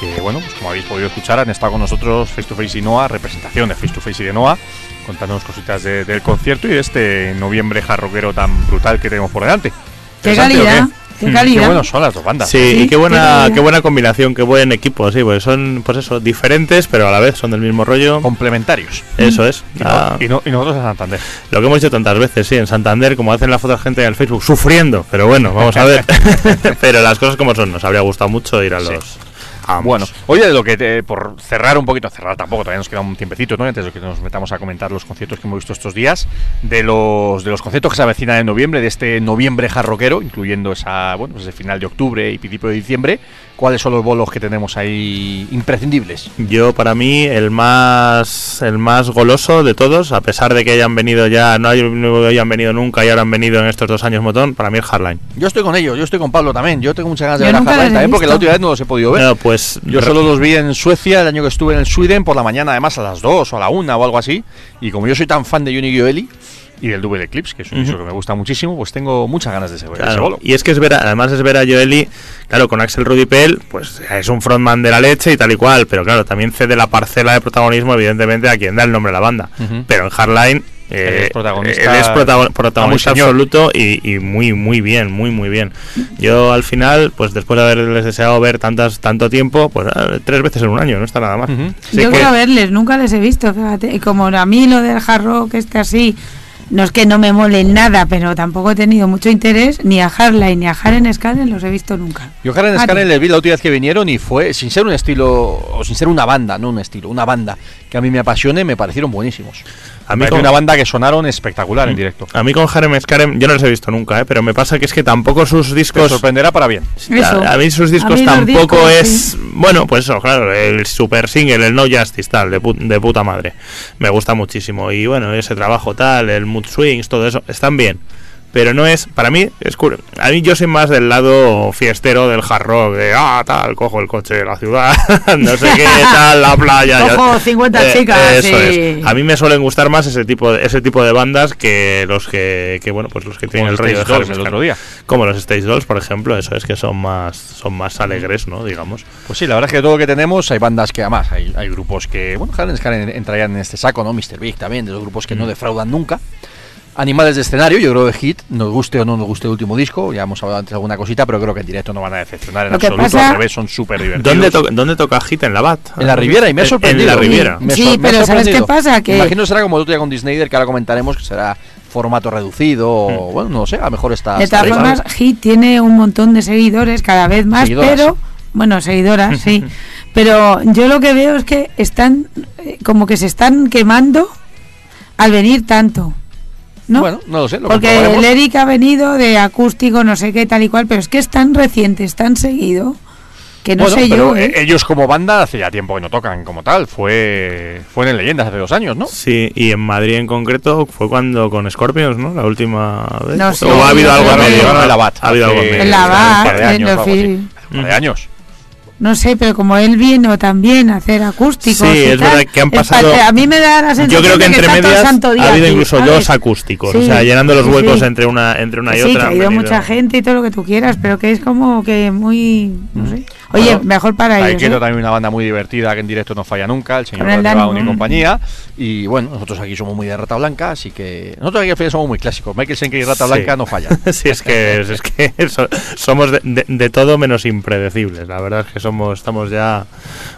que bueno, pues como habéis podido escuchar, han estado con nosotros Face to Face y Noah, representación de Face to Face y de Noah, contándonos cositas de- del concierto y de este noviembre jarroquero tan brutal que tenemos por delante. Qué ¿Interesante o calidad, qué? qué Mm, calidad. Qué buenos son las dos bandas. Sí, Sí, y qué buena, qué qué buena combinación, qué buen equipo, sí, pues son, pues eso, diferentes, pero a la vez son del mismo rollo. Complementarios. Eso es. Y, no- Ah, y no- y nosotros en Santander. Lo que hemos dicho tantas veces, sí, en Santander, como hacen la foto la gente en el Facebook, sufriendo, pero bueno, vamos a ver. <laughs> <laughs> pero las cosas como son, nos habría gustado mucho ir a Sí. Bueno, oye, de lo que te- por cerrar un poquito, cerrar tampoco, todavía nos queda un tiempecito, ¿no? Antes de que nos metamos a comentar los conciertos que hemos visto estos días, de los de los conciertos que se avecinan en noviembre, de este noviembre jarroquero, incluyendo esa, bueno, pues ese final de octubre y principio de diciembre, ¿cuáles son los bolos que tenemos ahí imprescindibles? Yo, para mí, el más el más goloso de todos, a pesar de que hayan venido ya, no, hay- no hayan venido nunca y ahora han venido en estos dos años motón, para mí el Hardline. Yo estoy con ellos, yo estoy con Pablo también. Yo tengo muchas ganas de Yo ver a Hardline también porque la última vez no los he podido ver. No, pues Yo solo los vi en Suecia el año que estuve en el Sweden por la mañana, además a las 2 o a la 1 o algo así. Y como yo soy tan fan de Johnny Gioeli y del Double Eclipse, que es un Ujú. disco que me gusta muchísimo, pues tengo muchas ganas de ese, de ese Claro, bolo. Y es que es ver, a- además es ver a Joeli, claro, con Axel Rudy Pell, pues es un frontman de la leche y tal y cual, pero claro, también cede la parcela de protagonismo, evidentemente, a quien da el nombre de la banda. Ujú. Pero en Hardline, eh, Él es protagonista- él es protago- Ah, muy protagonista absoluto y, y muy, muy bien, muy, muy bien. Yo al final, pues después de haberles deseado ver tantas, tanto tiempo, pues eh, tres veces en un año, no está nada mal. Ujú. Así Yo que- quiero verles, nunca les he visto, fíjate. Y como a mí lo del hard rock este así, no es que no me mole nada, pero tampoco he tenido mucho interés, ni a Harley ni a Haren Scanner los he visto nunca. Yo Karen Vale. Scanner les vi la última vez que vinieron y fue, sin ser un estilo, o sin ser una banda, no un estilo, una banda que a mí me apasione, me parecieron buenísimos. A mí con- una banda que sonaron espectacular en directo. A mí con Harem Scarem, yo no los he visto nunca, ¿eh? pero me pasa que es que tampoco sus Te discos... sorprenderá para bien. Eso. A, a mí sus discos mí tampoco discos, es. sí. Bueno, pues eso, claro, el super single, el No Justice, tal, de, pu- de puta madre. Me gusta muchísimo. Y bueno, ese trabajo tal, el Mood Swings, todo eso, están bien. Pero no es, para mí, es cur- A mí yo soy más del lado fiestero del hard rock, de ah, tal, cojo el coche de la ciudad, <laughs> no sé qué, tal, la playa. ya- Cojo 50 chicas, Eso sí. es. A mí me suelen gustar más ese tipo de, ese tipo de bandas que los que, que bueno, pues los que tienen Como el rollo de Dolls el otro día. Como los Stage Dolls, por ejemplo, eso es que son más son más alegres, ¿no? Digamos. Pues sí, la verdad es que todo lo que tenemos, hay bandas que además, hay, hay grupos que, bueno, Karen Scanner entrarían en este saco, ¿no? Mr. Big también, de los grupos que no defraudan nunca. Animales de escenario, yo creo que Hit, nos guste o no nos guste el último disco, ya hemos hablado antes de alguna cosita, pero creo que en directo no van a decepcionar en absoluto, pasa- al revés, son súper divertidos. ¿Dónde, to- ¿Dónde toca Hit? ¿En la BAT? En la Riviera, y me ha En- sorprendido. En la Riviera. Me Sí, me pero ¿sabes qué pasa? Que- Imagino será como el otro día con Disney, que ahora comentaremos que será formato reducido, o, bueno, no sé, a lo mejor está... De todas bien. formas, Hit tiene un montón de seguidores, cada vez más, Seguidoras. pero. Bueno, seguidoras, sí. <laughs> Pero yo lo que veo es que están. eh, como que se están quemando al venir tanto. ¿No? Bueno, no lo sé, lo Porque el Eric ha venido de acústico, no sé qué, tal y cual, pero es que es tan reciente, es tan seguido, que no Bueno, sé pero yo. ¿eh? eh, ellos como banda hace ya tiempo que no tocan como tal, fue fue en Leyendas hace dos años, ¿no? Sí, y en Madrid en concreto fue cuando con Scorpions, ¿no? La última vez. No o ha habido algo medio. En la BAT Ha habido algo medio. En la BAT, en los un par de años. No sé, pero como él vino también a hacer acústicos. Sí, y es tal, verdad que han pasado- pa- A mí me da la sensación Yo creo que entre medias santo día ha habido aquí, incluso ¿sabes? dos acústicos, o Sí, sea, llenando los sí, huecos sí. entre una entre una y sí, otra. que ha ido mucha gente y todo lo que tú quieras, pero que es como que muy. No sé. Oye, Bueno, mejor para Ahí ellos. quiero ¿eh? también una banda muy divertida que en directo no falla nunca, el señor Brown y compañía. Y bueno, nosotros aquí somos muy de Rata Blanca, así que nosotros aquí al final somos muy clásicos. Michael Schenker y Rata Sí. Blanca no fallan. <laughs> sí, es que, es, es que <laughs> so- somos de, de- de todo menos impredecibles. La verdad es que somos, estamos ya,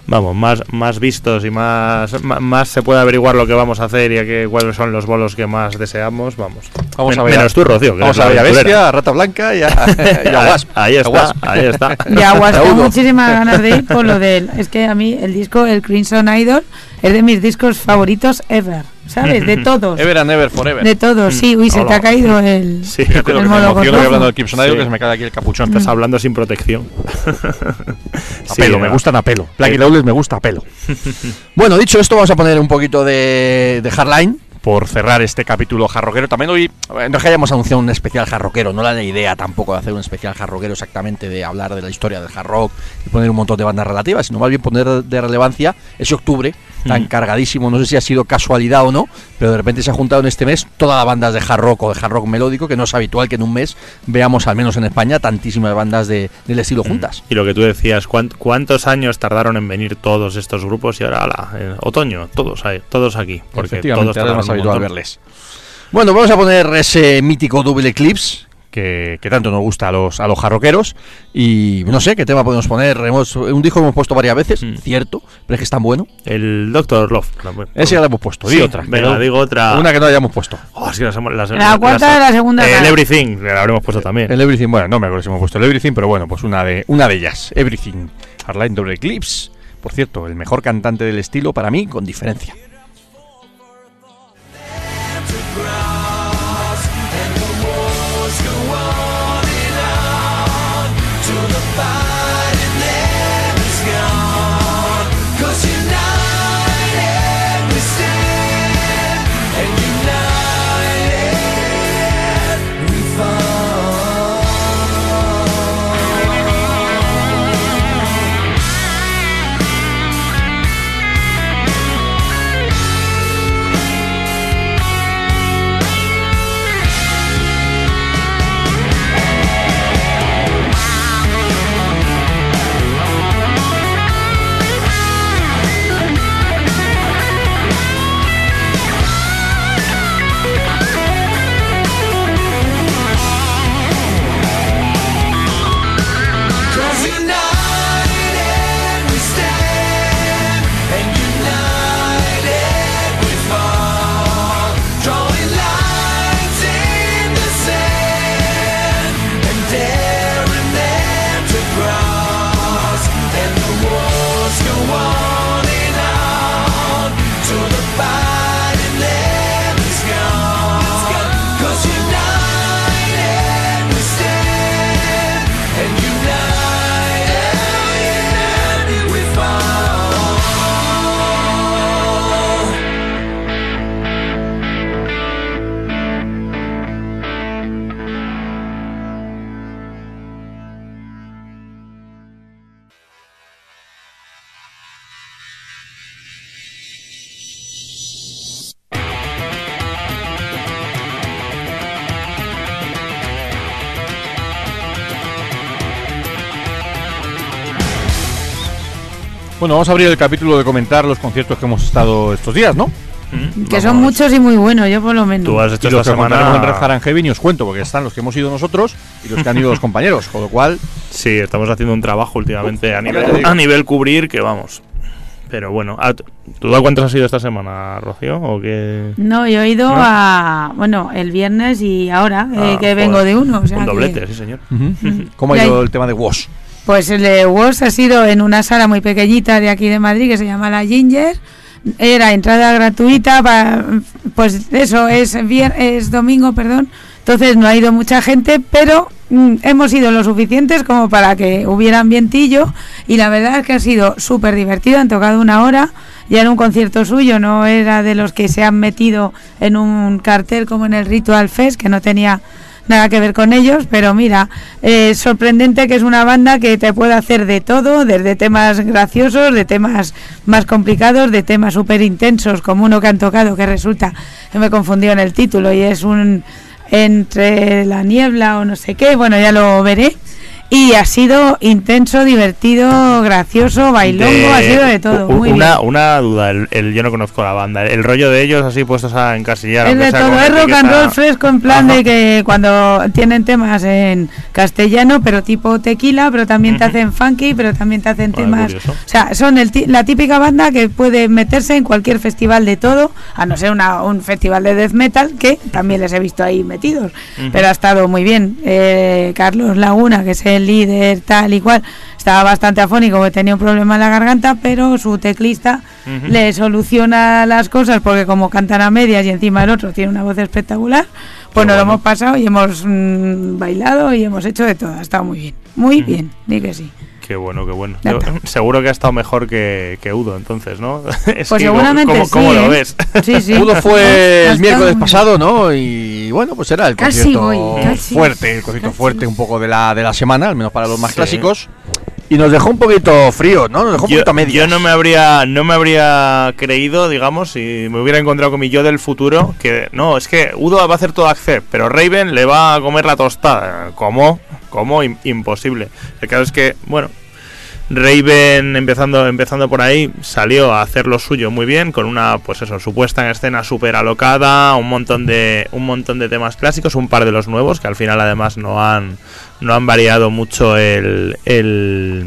vamos, más, más vistos y más, ma- más, se puede averiguar lo que vamos a hacer y a qué, cuáles son los bolos que más deseamos. Vamos, Vamos Men- a ver. menos tú, Rocío. que Vamos a ver la a. Bestia, a Rata Blanca y a, <laughs> y a Wasp. Ahí A está, Wasp. ahí está. De aguas, tengo Saudo. Muchísimas ganas de ir por lo del. Es que a mí el disco, el Crimson Idol, es de mis discos favoritos ever. ¿Sabes? De todos. Ever and ever forever. De todos, sí. Uy, se te Hola. ha caído el. Sí, el que me gordojo. hablando del Crimson Idol Sí. que se me cae aquí el capuchón. Estás hablando sin protección. <laughs> A Sí, pelo, me gustan a pelo. Black Sí. Me gusta a pelo. <laughs> bueno, dicho esto, vamos a poner un poquito de, de Hardline por cerrar este capítulo jarroquero. También hoy, no es que hayamos anunciado un especial jarroquero, no la idea tampoco de hacer un especial jarroquero exactamente de hablar de la historia del hard rock y poner un montón de bandas relativas, sino más bien poner de relevancia ese octubre tan cargadísimo, no sé si ha sido casualidad o no, pero de repente se ha juntado en este mes todas las bandas de hard rock o de hard rock melódico, que no es habitual que en un mes veamos, al menos en España, tantísimas bandas de- del estilo juntas. Y lo que tú decías, ¿cuánt- ¿cuántos años tardaron en venir todos estos grupos? Y ahora, ala, en otoño, todos todos aquí. Porque todos es más habitual verles. Bueno, vamos a poner ese mítico Double Eclipse que, que tanto nos gusta a los, a los jarroqueros. Y no sé qué tema podemos poner. Hemos, un disco que hemos puesto varias veces, Mm. cierto, pero es que es tan bueno. El Doctor Love. la- Ese ya lo hemos puesto. Di otra. venga, digo otra. Una que no hayamos puesto. Oh, es que las hemos- las- La cuarta de la segunda El cara. Everything, la habremos puesto también. El Everything, bueno, no me acuerdo si hemos puesto el Everything, pero bueno, pues una de, una de ellas. Everything. Hardline Double Eclipse. Por cierto, el mejor cantante del estilo para mí, con diferencia. Bueno, vamos a abrir el capítulo de comentar los conciertos que hemos estado estos días, ¿no? Que son muchos y muy buenos, yo por lo menos. Tú has hecho Y los esta que contaremos en Red semana. Ni os cuento, porque están los que hemos ido nosotros y los que han ido los compañeros, con lo cual Sí, estamos haciendo un trabajo últimamente a nivel, a nivel cubrir que vamos. Pero bueno, ¿tú a cuántos has ido esta semana, Rocío? ¿O qué? No, yo he ido ¿No? a. Bueno, el viernes y ahora, eh, Ah, que vengo de uno. O sea un que- doblete, sí, señor. ¿cómo ha ido el tema de WOS? Pues el de ha sido en una sala muy pequeñita de aquí de Madrid que se llama La Ginger. Era entrada gratuita, pues eso, es, es domingo, perdón. Entonces no ha ido mucha gente, pero mm, hemos ido lo suficientes como para que hubiera ambientillo. Y la verdad es que ha sido súper divertido, han tocado una hora. Ya era un concierto suyo, no era de los que se han metido en un cartel como en el Ritual Fest, que no tenía nada que ver con ellos, pero mira, eh, sorprendente que es una banda que te puede hacer de todo, desde temas graciosos, de temas más complicados, de temas súper intensos, como uno que han tocado, que resulta que me confundió en el título y es un entre la niebla o no sé qué, bueno, ya lo veré. Y ha sido intenso, divertido, gracioso, bailongo, De- ha sido de todo, u- muy una, bien. una duda, el, el- yo no conozco la banda. El, rollo de ellos así puestos a encasillar. Es de todo, es rock and roll fresco en plan Ajá. de que cuando tienen temas en castellano, pero tipo tequila, pero también te hacen funky, pero también te hacen Vale, temas... O sea, son el la típica banda que puede meterse en cualquier festival de todo, a no ser una- un festival de death metal, que también les he visto ahí metidos, pero ha estado muy bien. Eh, Carlos Laguna, que es el líder tal y cual, estaba bastante afónico, porque tenía un problema en la garganta, pero su teclista le soluciona las cosas porque como cantan a medias y encima el otro tiene una voz espectacular, pues nos lo bueno. hemos pasado y hemos mm, bailado y hemos hecho de todo, ha estado muy bien, muy bien, di que sí. Qué bueno, qué bueno. Yo- <laughs> seguro que ha estado mejor que, que Udo, entonces, ¿no? <laughs> Es Pues que, ¿cómo- seguramente ¿cómo, sí, cómo lo ¿eh? ves? <laughs> Sí, sí. Udo fue el miércoles pasado, ¿no? Y bueno, pues era el Casi concierto voy, casi. fuerte, el concierto Casi. fuerte un poco de la, de la semana, al menos para los más Sí. clásicos. Y nos dejó un poquito frío, ¿no? Nos dejó un Yo, poquito a medias. yo no me habría no me habría creído, digamos, si me hubiera encontrado con mi yo del futuro, que no, es que Udo va a hacer todo accept, pero Raven le va a comer la tostada. ¿Cómo? ¿Cómo? Im- imposible. El caso es que, bueno, Raven empezando empezando por ahí salió a hacer lo suyo muy bien con una pues eso supuesta en escena súper alocada un montón de un montón de temas clásicos un par de los nuevos que al final además no han no han variado mucho el, el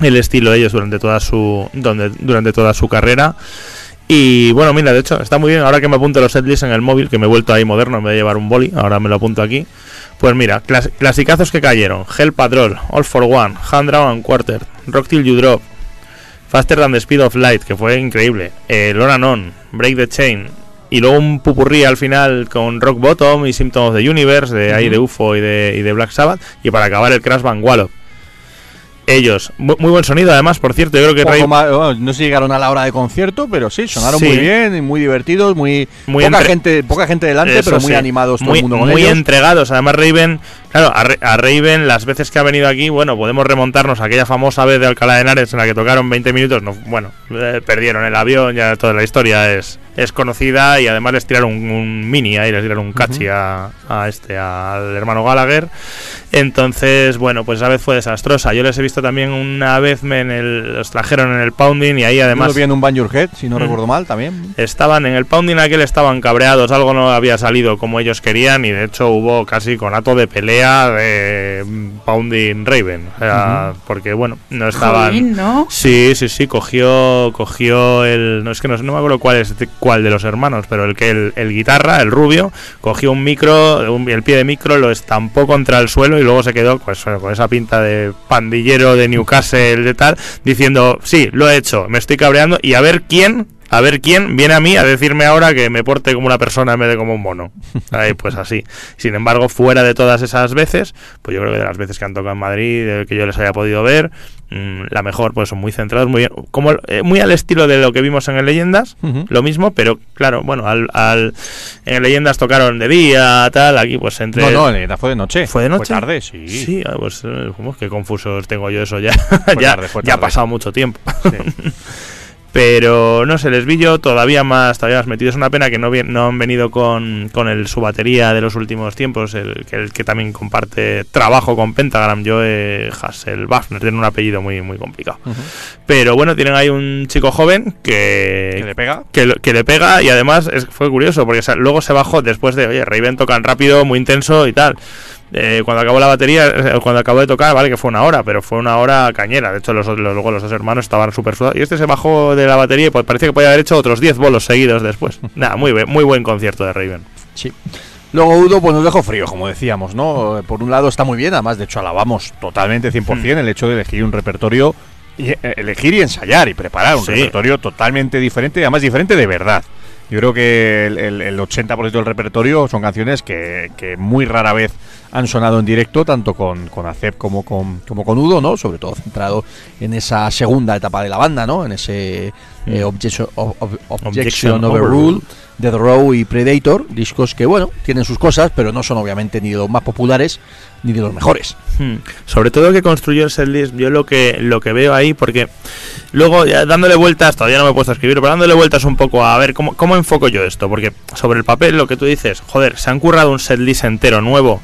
el estilo de ellos durante toda su donde, durante toda su carrera. Y bueno mira de hecho está muy bien ahora que me apunto los setlists en el móvil que me he vuelto ahí moderno en vez de llevar un boli ahora me lo apunto aquí pues mira clas- clasicazos que cayeron. Hell Patrol All for One Hand Drawn and Quarter Rock Till You Drop Faster Than the Speed of Light que fue increíble eh, Lona Non Break the Chain y luego un pupurrí al final con Rock Bottom y Symptom of the Universe de ahí de UFO y de, y de Black Sabbath y para acabar el Crash Van Wallop ellos muy, muy buen sonido además por cierto yo creo que Ray- más- bueno, no si llegaron a la hora de concierto, pero sí, sonaron Sí. muy bien, muy divertidos, muy, Muy poca entre- gente, poca gente delante, Eso pero muy sí, animados todo muy, el mundo con muy ellos. entregados. Además, Raven, claro, a, a Raven, las veces que ha venido aquí, bueno, podemos remontarnos a aquella famosa vez de Alcalá de Henares en la que tocaron 20 minutos. No, bueno, eh, perdieron el avión, ya toda la historia es, es conocida y además les tiraron un, un mini ahí, les tiraron un cachi a, a este, al hermano Gallagher. Entonces, bueno, pues esa vez fue desastrosa. Yo les he visto también una vez me en el, los trajeron en el pounding y ahí Además, además lo vi en un Bang Your Head, si no Mm. recuerdo mal, también. estaban en el pounding aquel estaban cabreados, algo no había salido como ellos querían y de hecho hubo casi conato de pelea de pounding Raven, o sea, porque bueno, no estaban Jolín, ¿no? Sí, sí, sí, cogió cogió el no es que no, no me acuerdo cuál es de los hermanos, pero el que el, el guitarra, el rubio, cogió un micro, un- el pie de micro lo estampó contra el suelo y luego se quedó pues, con esa pinta de pandillero de Newcastle de tal, diciendo, "Sí, lo he hecho, me estoy cabreando y a ver quién a ver quién viene a mí a decirme ahora que me porte como una persona en vez de como un mono. <laughs> Ahí, pues así. Sin embargo, fuera de todas esas veces, pues yo creo que de las veces que han tocado en Madrid, de que yo les haya podido ver, mm, la mejor, pues son muy centrados, muy bien, como eh, muy al estilo de lo que vimos en el Leyendas, lo mismo, pero claro, bueno, al, al en el Leyendas tocaron de día, tal, aquí pues entre No, no, en- fue de noche. ¿Fue de noche? Fue tarde, sí. Sí, ah, pues eh, qué confusos tengo yo eso ya. <laughs> Ya, tarde, ya ha pasado mucho tiempo. Sí. <laughs> Pero no sé, les vi yo todavía más, todavía más metido. Es una pena que no, no han venido con, con el, su batería de los últimos tiempos, el que, el que también comparte trabajo con Pentagram, Joe Hasselbachner, tiene un apellido muy, muy complicado. Pero bueno, tienen ahí un chico joven que, ¿Que le pega? que, le pega y además es, fue curioso porque o sea, luego se bajó después de, oye, Raven tocan rápido, muy intenso y tal. Eh, cuando acabó la batería, eh, cuando acabó de tocar, vale que fue una hora, pero fue una hora cañera. De hecho, los, los- luego los dos hermanos estaban súper sudados. Y este se bajó de la batería y pues, parece que podía haber hecho otros 10 bolos seguidos después. <laughs> Nada, muy, muy buen concierto de Raven. Sí. Luego Udo pues nos dejó frío, como decíamos, ¿no? Por un lado está muy bien, además de hecho alabamos totalmente 100% el hecho de elegir un repertorio y eh, elegir y ensayar y preparar un Sí. repertorio totalmente diferente, y además diferente de verdad. Yo creo que el, el- el 80% del repertorio son canciones que, muy rara vez han sonado en directo, tanto con, con Acep como con, como con Udo, ¿no? Sobre todo centrado en esa segunda etapa de la banda, ¿no? En ese eh, Objection, ob- ob- Objection Objection Overrule, Overruled. Death Row y Predator, discos que, bueno, tienen sus cosas, pero no son obviamente ni de los más populares ni de los mejores. Hmm. Sobre todo que construyó el setlist, yo lo que lo que veo ahí, porque luego ya dándole vueltas, todavía no me he puesto a escribir, pero dándole vueltas un poco a ver cómo, cómo enfoco yo esto, porque sobre el papel lo que tú dices, joder, se han currado un setlist entero nuevo.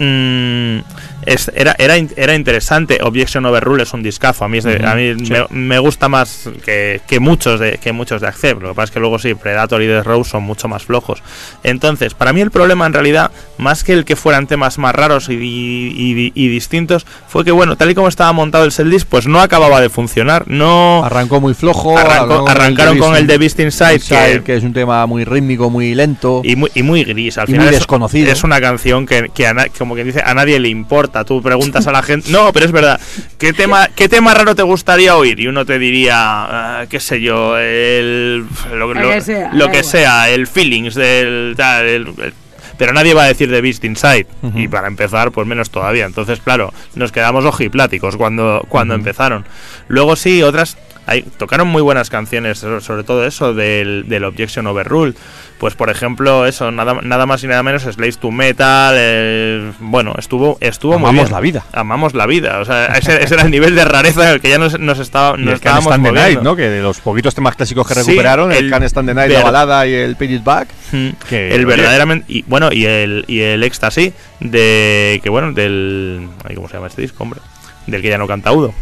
mm, es- era, era, era interesante. Objection Overrule es un discazo. A mí, es de- Ujú, a mí sí. me, me gusta más que, que muchos de que muchos de Accept. Lo que pasa es que luego sí, Predator y The Rose son mucho más flojos. Entonces, para mí el problema en realidad, más que el que fueran temas más raros y, y- y distintos, fue que bueno, tal y como estaba montado el setlist, pues no acababa de funcionar. No Arrancó muy flojo. Arrancó- arrancaron con el The Beast Inside, Inside, que- es un tema muy rítmico, muy lento. y muy, y muy gris. Al Y final muy es- desconocido. Es una canción que, que a na- como que dice a nadie le importa. Tú preguntas a la gente, no, pero es verdad. ¿Qué tema, qué tema raro te gustaría oír? Y uno te diría, ah, qué sé yo, el lo, que sea, lo que igual. sea, el feelings del tal, el- el- pero nadie va a decir The Beast Inside. Y para empezar, pues menos todavía. Entonces, claro, nos quedamos ojipláticos cuando, cuando empezaron. Luego sí, otras. Hay, tocaron muy buenas canciones, so- sobre todo eso del, del Objection Overrule. Pues por ejemplo, eso, nada, nada más y nada menos, Slaves to Metal. eh, bueno, estuvo, estuvo muy Amamos bien. la vida. Amamos la vida. O sea, <laughs> ese, ese era el nivel de rareza en el que ya nos, nos, estaba, nos estábamos Stand the Night. Que de los poquitos temas clásicos que Sí, recuperaron, el, el Can't Stand the Night, la balada y el Page It Back. Mm, que, el verdaderamente y bueno y el y el éxtasis de que bueno del cómo se llama este disco hombre del que ya no canta Udo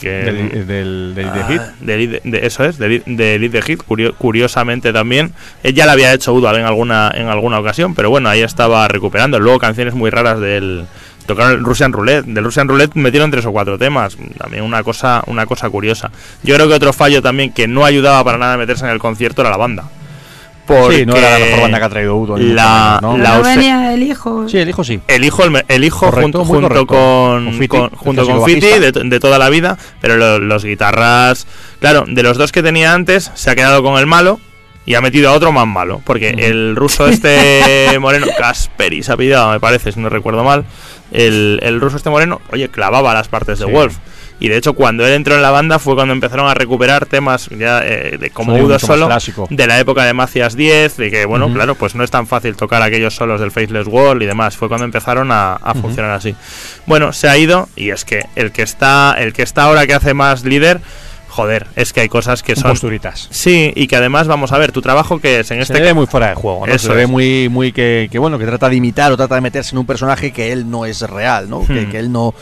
que Del, del, del Ah, Hit. de eso es de, Lead- de Hit curio- curiosamente también. Él ya la había hecho Udo en alguna en alguna ocasión pero bueno ahí estaba recuperando luego canciones muy raras del tocaron el Russian Roulette del Russian Roulette metieron tres o cuatro temas también una cosa una cosa curiosa. Yo creo que otro fallo también que no ayudaba para nada a meterse en el concierto era la banda Sí, no era la porque mejor banda que ha traído Udo. la, ¿no? la no venía el hijo. Sí, el hijo sí. el hijo, el, hijo Correcto, junto, junto con, Con Fiti, con- el junto con Fiti de, to- de toda la vida, pero lo- los guitarras, claro, de los dos que tenía antes se ha quedado con el malo y ha metido a otro más malo, porque el ruso este <laughs> moreno, Kasperi se ha pillado, me parece, si no recuerdo mal, el, el ruso este moreno, oye, clavaba las partes de Sí. Wolf. Y de hecho, cuando él entró en la banda fue cuando empezaron a recuperar temas ya eh, de como Udo solo, de la época de Macias 10, de que, bueno, claro, pues no es tan fácil tocar aquellos solos del Faceless World y demás. Fue cuando empezaron a, funcionar así. Bueno, se ha ido y es que el que está, el que está ahora que hace más líder, joder, es que hay cosas que Son posturitas. Sí, y que además, vamos a ver, tu trabajo que es en Se este le ve muy fuera de juego, ¿no? Eso Se ve es. muy, muy que, que, bueno, que trata de imitar o trata de meterse en un personaje que él no es real, ¿no? Que, Hmm. que él no.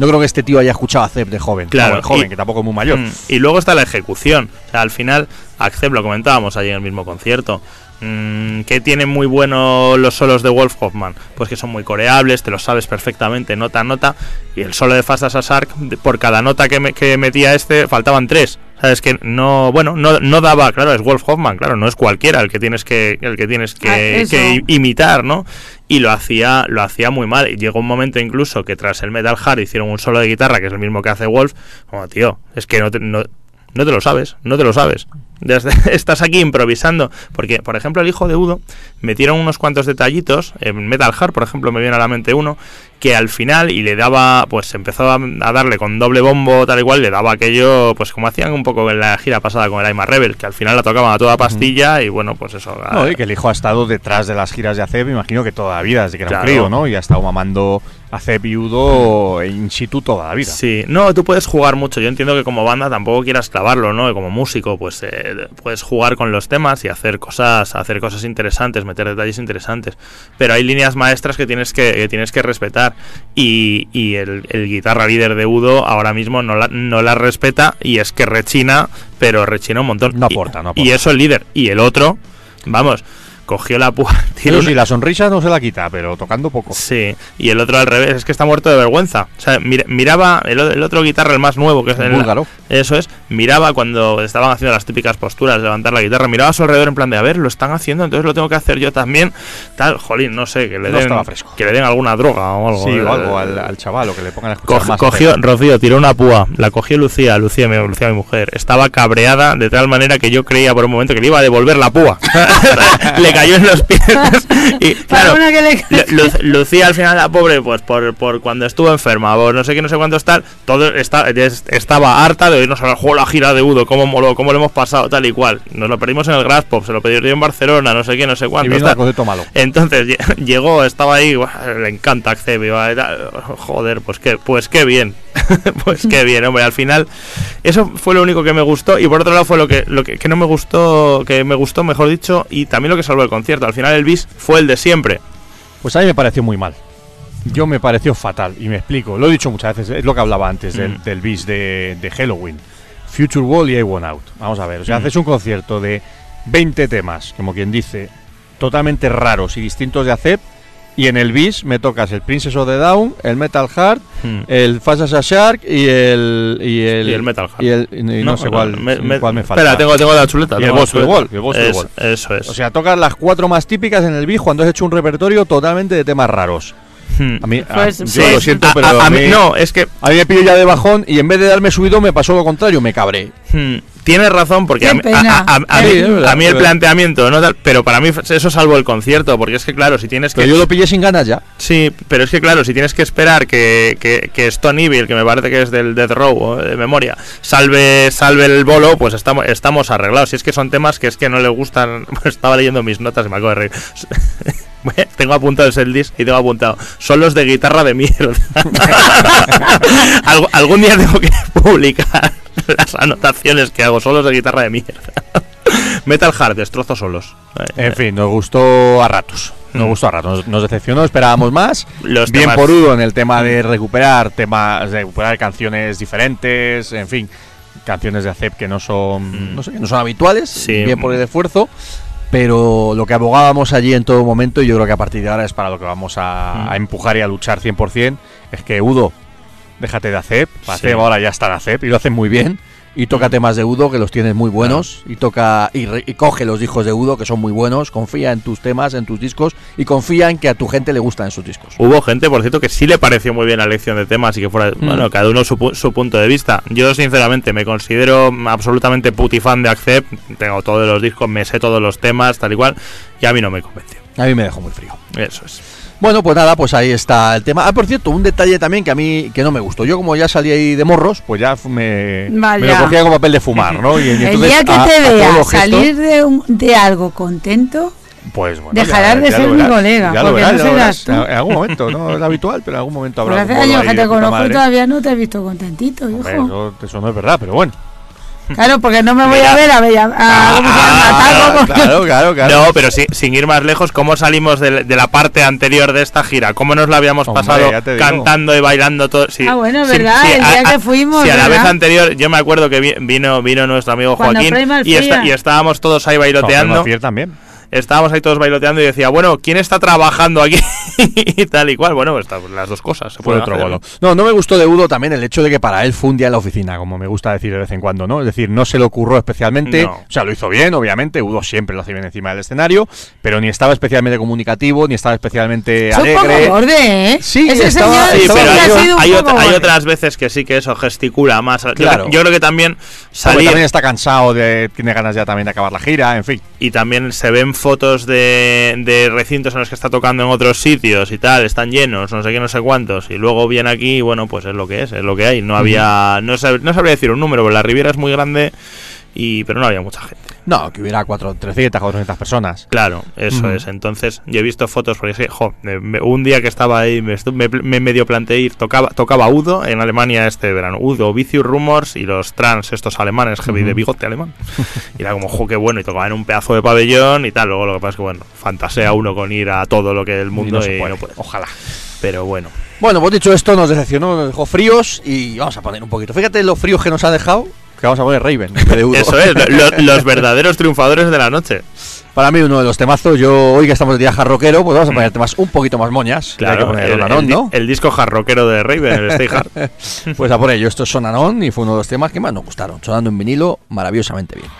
No creo que este tío haya escuchado a Zep de joven. Claro, de joven, y- que tampoco es muy mayor. Mm, Y luego está la ejecución. O sea, al final, Accept lo comentábamos allí en el mismo concierto. Mm, que tienen muy buenos los solos de Wolf Hoffman? Pues que son muy coreables, te los sabes perfectamente, nota a nota. Y el solo de Fast as a Shark, por cada nota que, me- que metía este, faltaban tres. Sabes que no, bueno, no, no daba, claro, es Wolf Hoffman, claro, no es cualquiera el que tienes que, el que tienes Ah, que, que imitar, ¿no? Y lo hacía, lo hacía muy mal. Y llegó un momento incluso que tras el Metal Hard hicieron un solo de guitarra, que es el mismo que hace Wolf. Como, tío, es que no te, no, no te lo sabes, no te lo sabes. <laughs> Estás aquí improvisando. Porque, por ejemplo, el hijo de Udo metieron unos cuantos detallitos. En Metal Hard, por ejemplo, me viene a la mente uno. Que al final y le daba, pues empezó a, a darle con doble bombo tal igual, le daba aquello, pues como hacían un poco en la gira pasada con el Aima Rebel, que al final la tocaban a toda pastilla y bueno, pues eso. No, y que el hijo ha estado detrás de las giras de ACEP, me imagino que toda la vida, desde que era Claro. un crío, ¿no? Y ha estado mamando ACEP y Udo in situ toda la vida. Sí, no, tú puedes jugar mucho. Yo entiendo que como banda tampoco quieras clavarlo, ¿no? Y como músico, pues eh, puedes jugar con los temas y hacer cosas, hacer cosas interesantes, meter detalles interesantes. Pero hay líneas maestras que tienes que, que tienes que respetar. Y, y el, el guitarra líder de Udo ahora mismo no la, no la respeta y es que rechina, pero rechina un montón. No Y- aporta, no Y aporta. eso el líder. Y el otro, vamos, cogió la púa. tiró Pero sí, la sonrisa no se la quita, pero tocando poco. Sí, y el otro al revés, es que está muerto de vergüenza. O sea, mira- miraba el, otro guitarra, el más nuevo, que es El búlgaro. Eso es, miraba cuando estaban haciendo las típicas posturas de levantar la guitarra, miraba a su alrededor en plan de, a ver, lo están haciendo, entonces lo tengo que hacer yo también. Tal, jolín, no sé, que le No den, que le den alguna droga o algo. Sí, Eh, o algo al, al chaval, o que le pongan a escuchar Cogió, más. cogió-. Rocío tiró una púa, la cogió Lucía, Lucía mi, Lucía, mi mujer. Estaba cabreada de tal manera que yo creía por un momento que le iba a devolver la púa. <laughs> le cayó en los pies. <laughs> y claro, una que le- Lu- Lu- Lucía al final la pobre, pues por, por cuando estuvo enferma, o no sé qué, no sé cuántos tal, todo está, es- estaba harta de oírnos hablar, juego la gira de Udo, cómo moló, cómo lo hemos pasado, tal y cual. Nos lo perdimos en el Grass Pop, se lo perdieron en Barcelona, no sé qué, no sé Y cuánto. tal. concepto malo. Entonces lle- llegó, estaba ahí, le encanta y tal. joder, pues qué, pues qué bien, <laughs> pues qué bien, hombre, al final eso fue lo único que me gustó y por otro lado fue lo que, lo que, que no me gustó, que me gustó, mejor dicho, y también lo que salvó el concierto, al final el bis fue el de siempre. Pues a mí me pareció muy mal. Yo me pareció fatal, y me explico. Lo he dicho muchas veces, es lo que hablaba antes del, Mm. del bis de, de Halloween. Future Wall y I Want Out. Vamos a ver, o sea, Mm. haces un concierto de 20 temas, como quien dice, totalmente raros y distintos de ACEP, y en el bis me tocas el Princess of the Down, el Metal Heart, Mm. el Fast as a Shark y el. Y el, Y el Metal Heart. Y, el, y no, sé cuál me, cuál me falta. Espera, tengo, tengo la chuleta. Y el tengo la Boss. Wall, Es-. Eso es. O sea, tocas las cuatro más típicas en el bis cuando has hecho un repertorio totalmente de temas raros. Hmm. A mí, Pues, a- sí. yo lo siento, pero a- a, a mí- mí, no, es que a mí me pidió ya de bajón y en vez de darme subido me pasó lo contrario, me cabré. Hmm, Tienes razón, porque a a- a- a Sí, mí- es verdad, a mí es el planteamiento, no pero para mí eso salvó el concierto, porque es que claro, si tienes que... Pero yo lo pillé sin ganas ya. Sí, pero es que claro, si tienes que esperar que, que, que Stone Evil, que me parece que es del Death Row, de memoria, salve salve el bolo, pues estamos estamos arreglados. Si es que son temas que es que no le gustan... <laughs> Pues estaba leyendo mis notas y me acabo de reír. <laughs> tengo apuntado el setlist y tengo apuntado solos de guitarra de mierda. <laughs> Algún día tengo que publicar <laughs> las anotaciones que hago, solos de guitarra de mierda. <laughs> Metal Hard, destrozo solos. En fin, nos gustó a ratos. Nos Mm. gustó a ratos. Nos, nos decepcionó, esperábamos más. Los Bien temas- por Udo en el tema de recuperar temas, de recuperar canciones diferentes, en fin, canciones de ACEP que no son, Mm. no sé, que no son habituales. Sí. Bien por el esfuerzo. Pero lo que abogábamos allí en todo momento, y yo creo que a partir de ahora es para lo que vamos a, Mm. a empujar y a luchar 100%, es que Udo, déjate de ACEP. Sí. ACEP ahora ya está en ACEP y lo hacen muy bien. Y toca temas de Udo que los tienes muy buenos. Y toca y, re- y coge los discos de Udo que son muy buenos. Confía en tus temas, en tus discos. Y confía en que a tu gente le gustan esos discos. Hubo gente, por cierto, que sí le pareció muy bien la elección de temas y que fuera, Mm. bueno, cada uno su punto de vista. Yo, sinceramente, me considero absolutamente putifan de Accept. Tengo todos los discos, me sé todos los temas, tal y cual, y a mí no me convenció. A mí me dejó muy frío. Eso es. Bueno, pues nada, pues ahí está el tema. Ah, por cierto, un detalle también que a mí que no me gustó. Yo como ya salí ahí de morros, pues ya me, me lo cogía como papel de fumar, ¿no? Y, y <laughs> El día que a- te a vea salir de, un- de algo contento, pues bueno, dejarás de ser lo mi verás, colega, Ya porque verás, no serás verás. tú. En algún momento, no es habitual, pero en algún momento habrá bolo años ahí que te conozco todavía no te he visto contentito, Hombre, hijo. eso, eso no es verdad, pero bueno. Claro, porque no me voy Mira. a ver a Bella. A, ¿Cómo se llama? A claro, claro, claro. No, pero sí, sin ir más lejos, ¿cómo salimos de, de la parte anterior de esta gira? ¿Cómo nos la habíamos Hombre, pasado cantando y bailando todo? Sí, Ah, bueno, sí, verdad, sí, el día que fuimos, Sí, a la vez anterior, yo me acuerdo que vi- vino, vino nuestro amigo Joaquín y, esta- y estábamos todos ahí bailoteando. También. Estábamos ahí todos bailoteando y decía, bueno, ¿quién está trabajando aquí? <laughs> y tal y cual. Bueno, pues, está- las dos cosas. se Fue otro hacer. bolo. No, no me gustó de Udo también el hecho de que para él fue un día en la oficina, como me gusta decir de vez en cuando, ¿no? Es decir, no se le ocurrió especialmente, No. o sea, lo hizo bien, obviamente, Udo siempre lo hace bien encima del escenario, pero ni estaba especialmente comunicativo, ni estaba especialmente Es un poco alegre. borde, ¿eh? Sí, Ese estaba- señor Sí, Estaba pero ha hay, sido un hay otras veces que sí que eso gesticula más. Yo- Claro. Yo, creo que también Porque salir también está cansado de tiene ganas ya también de acabar la gira, en fin. y también se ven fotos de, de recintos en los que está tocando en otros sitios y tal, están llenos, no sé qué, no sé cuántos, y luego viene aquí y bueno, pues es lo que es, es lo que hay. No había, no, sab- no sabría decir un número, pero la Riviera es muy grande, y pero no había mucha gente. No, que hubiera cuatro, 300, 400 personas. Claro, eso Ujú. es. Entonces, yo he visto fotos, porque sí, jo, me- un día que estaba ahí, me, me, me medio planteé ir, tocaba, tocaba Udo en Alemania este verano. Udo, Vicious Rumors y los trans, estos alemanes, heavy de bigote alemán. <laughs> Y era como, jo, qué bueno, y tocaba en un pedazo de pabellón y tal. Luego lo que pasa es que, bueno, fantasea uno con ir a todo lo que el mundo no se y puede. no puede. Ojalá. Pero bueno. Bueno, pues dicho esto, nos decepcionó, nos dejó fríos y vamos a poner un poquito. Fíjate los fríos que nos ha dejado, que vamos a poner Raven. <laughs> Eso es, lo- lo- los verdaderos triunfadores de la noche. Para mí uno de los temazos, yo hoy que estamos de día jarroquero, pues vamos a poner temas un poquito más moñas. que hay que Claro, poner el, ¿no? el disco jarroquero de Raven, el Stay Hard. <laughs> Pues a por ello, esto es Son Anon y fue uno de los temas que más nos gustaron, sonando en vinilo maravillosamente bien.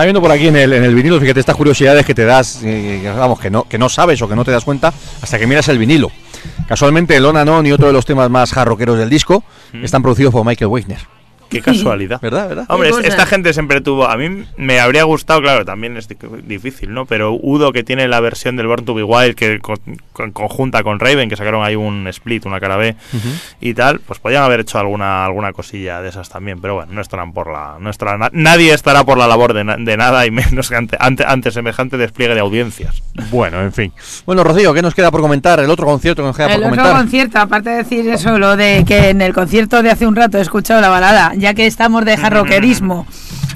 Está viendo por aquí en el, en el vinilo, fíjate estas curiosidades que te das, eh, que, vamos, que no, que no sabes o que no te das cuenta hasta que miras el vinilo. Casualmente, el On and On y otro de los temas más jarroqueros del disco están producidos por Michael Wagner. Qué casualidad. <laughs> ¿Verdad? ¿Verdad? Hombre, es- esta gente siempre tuvo. A mí me habría gustado, claro, también es di- difícil, ¿no? Pero Udo, que tiene la versión del Born to Be Wild, que con- con- conjunta con Raven, que sacaron ahí un split, una cara B y tal, pues podían haber hecho alguna alguna cosilla de esas también. Pero bueno, no estarán por la. No estará, na- nadie estará por la labor de, na- de nada y menos que ante, ante, ante semejante despliegue de audiencias. Bueno, en fin. Bueno, Rocío, ¿qué nos queda por comentar? El otro concierto que nos queda El por otro comentar. concierto, aparte de decir eso, lo de que en el concierto de hace un rato he escuchado la balada, ya que estamos de jarroquerismo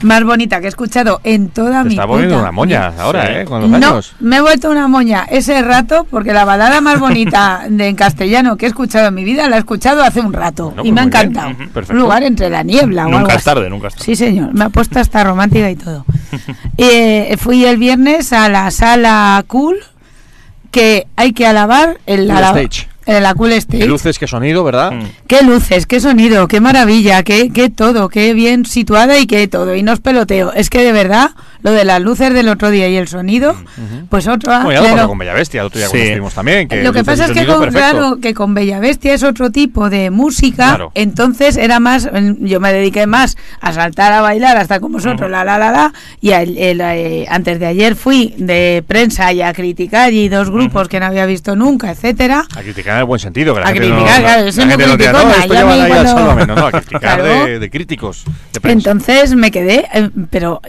más bonita que he escuchado en toda Te mi está poniendo puta una moña ahora, Sí. ¿eh? Con los No, años. me he vuelto una moña ese rato porque la balada más bonita <laughs> de en castellano que he escuchado en mi vida la he escuchado hace un rato Bueno, y pues me ha bien. encantado. Un lugar entre la niebla o algo Nunca es así. tarde, nunca es tarde. Sí, señor. Me ha puesto hasta romántica y todo. <laughs> Eh, fui el viernes a la sala Cool, que hay que alabar el Cool alaba- Stage. La Cool Stage. Qué luces, qué sonido, ¿verdad? Mm. Qué luces, qué sonido, qué maravilla, qué, qué todo, qué bien situada y qué todo. Y no os peloteo. Es que de verdad, lo de las luces del otro día y el sonido, pues otro. Bueno, ya lo pero- pasó con Bella Bestia, el otro día Sí. también. Que lo que pasa es que con, claro, que con Bella Bestia es otro tipo de música, Claro. entonces era más, yo me dediqué más a saltar a bailar hasta con vosotros, la la la la, y el- el, eh, antes de ayer fui de prensa y a criticar y dos grupos que no había visto nunca, etcétera. A criticar en el buen sentido. Que la A gente criticar, no, claro, la soy gente no diga, no, esto y a llevan mí ahí cuando- Sálvame. No, no, a criticar <laughs> Claro. de, de críticos. De prensa. Entonces me quedé, eh, pero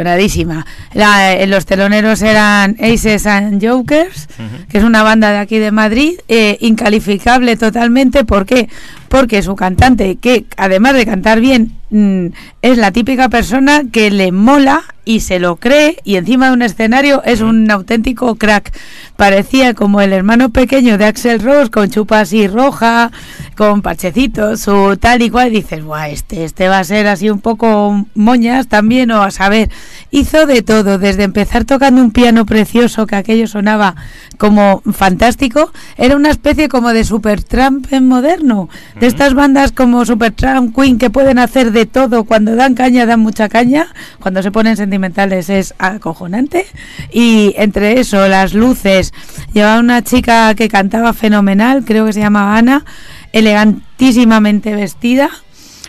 impresionadísima. La- eh, los teloneros eran Aces and Jokers, que es una banda de aquí de Madrid, eh, incalificable totalmente. ¿Por qué? Porque su cantante, que además de cantar bien, mm, es la típica persona que le mola y se lo cree y encima de un escenario es un auténtico crack. Parecía como el hermano pequeño de Axel Rose con chupa así roja, con parchecitos, su tal y cual. Dices, Buah, este, este va a ser así un poco moñas también o a saber. Hizo de todo, desde empezar tocando un piano precioso que aquello sonaba como fantástico. Era una especie como de Supertramp en moderno. De estas bandas como Supertramp, Queen, que pueden hacer de todo. Cuando dan caña, dan mucha caña. Cuando se ponen sentimentales es acojonante. Y entre eso, las luces. Llevaba una chica que cantaba fenomenal, creo que se llamaba Ana, elegantísimamente vestida.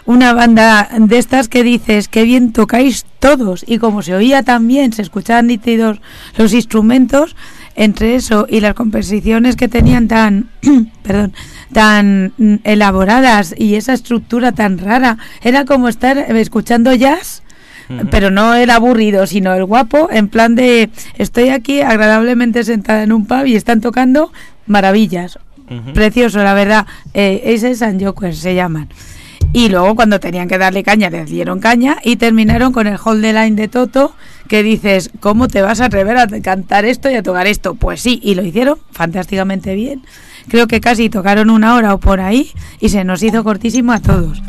Una banda de estas que dices que bien tocáis todos y como se oía también, se escuchaban nítidos los instrumentos, entre eso y las composiciones que tenían tan, <clears throat> perdón, tan mm, elaboradas y esa estructura tan rara, era como estar escuchando jazz pero no el aburrido, sino el guapo, en plan de estoy aquí agradablemente sentada en un pub y están tocando maravillas. Precioso, la verdad. Eh, Aces and Jokers se llaman. Y luego cuando tenían que darle caña, les dieron caña y terminaron con el hold the line de Toto, que dices, ¿cómo te vas a atrever a cantar esto y a tocar esto? Pues sí, y lo hicieron fantásticamente bien. Creo que casi tocaron una hora o por ahí y se nos hizo cortísimo a todos.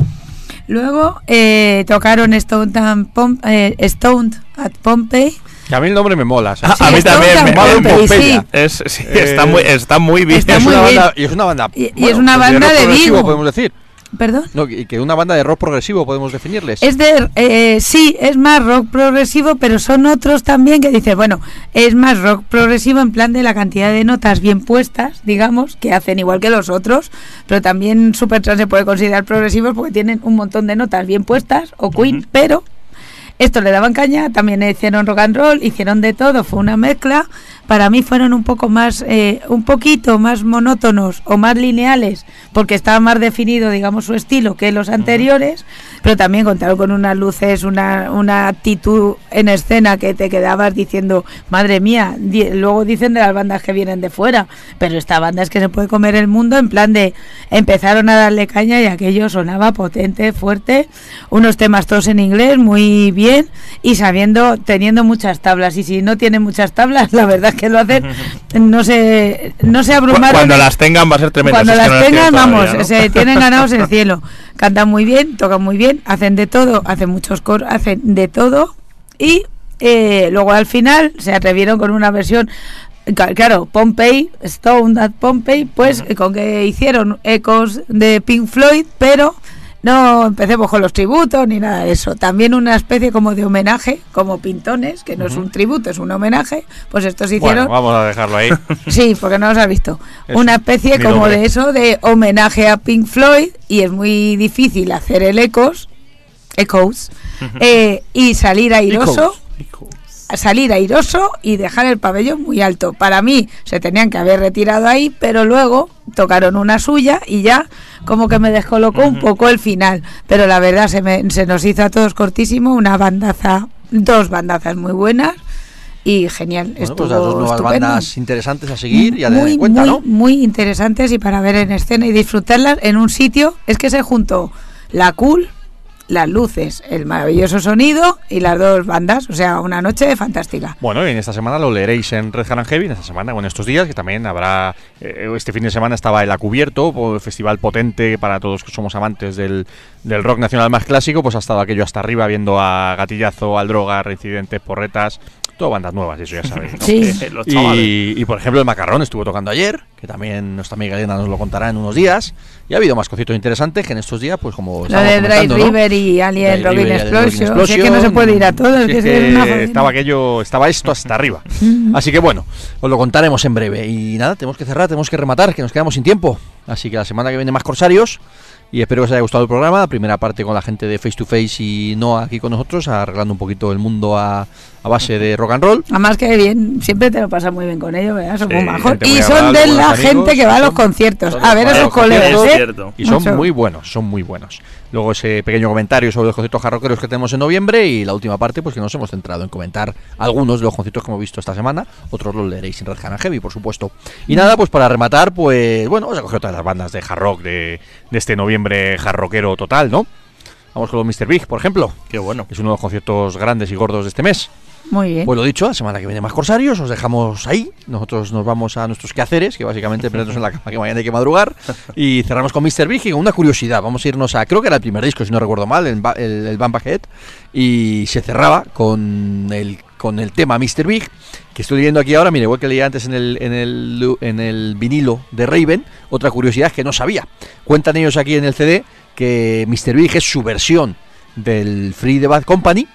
Luego eh, tocaron Stone, eh, Stoned at Pompeii. Que a mí el nombre me mola. A, ¿sabes? a mí también me, bien, sí. es, sí, Eh, está muy está muy bien. está es muy una bien. banda, y es una banda. Y- y es una pues banda de Vigo. podemos decir. ¿Perdón? No, y que una banda de rock progresivo podemos definirles. Es de, eh, sí, es más rock progresivo, pero son otros también que dices, bueno, es más rock progresivo en plan de la cantidad de notas bien puestas, digamos, que hacen igual que los otros, pero también Supertramp se puede considerar progresivos porque tienen un montón de notas bien puestas, o Queen, pero esto le daban caña, también hicieron rock and roll, hicieron de todo, fue una mezcla. Para mí fueron un poco más, eh, un poquito más monótonos o más lineales, porque estaba más definido, digamos, su estilo que los anteriores, pero también contaron con unas luces, una, una actitud en escena que te quedabas diciendo, madre mía, di- luego dicen de las bandas que vienen de fuera, pero esta banda es que se puede comer el mundo en plan de empezaron a darle caña y aquello sonaba potente, fuerte, unos temas todos en inglés, muy bien y sabiendo, teniendo muchas tablas y si no tienen muchas tablas, <laughs> la verdad que lo hacen, no se, no se abrumaron. Cuando las tengan va a ser tremendo. Cuando las no tengan, vamos, todavía, ¿no? se tienen ganados el <laughs> cielo. Cantan muy bien, tocan muy bien, hacen de todo, hacen muchos coros, hacen de todo. Y eh, luego al final se atrevieron con una versión. Claro, Pompey, Stone at Pompey, pues eh, con que hicieron ecos de Pink Floyd, pero no empecemos con los tributos ni nada de eso. También una especie como de homenaje, como Pintones, que no es un tributo, es un homenaje. Pues estos hicieron. Bueno, vamos a dejarlo ahí. <laughs> Sí, porque no los has visto. Una especie como de eso, de homenaje a Pink Floyd, y es muy difícil hacer el ecos Echoes, eh, y salir airoso, salir airoso y dejar el pabellón muy alto. Para mí se tenían que haber retirado ahí, pero luego tocaron una suya y ya como que me descolocó un poco el final. Pero la verdad se, me- se nos hizo a todos cortísimo, una bandaza, dos bandazas muy buenas y genial. Bueno, Estuvo pues las dos nuevas estupendo. bandas interesantes a seguir y a tener muy, en cuenta, muy, ¿no? muy interesantes y para ver en escena y disfrutarlas en un sitio. Es que se juntó la cool, las luces, el maravilloso sonido y las dos bandas. O sea, una noche fantástica. Bueno, y en esta semana lo leeréis en Red Hat and Heavy, en esta semana o en estos días, que también habrá. eh, este fin de semana estaba el Acubierto, festival potente para todos que somos amantes del, del rock nacional más clásico, pues ha estado aquello hasta arriba viendo a Gatillazo, al Droga, Reincidentes, Porretas. Todo bandas nuevas, eso ya sabéis. ¿no? Sí. Los chavales. Y, y, por ejemplo, el Macarrón estuvo tocando ayer, que también nuestra amiga Elena nos lo contará en unos días. Y ha habido más cositos interesantes que en estos días, pues como. Lo de Dry comentando, ¿no? River y Alien Dry Robin River Explosion. O sea que no se puede ir a todo. Sí, que es que una estaba aquello, estaba esto hasta arriba. Así que bueno, os lo contaremos en breve. Y nada, tenemos que cerrar, tenemos que rematar, que nos quedamos sin tiempo. Así que la semana que viene más Corsarios. Y espero que os haya gustado el programa. La primera parte con la gente de Face to Face y Noah aquí con nosotros, arreglando un poquito el mundo a, a base de rock and roll. Además que bien, siempre te lo pasas muy bien con ellos, ¿verdad? Son Sí, muy majos. Y son de la amigos, gente que va a los conciertos. A ver a sus colegas. ¿eh? Es cierto. Y son Mucho. muy buenos, son muy buenos. Luego ese pequeño comentario sobre los conciertos jarroqueros que tenemos en noviembre y la última parte, pues que nos hemos centrado en comentar algunos de los conciertos que hemos visto esta semana. Otros los leeréis en Red Hat and Heavy, por supuesto. Y nada, pues para rematar, pues bueno, vamos a coger todas las bandas de hard rock de, de este noviembre jarroquero total, ¿no? Vamos con los Mr. Big, por ejemplo, Qué bueno. es uno de los conciertos grandes y gordos de este mes. Muy bien. Pues lo dicho, la semana que viene más Corsarios, os dejamos ahí. Nosotros nos vamos a nuestros quehaceres, que básicamente meternos en la cama que mañana hay que madrugar. Y cerramos con Mr. Big y con una curiosidad. Vamos a irnos a, creo que era el primer disco, si no recuerdo mal, el, el, el Bamba Head. Y se cerraba con el, con el tema Mr. Big, que estoy leyendo aquí ahora, mire, igual que leía antes en el, en el, en el vinilo de Raven, otra curiosidad que no sabía. Cuentan ellos aquí en el CD que Mr. Big es su versión del Free the Bad Company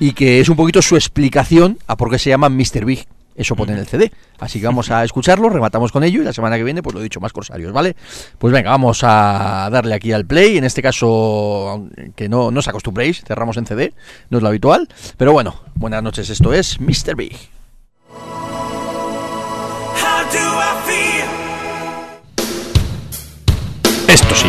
y que es un poquito su explicación a por qué se llaman Mr. Big. Eso pone en el CD. Así que vamos a <laughs> escucharlo, rematamos con ello y la semana que viene, pues lo he dicho, más corsarios, ¿vale? Pues venga, vamos a darle aquí al play. En este caso, que no, no os acostumbréis, cerramos en CD, no es lo habitual. Pero bueno, buenas noches, esto es Mr. Big. Esto sí.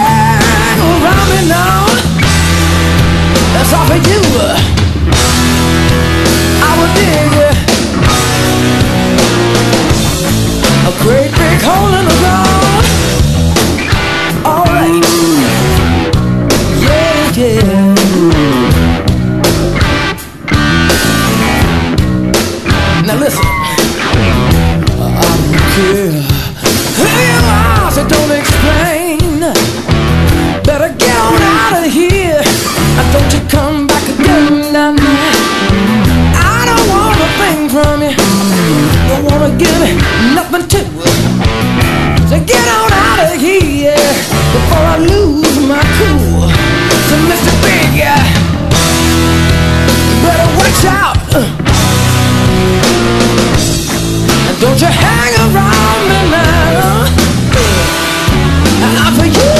me now. That's all for you. I would dig a great big hole in the ground. Alright. Yeah, yeah. Now listen. I don't care who you are, so don't explain. Wanna give nothing to So get on out of here before I lose my cool. So Mr. Big better watch out. And don't you hang around me now. I'm for you.